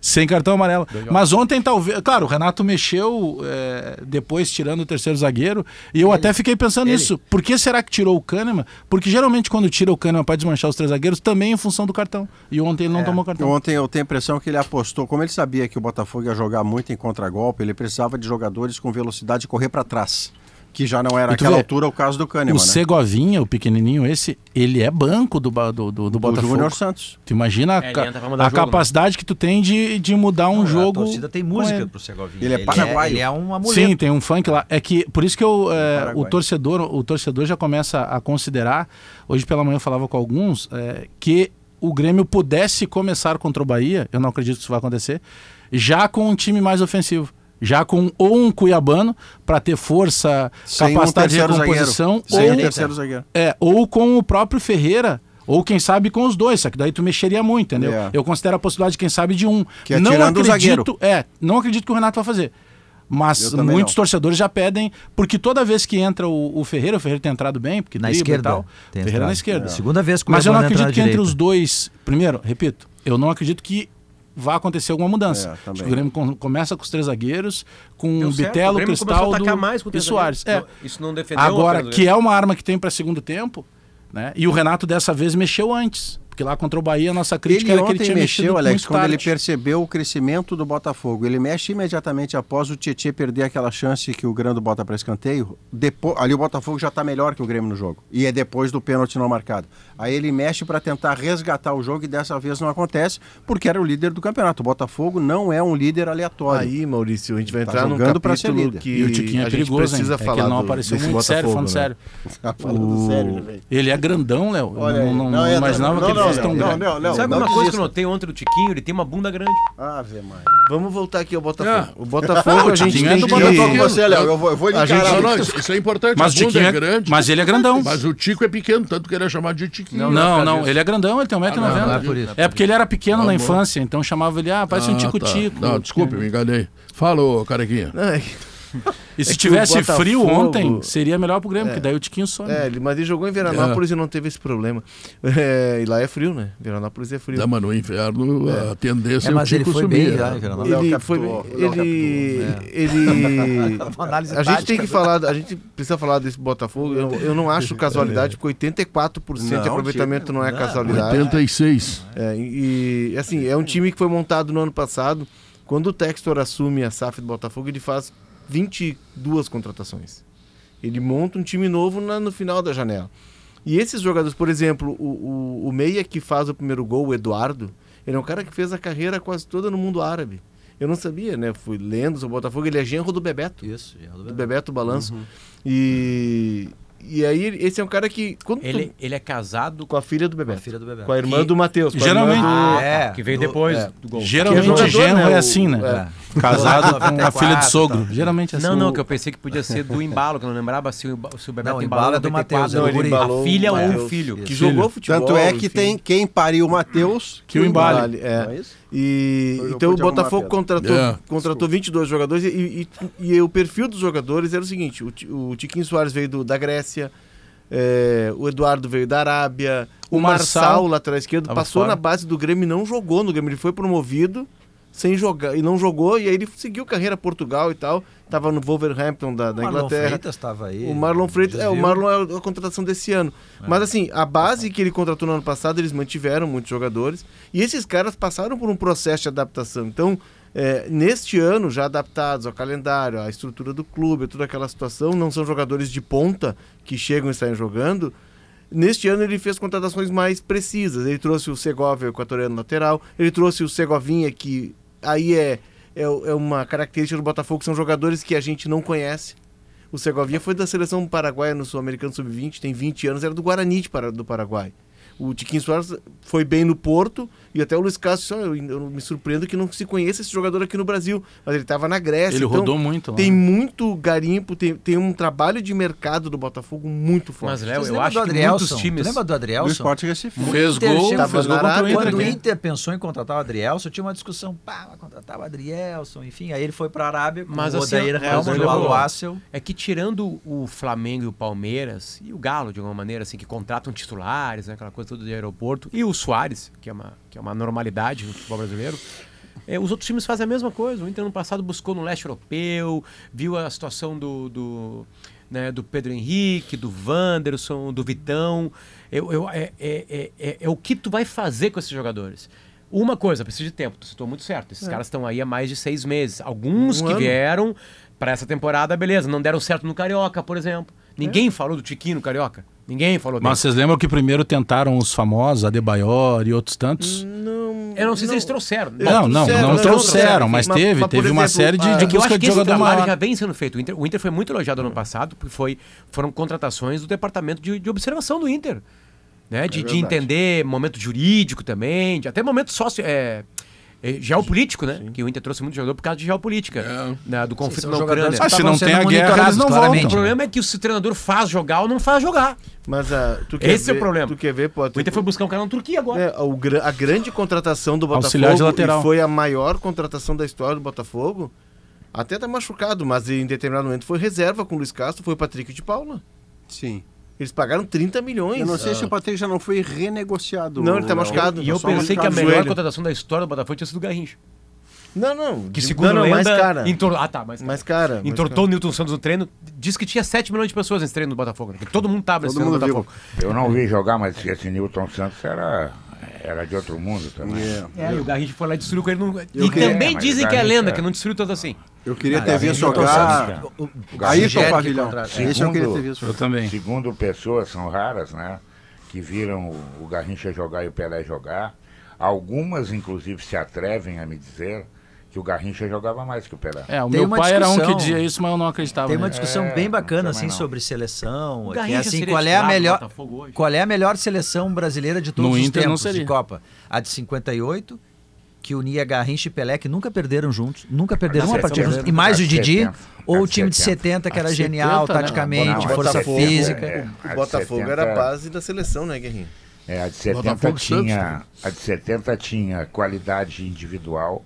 Sem cartão amarelo. Mas ontem, talvez. Claro, o Renato mexeu é, depois tirando o terceiro zagueiro. E eu até fiquei pensando Ele. nisso. Por que será que tirou o Kahneman? Porque geralmente quando tira o Kahneman para desmanchar os três zagueiros, também em função do cartão. E ontem ele não tomou cartão. Ontem eu tenho a impressão que ele apostou, como ele sabia que o Botafogo ia jogar muito em contragolpe, ele precisava de jogadores com velocidade de correr para trás. Que já não era naquela vê, altura o caso do Kahneman, o né? Segovinha, o pequenininho esse, ele é banco do, do, do, do Do Botafogo. Júnior Santos. Tu imagina a, É, a o jogo, né? capacidade que tu tem de, de mudar um Não, jogo. A torcida tem música pro Segovinha. Ele é paraguaio. Ele é um amuleto. Sim, tem um funk lá. É que por isso que eu, é, o torcedor, o torcedor já começa a considerar. Hoje pela manhã eu falava com alguns é, que o Grêmio pudesse começar contra o Bahia. Eu não acredito que isso vai acontecer. Já com um time mais ofensivo. Já com ou um cuiabano para ter força, Sem um capacidade de terceiro recomposição, zagueiro. Ou, um é, ou com o próprio Ferreira. Ou quem sabe com os dois, só que daí tu mexeria muito, entendeu? É. Eu considero a possibilidade, quem sabe, de um. Que é não tirando o zagueiro. acredito, é, não acredito que o Renato vai fazer. Mas muitos não. torcedores já pedem, porque toda vez que entra o, o Ferreira, o Ferreira tem entrado bem, porque Na esquerda. tal. tem Ferreira entrado. na esquerda. Segunda vez que o Mas eu não acredito que entre direita. os dois. Primeiro, repito, eu não acredito que vá acontecer alguma mudança. É, Acho também. que o Grêmio com- começa com os três zagueiros, com Deu Bitelo, Cristaldo atacar mais com o e Soares. É. Não- Isso não defendeu Agora, que é uma arma que tem para segundo tempo, né? E o Renato dessa vez mexeu antes. Porque lá contra o Bahia, a nossa crítica Ele era que ele ontem tinha mexido mexeu, Alex, muito quando ele tarde. percebeu o crescimento do Botafogo. Ele mexe imediatamente após o Tietchan perder aquela chance que o Grêmio bota para escanteio. Depois, ali o Botafogo já está melhor que o Grêmio no jogo. E é depois do pênalti não marcado. Aí ele mexe para tentar resgatar o jogo e dessa vez não acontece, porque era o líder do campeonato. O Botafogo não é um líder aleatório. Aí, Maurício, a gente vai Tá entrar num pra ser capítulo líder. que E o Tiquinho é a gente perigoso, hein? precisa É que falar ele não apareceu muito sério, Botafogo, falando né? sério. Tá <laughs> falando O- sério, né, velho? Ele é grandão, Léo. Não, não, Não, não é, imaginava não, que ele não, não, grande. não, não, Sabe não uma coisa que eu notei ontem do Tiquinho? Ele tem uma bunda grande. Ave Maria. Vamos voltar aqui ao Botafogo. É. O Botafogo <laughs> a gente Tiquinho é tem do que... Eu tô com Botafogo. você, Léo. Eu vou, eu vou encarar. Não, não, isso, é importante. Mas o Tiquinho é é grande. Mas ele é grandão. Mas o Tico é pequeno, tanto que ele é chamado de Tiquinho. Não, não, disso. ele é grandão, ele tem 1,90m. não é por isso. É porque ele era pequeno na infância, então chamava ele, ah, parece um Ah, tá. tico-tico. Não, desculpe, me enganei. Fala, ô, carequinha. É- E se É tivesse Botafogo- frio ontem, seria melhor pro Grêmio, porque daí o Tiquinho some. É, ele- mas ele jogou em Veranópolis e não teve esse problema. É, e lá é frio, né? Veranópolis é frio. Não, mas no inferno a tendência É, é, mas o ele Tico foi sumir. bem né? Ele foi captou, ele Léo ele <laughs> Uma análise a gente tem que falar a gente precisa falar desse Botafogo eu, eu não acho casualidade porque 84% de Não, aproveitamento não é não, casualidade 86. É, e e, assim é um time que foi montado no ano passado quando o Textor assume a SAF do Botafogo ele faz 22 contratações ele monta um time novo na- no final da janela e esses jogadores por exemplo o, o, o meia que faz o primeiro gol o Eduardo ele é um cara que fez a carreira quase toda no mundo árabe eu não sabia, né? Fui lendo sobre o Botafogo, ele é genro do Bebeto Isso, já do Bebeto Balanço. E, e aí esse é um cara que. Quando tu- Ele, ele é casado com a filha do bebê. A filha do bebê. Com a irmã Que- do Matheus. com Geralmente- do- Ah, é. que veio Do- depois é. do gol. Geralmente é jogador, genro né, é o- assim, né? é. Casado com a 94 filha do sogro. tal. Geralmente é assim. Não, não, o- que eu pensei que podia ser do embalo, que eu não lembrava se o, se o Bebeto Não, embalou embalo é do 94, Matheus, é Não, o ele embalou A filha ou o Matheus, filho? Que Filho. jogou futebol. Tanto é que tem quem pariu o Matheus Que o embale. É. É? E, então o Botafogo contratou, É. contratou 22 jogadores e, e, e o perfil dos jogadores era o seguinte: o, o Tiquinho Soares veio do- da Grécia, é, o Eduardo veio da Arábia, o, O Marçal, Marçal, lateral esquerdo, passou fora. na base do Grêmio e não jogou no Grêmio. Ele foi promovido sem jogar e não jogou, e aí ele seguiu carreira Portugal e tal. Tava no Wolverhampton da, da O Marlon Inglaterra. Freitas estava aí. O Marlon Freitas, é, o. Marlon é a contratação desse ano. Mas assim, a base que ele contratou no ano passado, eles mantiveram muitos jogadores. E esses caras passaram por um processo de adaptação. Então, é, neste ano, já adaptados ao calendário, à estrutura do clube, toda aquela situação, não são jogadores de ponta que chegam e saem jogando. Neste ano ele fez contratações mais precisas. Ele trouxe o Segovia, o equatoriano lateral. Ele trouxe o Segovinha, que aí é, é, é uma característica do Botafogo, são jogadores que a gente não conhece. O Segovia foi da seleção paraguaia no Sul-Americano Sub-20, tem 20 anos, era do Guarani de do Paraguai. O Tiquinho Soares foi bem no Porto e até o Luiz Castro, só, eu, eu me surpreendo que não se conheça esse jogador aqui no Brasil, mas ele estava na Grécia. Ele então rodou muito lá. Tem muito garimpo, tem, tem um trabalho de mercado do Botafogo muito forte. Mas, Léo, eu acho do que Adrielson? muitos times... Lembra do Do Adrielson? Sport Recife. Fez gol, fez gol na contra o Arábia, Inter Quando o. Inter pensou em contratar o Adrielson, tinha uma discussão, pá, vai contratar o Adrielson, enfim, aí ele foi para a Arábia com Mas o assim, Odair Helman, ele o Aluácel. É que tirando o Flamengo e o Palmeiras, e o Galo, de alguma maneira, assim, que contratam titulares, né, aquela coisa toda de aeroporto, e o Soares, que é uma, que é uma normalidade no futebol brasileiro, é, os outros times fazem a mesma coisa. O Inter no passado buscou no leste europeu, viu a situação do, do, né, do Pedro Henrique, do Wanderson, do Vitão. Eu, eu- é, é, é, é- é o que tu vai fazer com esses jogadores. Uma coisa, precisa de tempo, tu citou muito certo. Esses caras estão aí há mais de seis meses. Alguns Um que ano. vieram para essa temporada, beleza, não deram certo no Carioca, por exemplo. Ninguém falou do Tiquinho no Carioca. Ninguém falou dele. Mas vocês lembram que primeiro tentaram os famosos, Adebayor e outros tantos? Não, Eu não sei se eles trouxeram. Eles Não, não, trouxeram, não né? trouxeram, mas Mas- teve, mas, teve uma exemplo, série de, de É que eu busca acho que de jogador maior. já vem sendo feito. O Inter, o Inter foi muito elogiado no ano passado, porque foi, foram contratações do departamento de, de observação do Inter. Né? De, de entender momento jurídico também, de até momento sócio. É, é, geopolítico, né? Que o Inter trouxe muito jogador por causa de geopolítica. né, Do conflito na Ucrânia. Ah, se não tem a guerra, eles não claramente. O voltam. problema é que se o treinador faz jogar ou não faz jogar. Mas ah, tu quer Esse é o ver- problema. Tu quer ver, pode O Inter foi buscar um cara na Turquia agora. É, o gra- a grande contratação do Auxiliar de Botafogo lateral. e foi a maior contratação da história do Botafogo. Até tá machucado, mas em determinado momento foi reserva com o Luiz Castro, foi o Patrick de Paula. Sim. Eles pagaram 30 milhões. Eu não sei se o Patrick já não foi renegociado. Não, ele tá Léo. machucado. E eu Só pensei que a melhor joelho. contratação da história do Botafogo tinha sido o Garrincha. Não, não. Que segundo não, não, lenda, mais cara. entor- Ah, tá, mais cara. Mais cara. mais Entortou o Newton Santos no treino. Diz que tinha 7 milhões de pessoas nesse treino do Botafogo. Né? Todo mundo tava nesse Todo treino do Botafogo. Eu não vi jogar, mas esse Newton Santos era, era de outro mundo também. É. É, e o Garrincha foi lá e destruiu com ele. No... Eu E também É, dizem que é lenda, que não destruiu tanto assim. Eu queria Ah, ter visto jogar. Ayrton Pavilhão. Esse eu queria ter Segundo- visto. Eu também. Segundo pessoas, são raras, né? Que viram o, Garrincha jogar e o Pelé jogar. Algumas, inclusive, se atrevem a me dizer que o Garrincha jogava mais que o Pelé. É, o Tem meu pai era um que discussão- dizia isso, mas eu não acreditava. Tem uma discussão É, bem bacana assim não. sobre seleção, O que é assim, seria qual é a melhor qual é a melhor seleção brasileira de todos No os Inter não tempos de seria. Copa? A de 58, que unia Garrincha e Pelé, que nunca perderam juntos, nunca perderam Na uma partida juntos, e mais o brasileira, Didi, a de 70, ou o time de 70, 70, que era genial, 70, né? taticamente, força Botafogo, física. é. O Botafogo 70 era a base da seleção, né, Guerrinho? É, a de 70 Botafogo Santos, tinha, a de 70 tinha qualidade individual,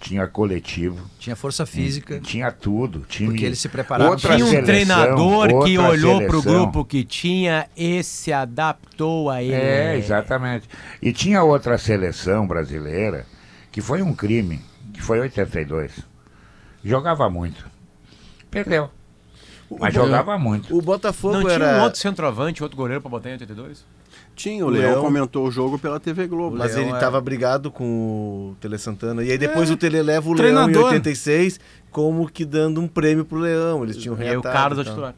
tinha coletivo, Tinha força física. tinha tudo. Time, Porque eles se prepararam. outra Tinha um seleção, treinador que olhou pro seleção. grupo que tinha e se adaptou a ele. É, exatamente. E tinha outra seleção brasileira que foi um crime, que foi 82. Jogava muito. Perdeu. Mas jogava muito. O Botafogo Não tinha era. um outro centroavante, outro goleiro pra botar em 82? Tinha, o O Leão Leão. comentou o jogo pela TV Globo. Mas Leão ele é- tava brigado com o Tele Santana. E aí depois o Tele leva o Leão em Treinador. 86, como que dando um prêmio pro Leão. Eles tinham E aí o reatado Carlos é e tal. titular.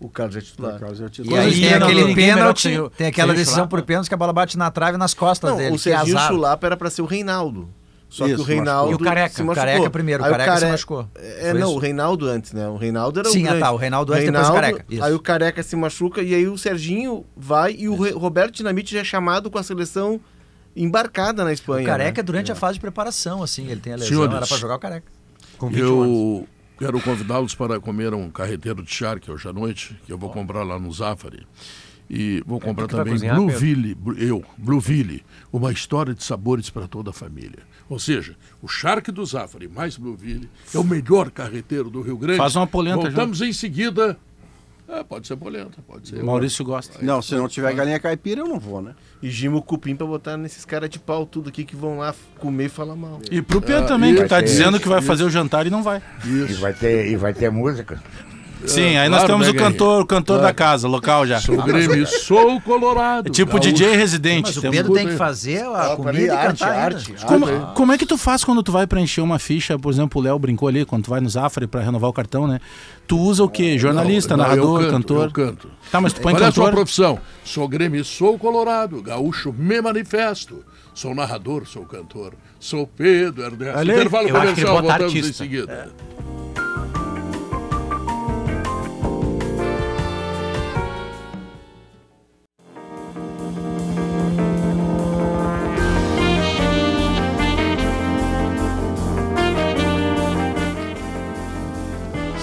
O Carlos é titular. Por causa do E aí tem não- aquele é pênalti, tem aquela decisão Chulapa. por pênalti que a bola bate na trave nas costas Não, dele. o que Serginho. Chulapa era pra ser o Reinaldo. Só que Isso, o Reinaldo E o Careca, se o machucou. Careca primeiro, o Careca se machucou. É, Foi não, isso? o Reinaldo antes, né? O Reinaldo era o Sim, ah, tá, o Reinaldo antes, depois o Careca, isso. Aí o Careca se machuca e aí o Serginho vai e o Re- Roberto Dinamite já é chamado com a seleção embarcada na Espanha. O Careca né? durante a fase de preparação, assim, ele tem a lesão, Senhores, era pra jogar o Careca. Com 21 anos. Eu quero convidá-los para comer um carreteiro de charque hoje à noite, que eu vou comprar lá no Zafari. E vou comprar vai também cozinhar, Blueville, Blu- eu, Blueville, uma história de sabores para toda a família. Ou seja, o charque do Zafari mais Blueville é o melhor carreteiro do Rio Grande. Faz uma polenta já. Voltamos em seguida. É, pode ser polenta, pode ser. Maurício gosta. Não, se não tiver galinha caipira, eu não vou, né? E Gimo Cupim pra botar nesses caras de pau tudo aqui que vão lá comer e falar mal. E pro Pedro Ah, também, que isso, tá isso, dizendo que vai isso. fazer o jantar e não vai. E vai ter, e vai ter música. Sim, aí claro, nós temos né, o cantor, o cantor da casa, local já. Sou Grêmio, sou Colorado. É tipo Gaúcho. DJ residente. Mas o Pedro tem que fazer a Ah, comida e arte, cantar arte, Como, é que tu faz quando tu vai preencher uma ficha? Por exemplo, o Léo brincou ali, quando tu vai no Zafari pra renovar o cartão, né? Tu usa o quê? Jornalista, narrador, cantor? Eu canto. Tá, mas tu põe Qual é a sua profissão? Sou Grêmio, sou Colorado. Gaúcho, me manifesto. Sou narrador, sou cantor. Sou Pedro Ernesto. Aí, Intervalo eu acho que ele comercial, voltamos em artista. seguida.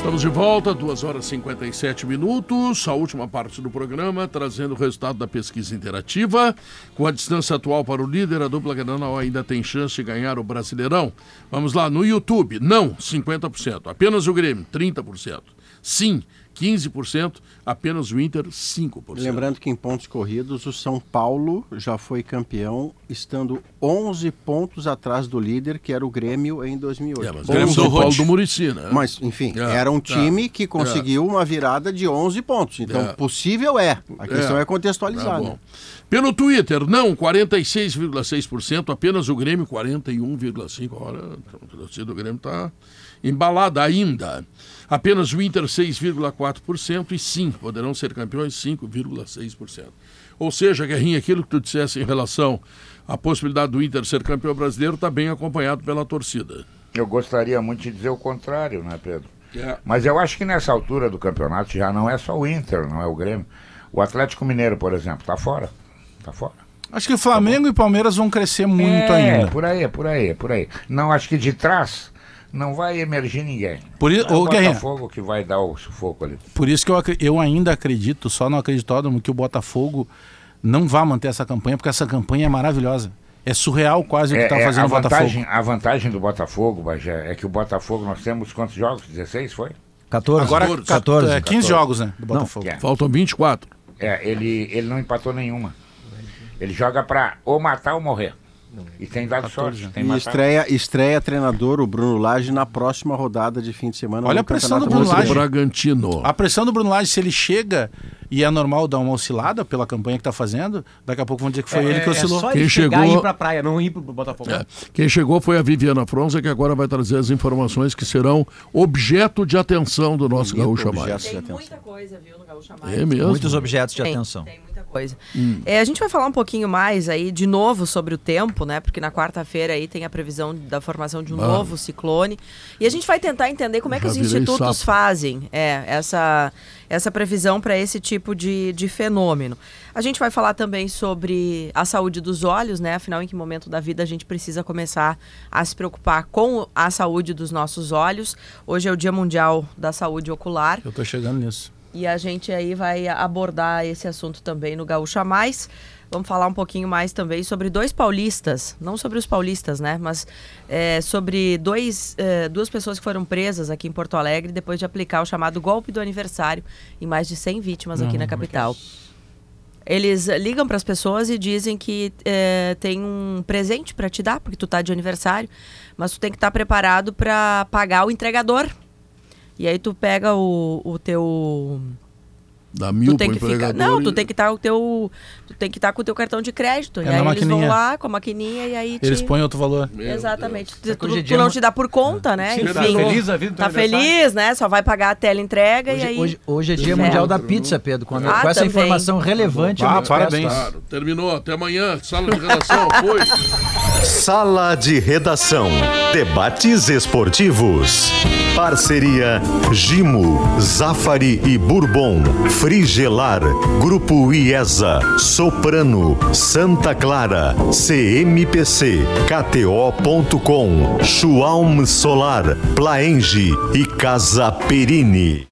Estamos de volta, 2 horas e 57 minutos. A última parte do programa, trazendo o resultado da pesquisa interativa. Com a distância atual para o líder, a dupla Granal ainda tem chance de ganhar o Brasileirão. Vamos lá, no YouTube, não, 50%. Apenas o Grêmio, 30%. Sim, 15%. Apenas o Inter, 5%. Lembrando que em pontos corridos, o São Paulo já foi campeão, estando 11 pontos atrás do líder, que era o Grêmio em 2008. É, mas o Grêmio 11 São Paulo do Murici, né? Mas, enfim, É, era um tá. time que conseguiu uma virada de 11 pontos. Então, É. possível é. A questão é, Tá contextualizar. bom. né? Pelo Twitter, não, 46,6%, apenas o Grêmio, 41,5%. Olha, a torcida do Grêmio está embalada ainda. Apenas o Inter, 6,4%, e sim, poderão ser campeões, 5,6%. Ou seja, Guerrinha, aquilo que tu dissesse em relação à possibilidade do Inter ser campeão brasileiro está bem acompanhado pela torcida. Eu gostaria muito de dizer o contrário, né, Pedro? É. Mas eu acho que nessa altura do campeonato já não é só o Inter, não é o Grêmio. O Atlético Mineiro, por exemplo, tá fora. Tá fora. Acho que Flamengo e Palmeiras vão crescer muito é, ainda. por aí, por aí, por aí. Não, acho que de trás não vai emergir ninguém. Por i- é o Guerrinha. Botafogo que vai dar o sufoco ali. Por isso que eu, eu ainda acredito, só não acredito Adamo, que o Botafogo não vai manter essa campanha, porque essa campanha é maravilhosa. É surreal quase o que É, está é, fazendo a, o Botafogo. vantagem, a vantagem do Botafogo, Bagé, é que o Botafogo, nós temos quantos jogos? 16, foi? 14. Agora 14, 14, é, 15 14. jogos, né? Do Botafogo. É. Faltam 24. É, ele, ele não empatou nenhuma. Ele joga pra ou matar ou morrer. E tem dado sorte. Tem E estreia, estreia treinador, o Bruno Lage, na próxima rodada de fim de semana. Olha a pressão do Bruno o Lage. Bragantino. A pressão do Bruno Lage, se ele chega e é normal dar uma oscilada pela campanha que está fazendo, daqui a pouco vão dizer que foi ele que oscilou. É só Quem ele chegar chegou- e ir pra praia, não ir pro Botafogo. É. Quem chegou foi a Viviana Fronza, que agora vai trazer as informações que serão objeto de atenção do nosso Gaúcho objeto. Mais. de Tem atenção. muita coisa, viu, no Gaúcha Mais. É mesmo? Muitos objetos de Tem, atenção. Tem coisa. É, a gente vai falar um pouquinho mais aí, de novo, sobre o tempo, né? Porque na quarta-feira aí tem a previsão da formação de um Ah. novo ciclone. E a gente vai tentar entender como é que os institutos sapo. fazem é, essa, essa previsão para esse tipo de, de fenômeno. A gente vai falar também sobre a saúde dos olhos, né? Afinal, em que momento da vida a gente precisa começar a se preocupar com a saúde dos nossos olhos. Hoje é o Dia Mundial da Saúde Ocular. Eu tô chegando nisso. E a gente aí vai abordar esse assunto também no Gaúcha Mais. Vamos falar um pouquinho mais também sobre dois paulistas, não sobre os paulistas, né? Mas é, sobre dois, é, duas pessoas que foram presas aqui em Porto Alegre depois de aplicar o chamado golpe do aniversário em mais de 100 vítimas aqui na capital. Eles ligam para as pessoas e dizem que eh, tem um presente para te dar, porque tu tá de aniversário, mas tu tem que estar preparado para pagar o entregador. E aí tu pega o, o teu Dá mil tu tem que ficar, não, tu e- tem que estar o teu, tu tem que estar com o teu cartão de crédito. É e aí eles vão lá com a maquininha e aí Eles te... põem outro valor. Meu Exatamente. Tu, tu- em tu não te dá por conta, né? Sim, tá Enfim, feliz a vida do tá aniversário? feliz, né? Só vai pagar a tela entrega e Hoje, aí hoje, hoje é dia Ferro. mundial da pizza, Pedro. Quando, Ah, com essa também. informação relevante, eu Ah, parabéns. tá? Claro, terminou. Até amanhã. Sala de redação. <laughs> Foi. Sala de Redação. Debates esportivos. Parceria Gimo, Zafari e Bourbon. Frigelar. Grupo IESA. Soprano. Santa Clara. CMPC. KTO.com. Schwalm Solar. Plaenge e Casa Perini.